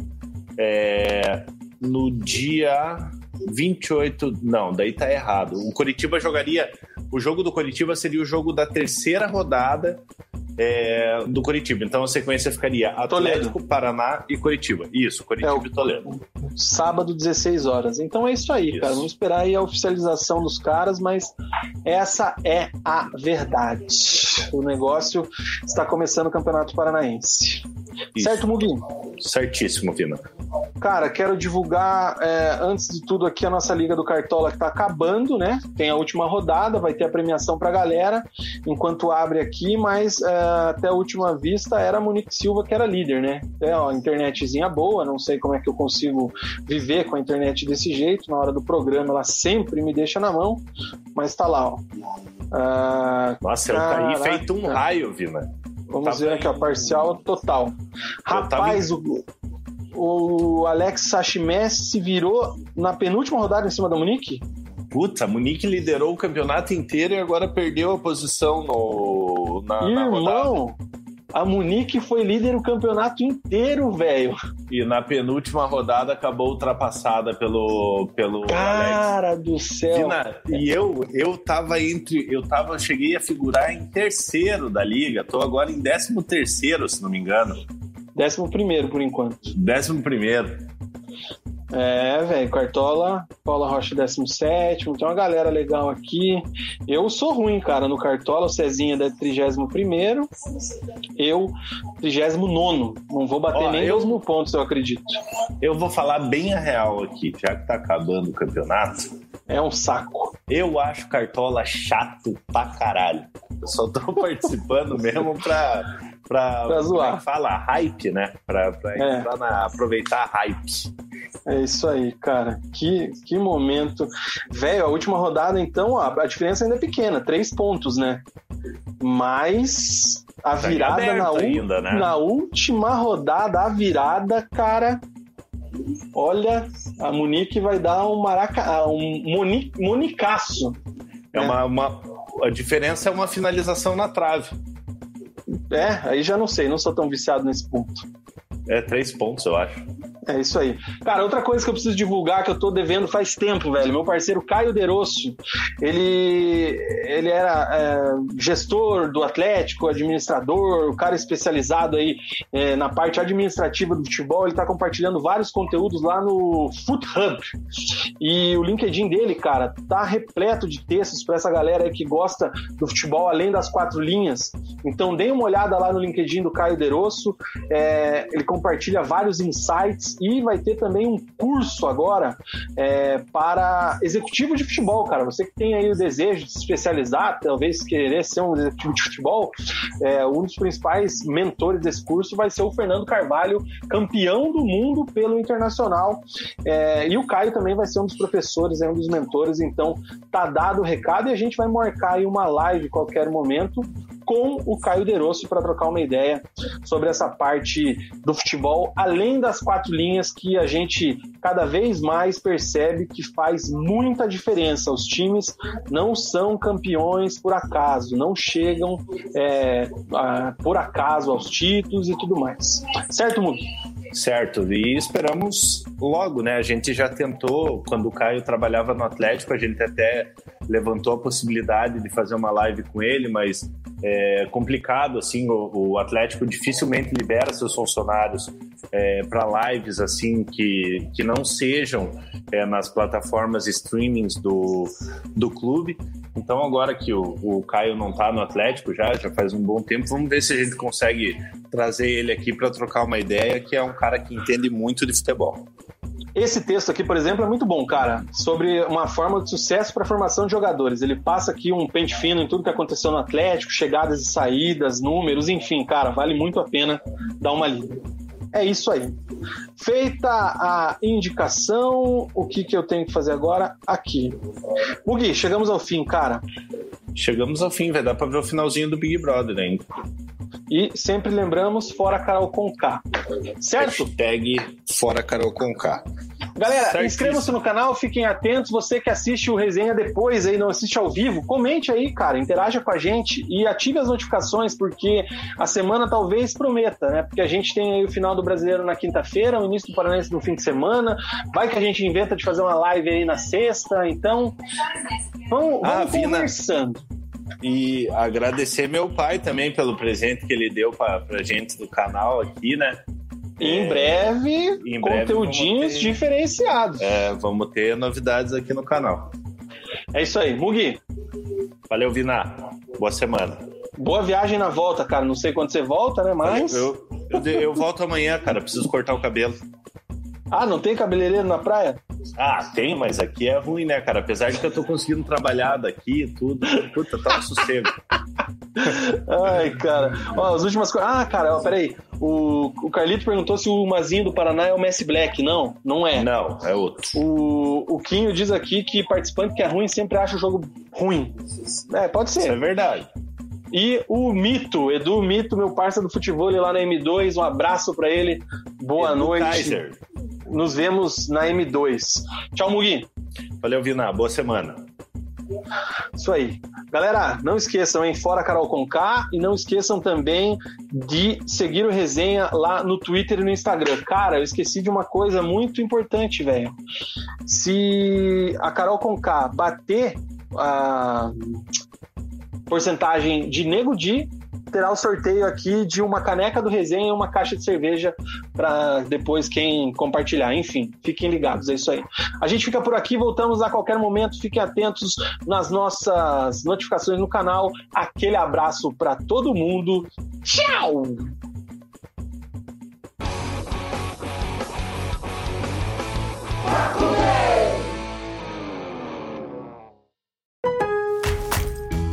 é, no dia 28. Não, daí tá errado. O Curitiba jogaria. O jogo do Curitiba seria o jogo da terceira rodada é, do Curitiba. Então a sequência ficaria Atlético, Toledo. Paraná e Curitiba. Isso, Curitiba é, e Toledo. sábado, 16 horas. Então é isso aí, isso. cara. Vamos esperar aí a oficialização dos caras, mas essa é a verdade. O negócio está começando o Campeonato Paranaense. Isso. Certo, Muguinho? Certíssimo, Vina. Cara, quero divulgar, é, antes de tudo, aqui a nossa Liga do Cartola que tá acabando, né? Tem a última rodada, vai ter a premiação pra galera, enquanto abre aqui, mas é, até a última vista era a Monique Silva que era líder, né? É, ó, internetzinha boa, não sei como é que eu consigo viver com a internet desse jeito, na hora do programa ela sempre me deixa na mão, mas tá lá, ó. Ah, Nossa, caraca. eu caí feito um raio, Vina. Vamos ver aqui, a parcial total. Rapaz, tava... o, o Alex Sachimés se virou na penúltima rodada em cima da Munique? Puta, a Munique liderou o campeonato inteiro e agora perdeu a posição no, na, Irmão, na rodada. A Munique foi líder o campeonato inteiro, velho. E na penúltima rodada acabou ultrapassada pelo pelo Cara Alex. do céu. e eu eu tava entre eu tava cheguei a figurar em terceiro da liga. Tô agora em décimo terceiro, se não me engano. Décimo primeiro por enquanto. Décimo primeiro. É, velho, Cartola, Paula Rocha 17, tem uma galera legal aqui. Eu sou ruim, cara, no Cartola, o Cezinha é 31, eu 39. Não vou bater Ó, nem eu, mil pontos, eu acredito. Eu vou falar bem a real aqui, já que tá acabando o campeonato. É um saco. Eu acho Cartola chato pra caralho. Eu só tô participando mesmo pra, pra, pra zoar. Fala, hype, né? Pra, pra é. na, aproveitar a hype. É isso aí, cara. Que, que momento. Velho, a última rodada, então, a, a diferença ainda é pequena, três pontos, né? Mas a tá virada na, ainda, né? na última rodada, a virada, cara. Olha, a Munique vai dar um maraca, um moni, monicaço. É né? uma, uma, a diferença é uma finalização na trave. É, aí já não sei, não sou tão viciado nesse ponto. É três pontos, eu acho. É isso aí. Cara, outra coisa que eu preciso divulgar que eu tô devendo faz tempo, velho. Meu parceiro Caio Derosso, ele, ele era é, gestor do Atlético, administrador, o cara especializado aí é, na parte administrativa do futebol. Ele tá compartilhando vários conteúdos lá no Foot Hub. E o LinkedIn dele, cara, tá repleto de textos para essa galera aí que gosta do futebol além das quatro linhas. Então, dê uma olhada lá no LinkedIn do Caio Derosso. É, ele compartilha vários insights e vai ter também um curso agora é, para executivo de futebol, cara. Você que tem aí o desejo de se especializar, talvez querer ser um executivo de futebol, é, um dos principais mentores desse curso vai ser o Fernando Carvalho, campeão do mundo pelo Internacional. É, e o Caio também vai ser um dos professores, é um dos mentores. Então, tá dado o recado e a gente vai marcar aí uma live qualquer momento com o Caio Derosso para trocar uma ideia sobre essa parte do futebol, além das quatro linhas que a gente cada vez mais percebe que faz muita diferença. Os times não são campeões por acaso, não chegam é, a, por acaso aos títulos e tudo mais. Certo, Mugi? Certo, e esperamos logo, né? A gente já tentou, quando o Caio trabalhava no Atlético, a gente até levantou a possibilidade de fazer uma live com ele, mas é complicado, assim, o, o Atlético dificilmente libera seus funcionários é, para lives, assim, que, que não sejam é, nas plataformas streamings do, do clube. Então, agora que o, o Caio não está no Atlético já, já faz um bom tempo, vamos ver se a gente consegue trazer ele aqui para trocar uma ideia, que é um cara que entende muito de futebol. Esse texto aqui, por exemplo, é muito bom, cara, sobre uma forma de sucesso para a formação de jogadores. Ele passa aqui um pente fino em tudo que aconteceu no Atlético, chegadas e saídas, números, enfim, cara, vale muito a pena dar uma lida. É isso aí. Feita a indicação, o que, que eu tenho que fazer agora? Aqui. Mugi, chegamos ao fim, cara. Chegamos ao fim, vai dar para ver o finalzinho do Big Brother ainda. E sempre lembramos, fora Carol com K. Certo? Hashtag fora Carol com K. Galera, inscrevam-se no canal, fiquem atentos. Você que assiste o resenha depois aí, não assiste ao vivo, comente aí, cara, interaja com a gente e ative as notificações, porque a semana talvez prometa, né? Porque a gente tem aí o final do brasileiro na quinta-feira, o início do Paranense no fim de semana. Vai que a gente inventa de fazer uma live aí na sexta, então. Vamos, vamos ah, conversando. Vina. E agradecer meu pai também pelo presente que ele deu pra, pra gente do canal aqui, né? Em breve, em breve conteúdinhos ter... diferenciados. É, vamos ter novidades aqui no canal. É isso aí. Mugi. Valeu, Vina. Boa semana. Boa viagem na volta, cara. Não sei quando você volta, né? Mas. Eu, eu, eu volto amanhã, cara. Preciso cortar o cabelo. Ah, não tem cabeleireiro na praia? Ah, tem, mas aqui é ruim, né, cara? Apesar de que eu tô conseguindo trabalhar daqui e tudo. Puta, tá um sossego. Ai, cara. Ó, as últimas coisas. Ah, cara, ó, peraí. O, o Carlito perguntou se o Mazinho do Paraná é o Messi Black. Não, não é. Não, é outro. O, o Quinho diz aqui que participante que é ruim sempre acha o jogo ruim. É, pode ser. Isso é verdade. E o Mito, Edu Mito, meu parceiro do futebol lá na M2, um abraço para ele. Boa Edu noite. Kaiser. Nos vemos na M2. Tchau, Mugi. Valeu, Vina. Boa semana. Isso aí. Galera, não esqueçam, hein? Fora Carol Conká e não esqueçam também de seguir o Resenha lá no Twitter e no Instagram. Cara, eu esqueci de uma coisa muito importante, velho. Se a Carol Conká bater a porcentagem de Nego Di, terá o sorteio aqui de uma caneca do resenha e uma caixa de cerveja para depois quem compartilhar. Enfim, fiquem ligados, é isso aí. A gente fica por aqui, voltamos a qualquer momento. Fiquem atentos nas nossas notificações no canal. Aquele abraço para todo mundo. Tchau!